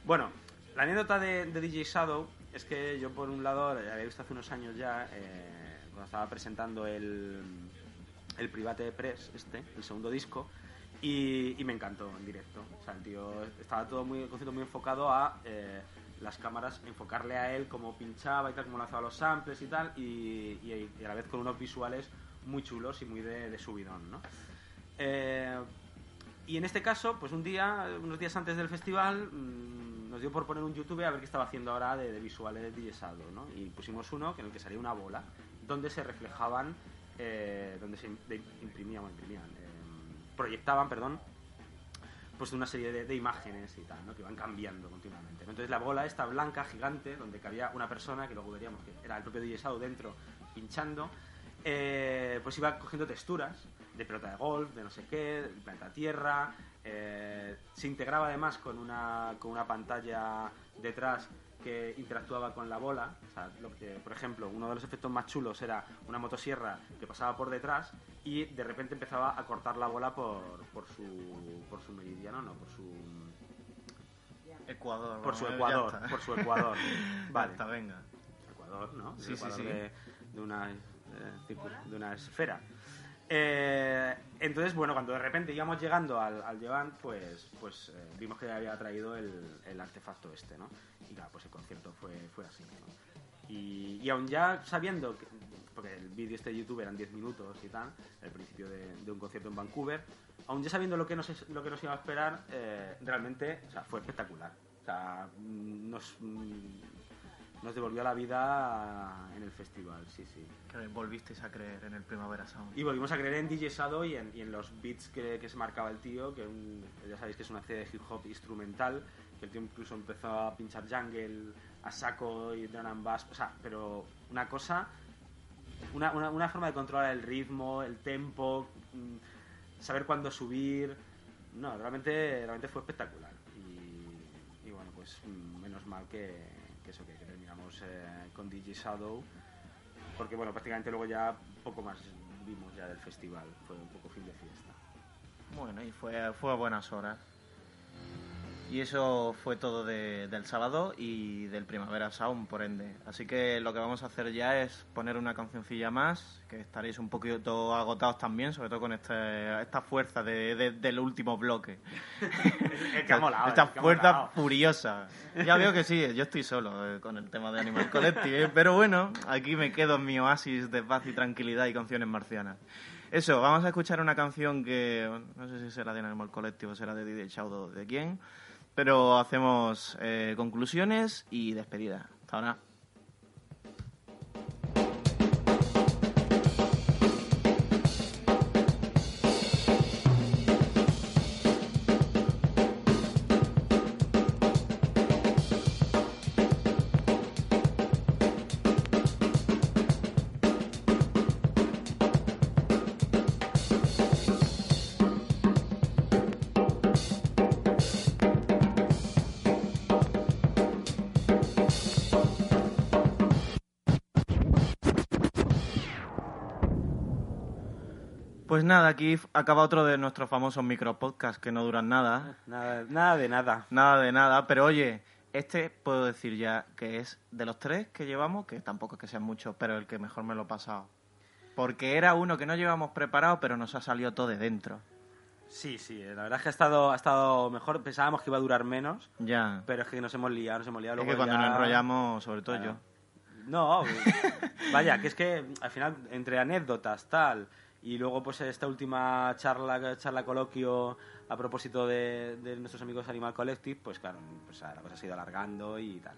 Bueno, la anécdota de, DJ Shadow es que yo, por un lado, la había visto hace unos años ya, eh, cuando estaba presentando el, el Private Press, este, el segundo disco, y, me encantó en directo. O sea, el tío estaba todo muy, muy enfocado a eh, las cámaras, enfocarle a él cómo pinchaba y tal, cómo lanzaba los samples y tal, y, a la vez con unos visuales muy chulos y muy de, de subidón, ¿no? Eh, y en este caso, pues un día, unos días antes del festival, mm, nos dio por poner un YouTube a ver qué estaba haciendo ahora de, de visuales de Shadow, ¿no? Y pusimos uno en el que salía una bola, donde se reflejaban, eh, donde se imprimían, bueno, imprimían, eh, proyectaban, perdón, pues una serie de, imágenes y tal, ¿no? Que van cambiando continuamente. Entonces la bola esta blanca, gigante, donde cabía una persona, que luego veríamos que era el propio DJ dentro, pinchando, eh, pues iba cogiendo texturas de pelota de golf, de no sé qué, del planeta Tierra, eh, se integraba además con una, con una pantalla detrás que interactuaba con la bola. O sea, lo que, por ejemplo, uno de los efectos más chulos era una motosierra que pasaba por detrás y de repente empezaba a cortar la bola por, por, su, por su meridiano, no, por su, Ecuador. por su ecuador. Por su ecuador. Vale. venga. Ecuador, ¿no? Sí, sí, sí. De, de una, eh, de una esfera. Eh, entonces, bueno, cuando de repente íbamos llegando al, al Llevant, pues, pues eh, vimos que había traído el, artefacto este, ¿no? Y claro, pues el concierto fue, fue así, ¿no? Y, y aún ya sabiendo, que, porque el vídeo este de YouTube eran 10 minutos y tal, el principio de, un concierto en Vancouver, aún ya sabiendo lo que nos, lo que nos iba a esperar, eh, realmente o sea, fue espectacular. O sea, nos, nos devolvió la vida en el festival, sí, sí. Que volvisteis a creer en el Primavera Sound. Y volvimos a creer en DJ Shadow y en, y en los beats que, que se marcaba el tío, que un- ya sabéis que es una serie de hip hop instrumental, que el tío incluso empezó a pinchar jungle a saco y drum and bass, o sea, pero una cosa, una, una, una forma de controlar el ritmo, el tempo, mm, saber cuándo subir, no, realmente, realmente fue espectacular. Y, y bueno, pues mm, menos mal que, terminamos eh, con DJ Shadow, porque bueno, prácticamente luego ya poco más vimos ya del festival, fue un poco fin de fiesta. Bueno, y fue, fue a buenas horas. Y eso fue todo de- del sábado y del Primavera Sound, por ende. Así que lo que vamos a hacer ya es poner una cancioncilla más, que estaréis un poquito agotados también, sobre todo con este, esta fuerza de- de- del último bloque. El que ha molado, Esta el que ha fuerza furiosa. Ya veo que sí, yo estoy solo eh, con el tema de Animal Collective, eh, pero bueno, aquí me quedo en mi oasis de paz y tranquilidad y canciones marcianas. Eso, vamos a escuchar una canción que no sé si será de Animal Collective o será de DJ Shadow de quién, pero hacemos eh, conclusiones y despedida. Hasta ahora. Pues nada, aquí acaba otro de nuestros famosos micropodcasts que no duran nada. Nada, nada de nada. Nada de nada, pero oye, este puedo decir ya que es de los tres que llevamos, que tampoco es que sean muchos, pero el que mejor me lo he pasado. Porque era uno que no llevamos preparado, pero nos ha salido todo de dentro. Sí, sí, la verdad es que ha estado, ha estado mejor, pensábamos que iba a durar menos, Ya. pero es que nos hemos liado, nos hemos liado. Es luego que cuando ya- nos enrollamos, sobre todo Claro. yo. No, vaya, que es que al final, entre anécdotas, tal, y luego pues esta última charla, charla coloquio a propósito de, de nuestros amigos Animal Collective, pues claro, pues la cosa se ha ido alargando y tal.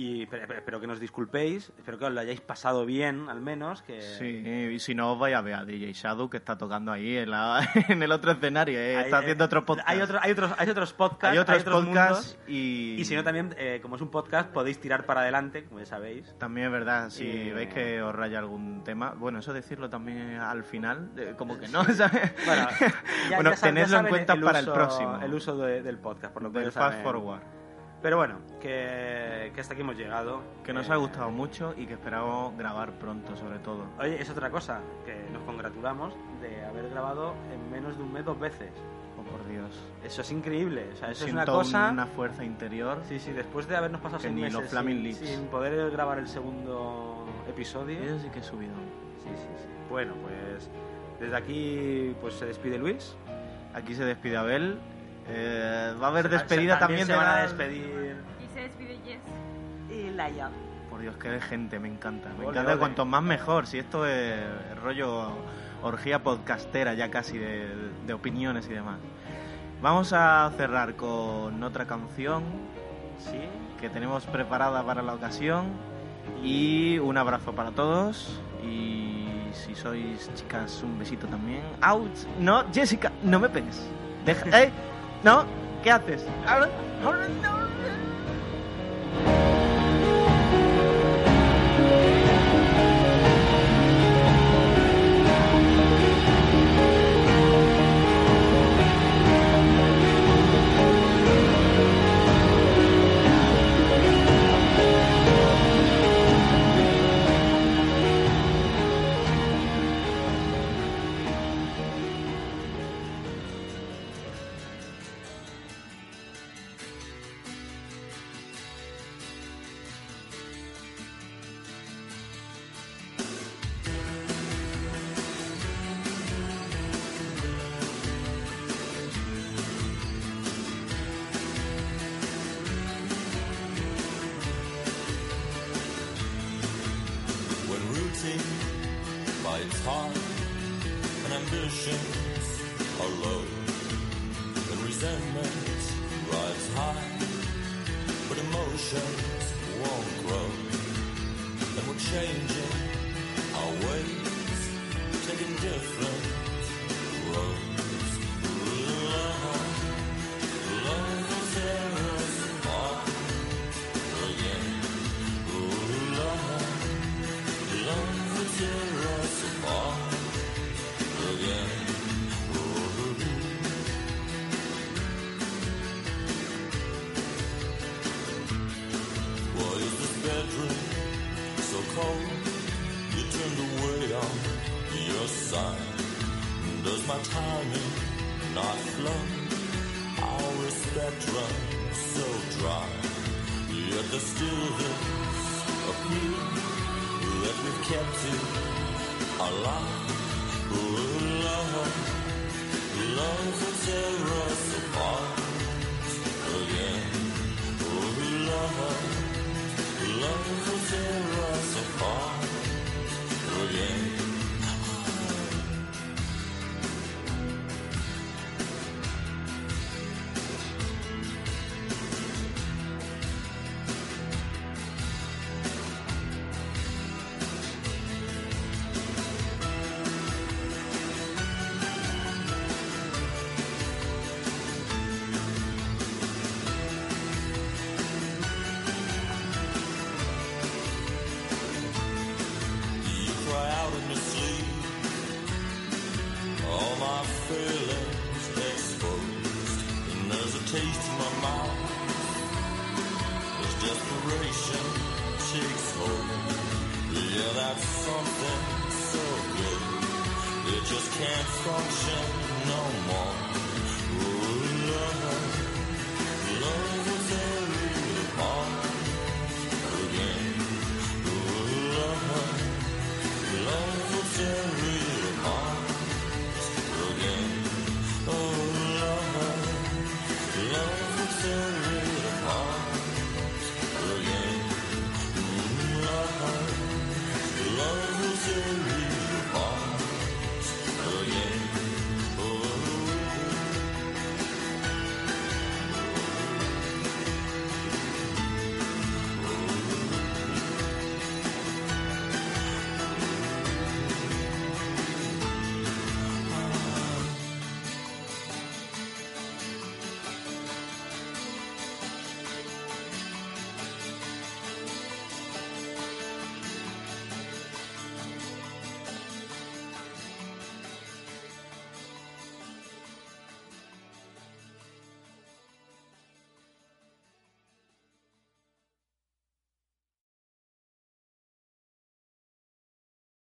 Y pero- pero- espero que nos disculpéis, espero que os lo hayáis pasado bien, al menos, que... Sí, y si no os vais a ver a DJ Shadow que está tocando ahí en, la- en el otro escenario, ¿eh? Hay- está haciendo otro podcast. Hay, otro- hay otros, hay otros podcasts, Hay otros mundos, podcasts y... y si no también, eh, como es un podcast, podéis tirar para adelante, como ya sabéis. También es verdad, si Y- veis que os raya algún tema, bueno, eso decirlo también al final, eh, como que no, ¿sabes? Bueno, ya- Bueno, ya sab- ya tenedlo en cuenta el para uso- el próximo. El uso de- del podcast, por lo que Del Fast. Forward. Pero bueno, que, que hasta aquí hemos llegado. Que nos Eh, ha gustado mucho y que esperamos grabar pronto, sobre todo. Oye, es otra cosa, que nos congratulamos de haber grabado en menos de un mes dos veces. Oh, por Dios. Eso es increíble. O sea, eso es Siento una cosa... una fuerza interior. Sí, sí, después de habernos pasado Que seis ni meses los Flaming sin, Lips. sin poder grabar el segundo episodio. Eso sí que he subido. Sí, sí, sí. Bueno, pues desde aquí pues se despide Luis. Aquí se despide Abel. Eh, va a haber Se- despedida también, se de van a despedir. Y se despide Jess. Y Laia. Por Dios, qué de gente, me encanta. Me Ole, encanta, ole. cuanto más mejor. Si esto es rollo orgía podcastera ya casi de, de opiniones y demás. Vamos a cerrar con otra canción Sí. que tenemos preparada para la ocasión. Y un abrazo para todos. Y si sois chicas, un besito también. ¡Out! No, Jessica, no me pegues. Deja, ¿Eh? ¿No? ¿Qué haces? Hard and ambitions are low. When resentment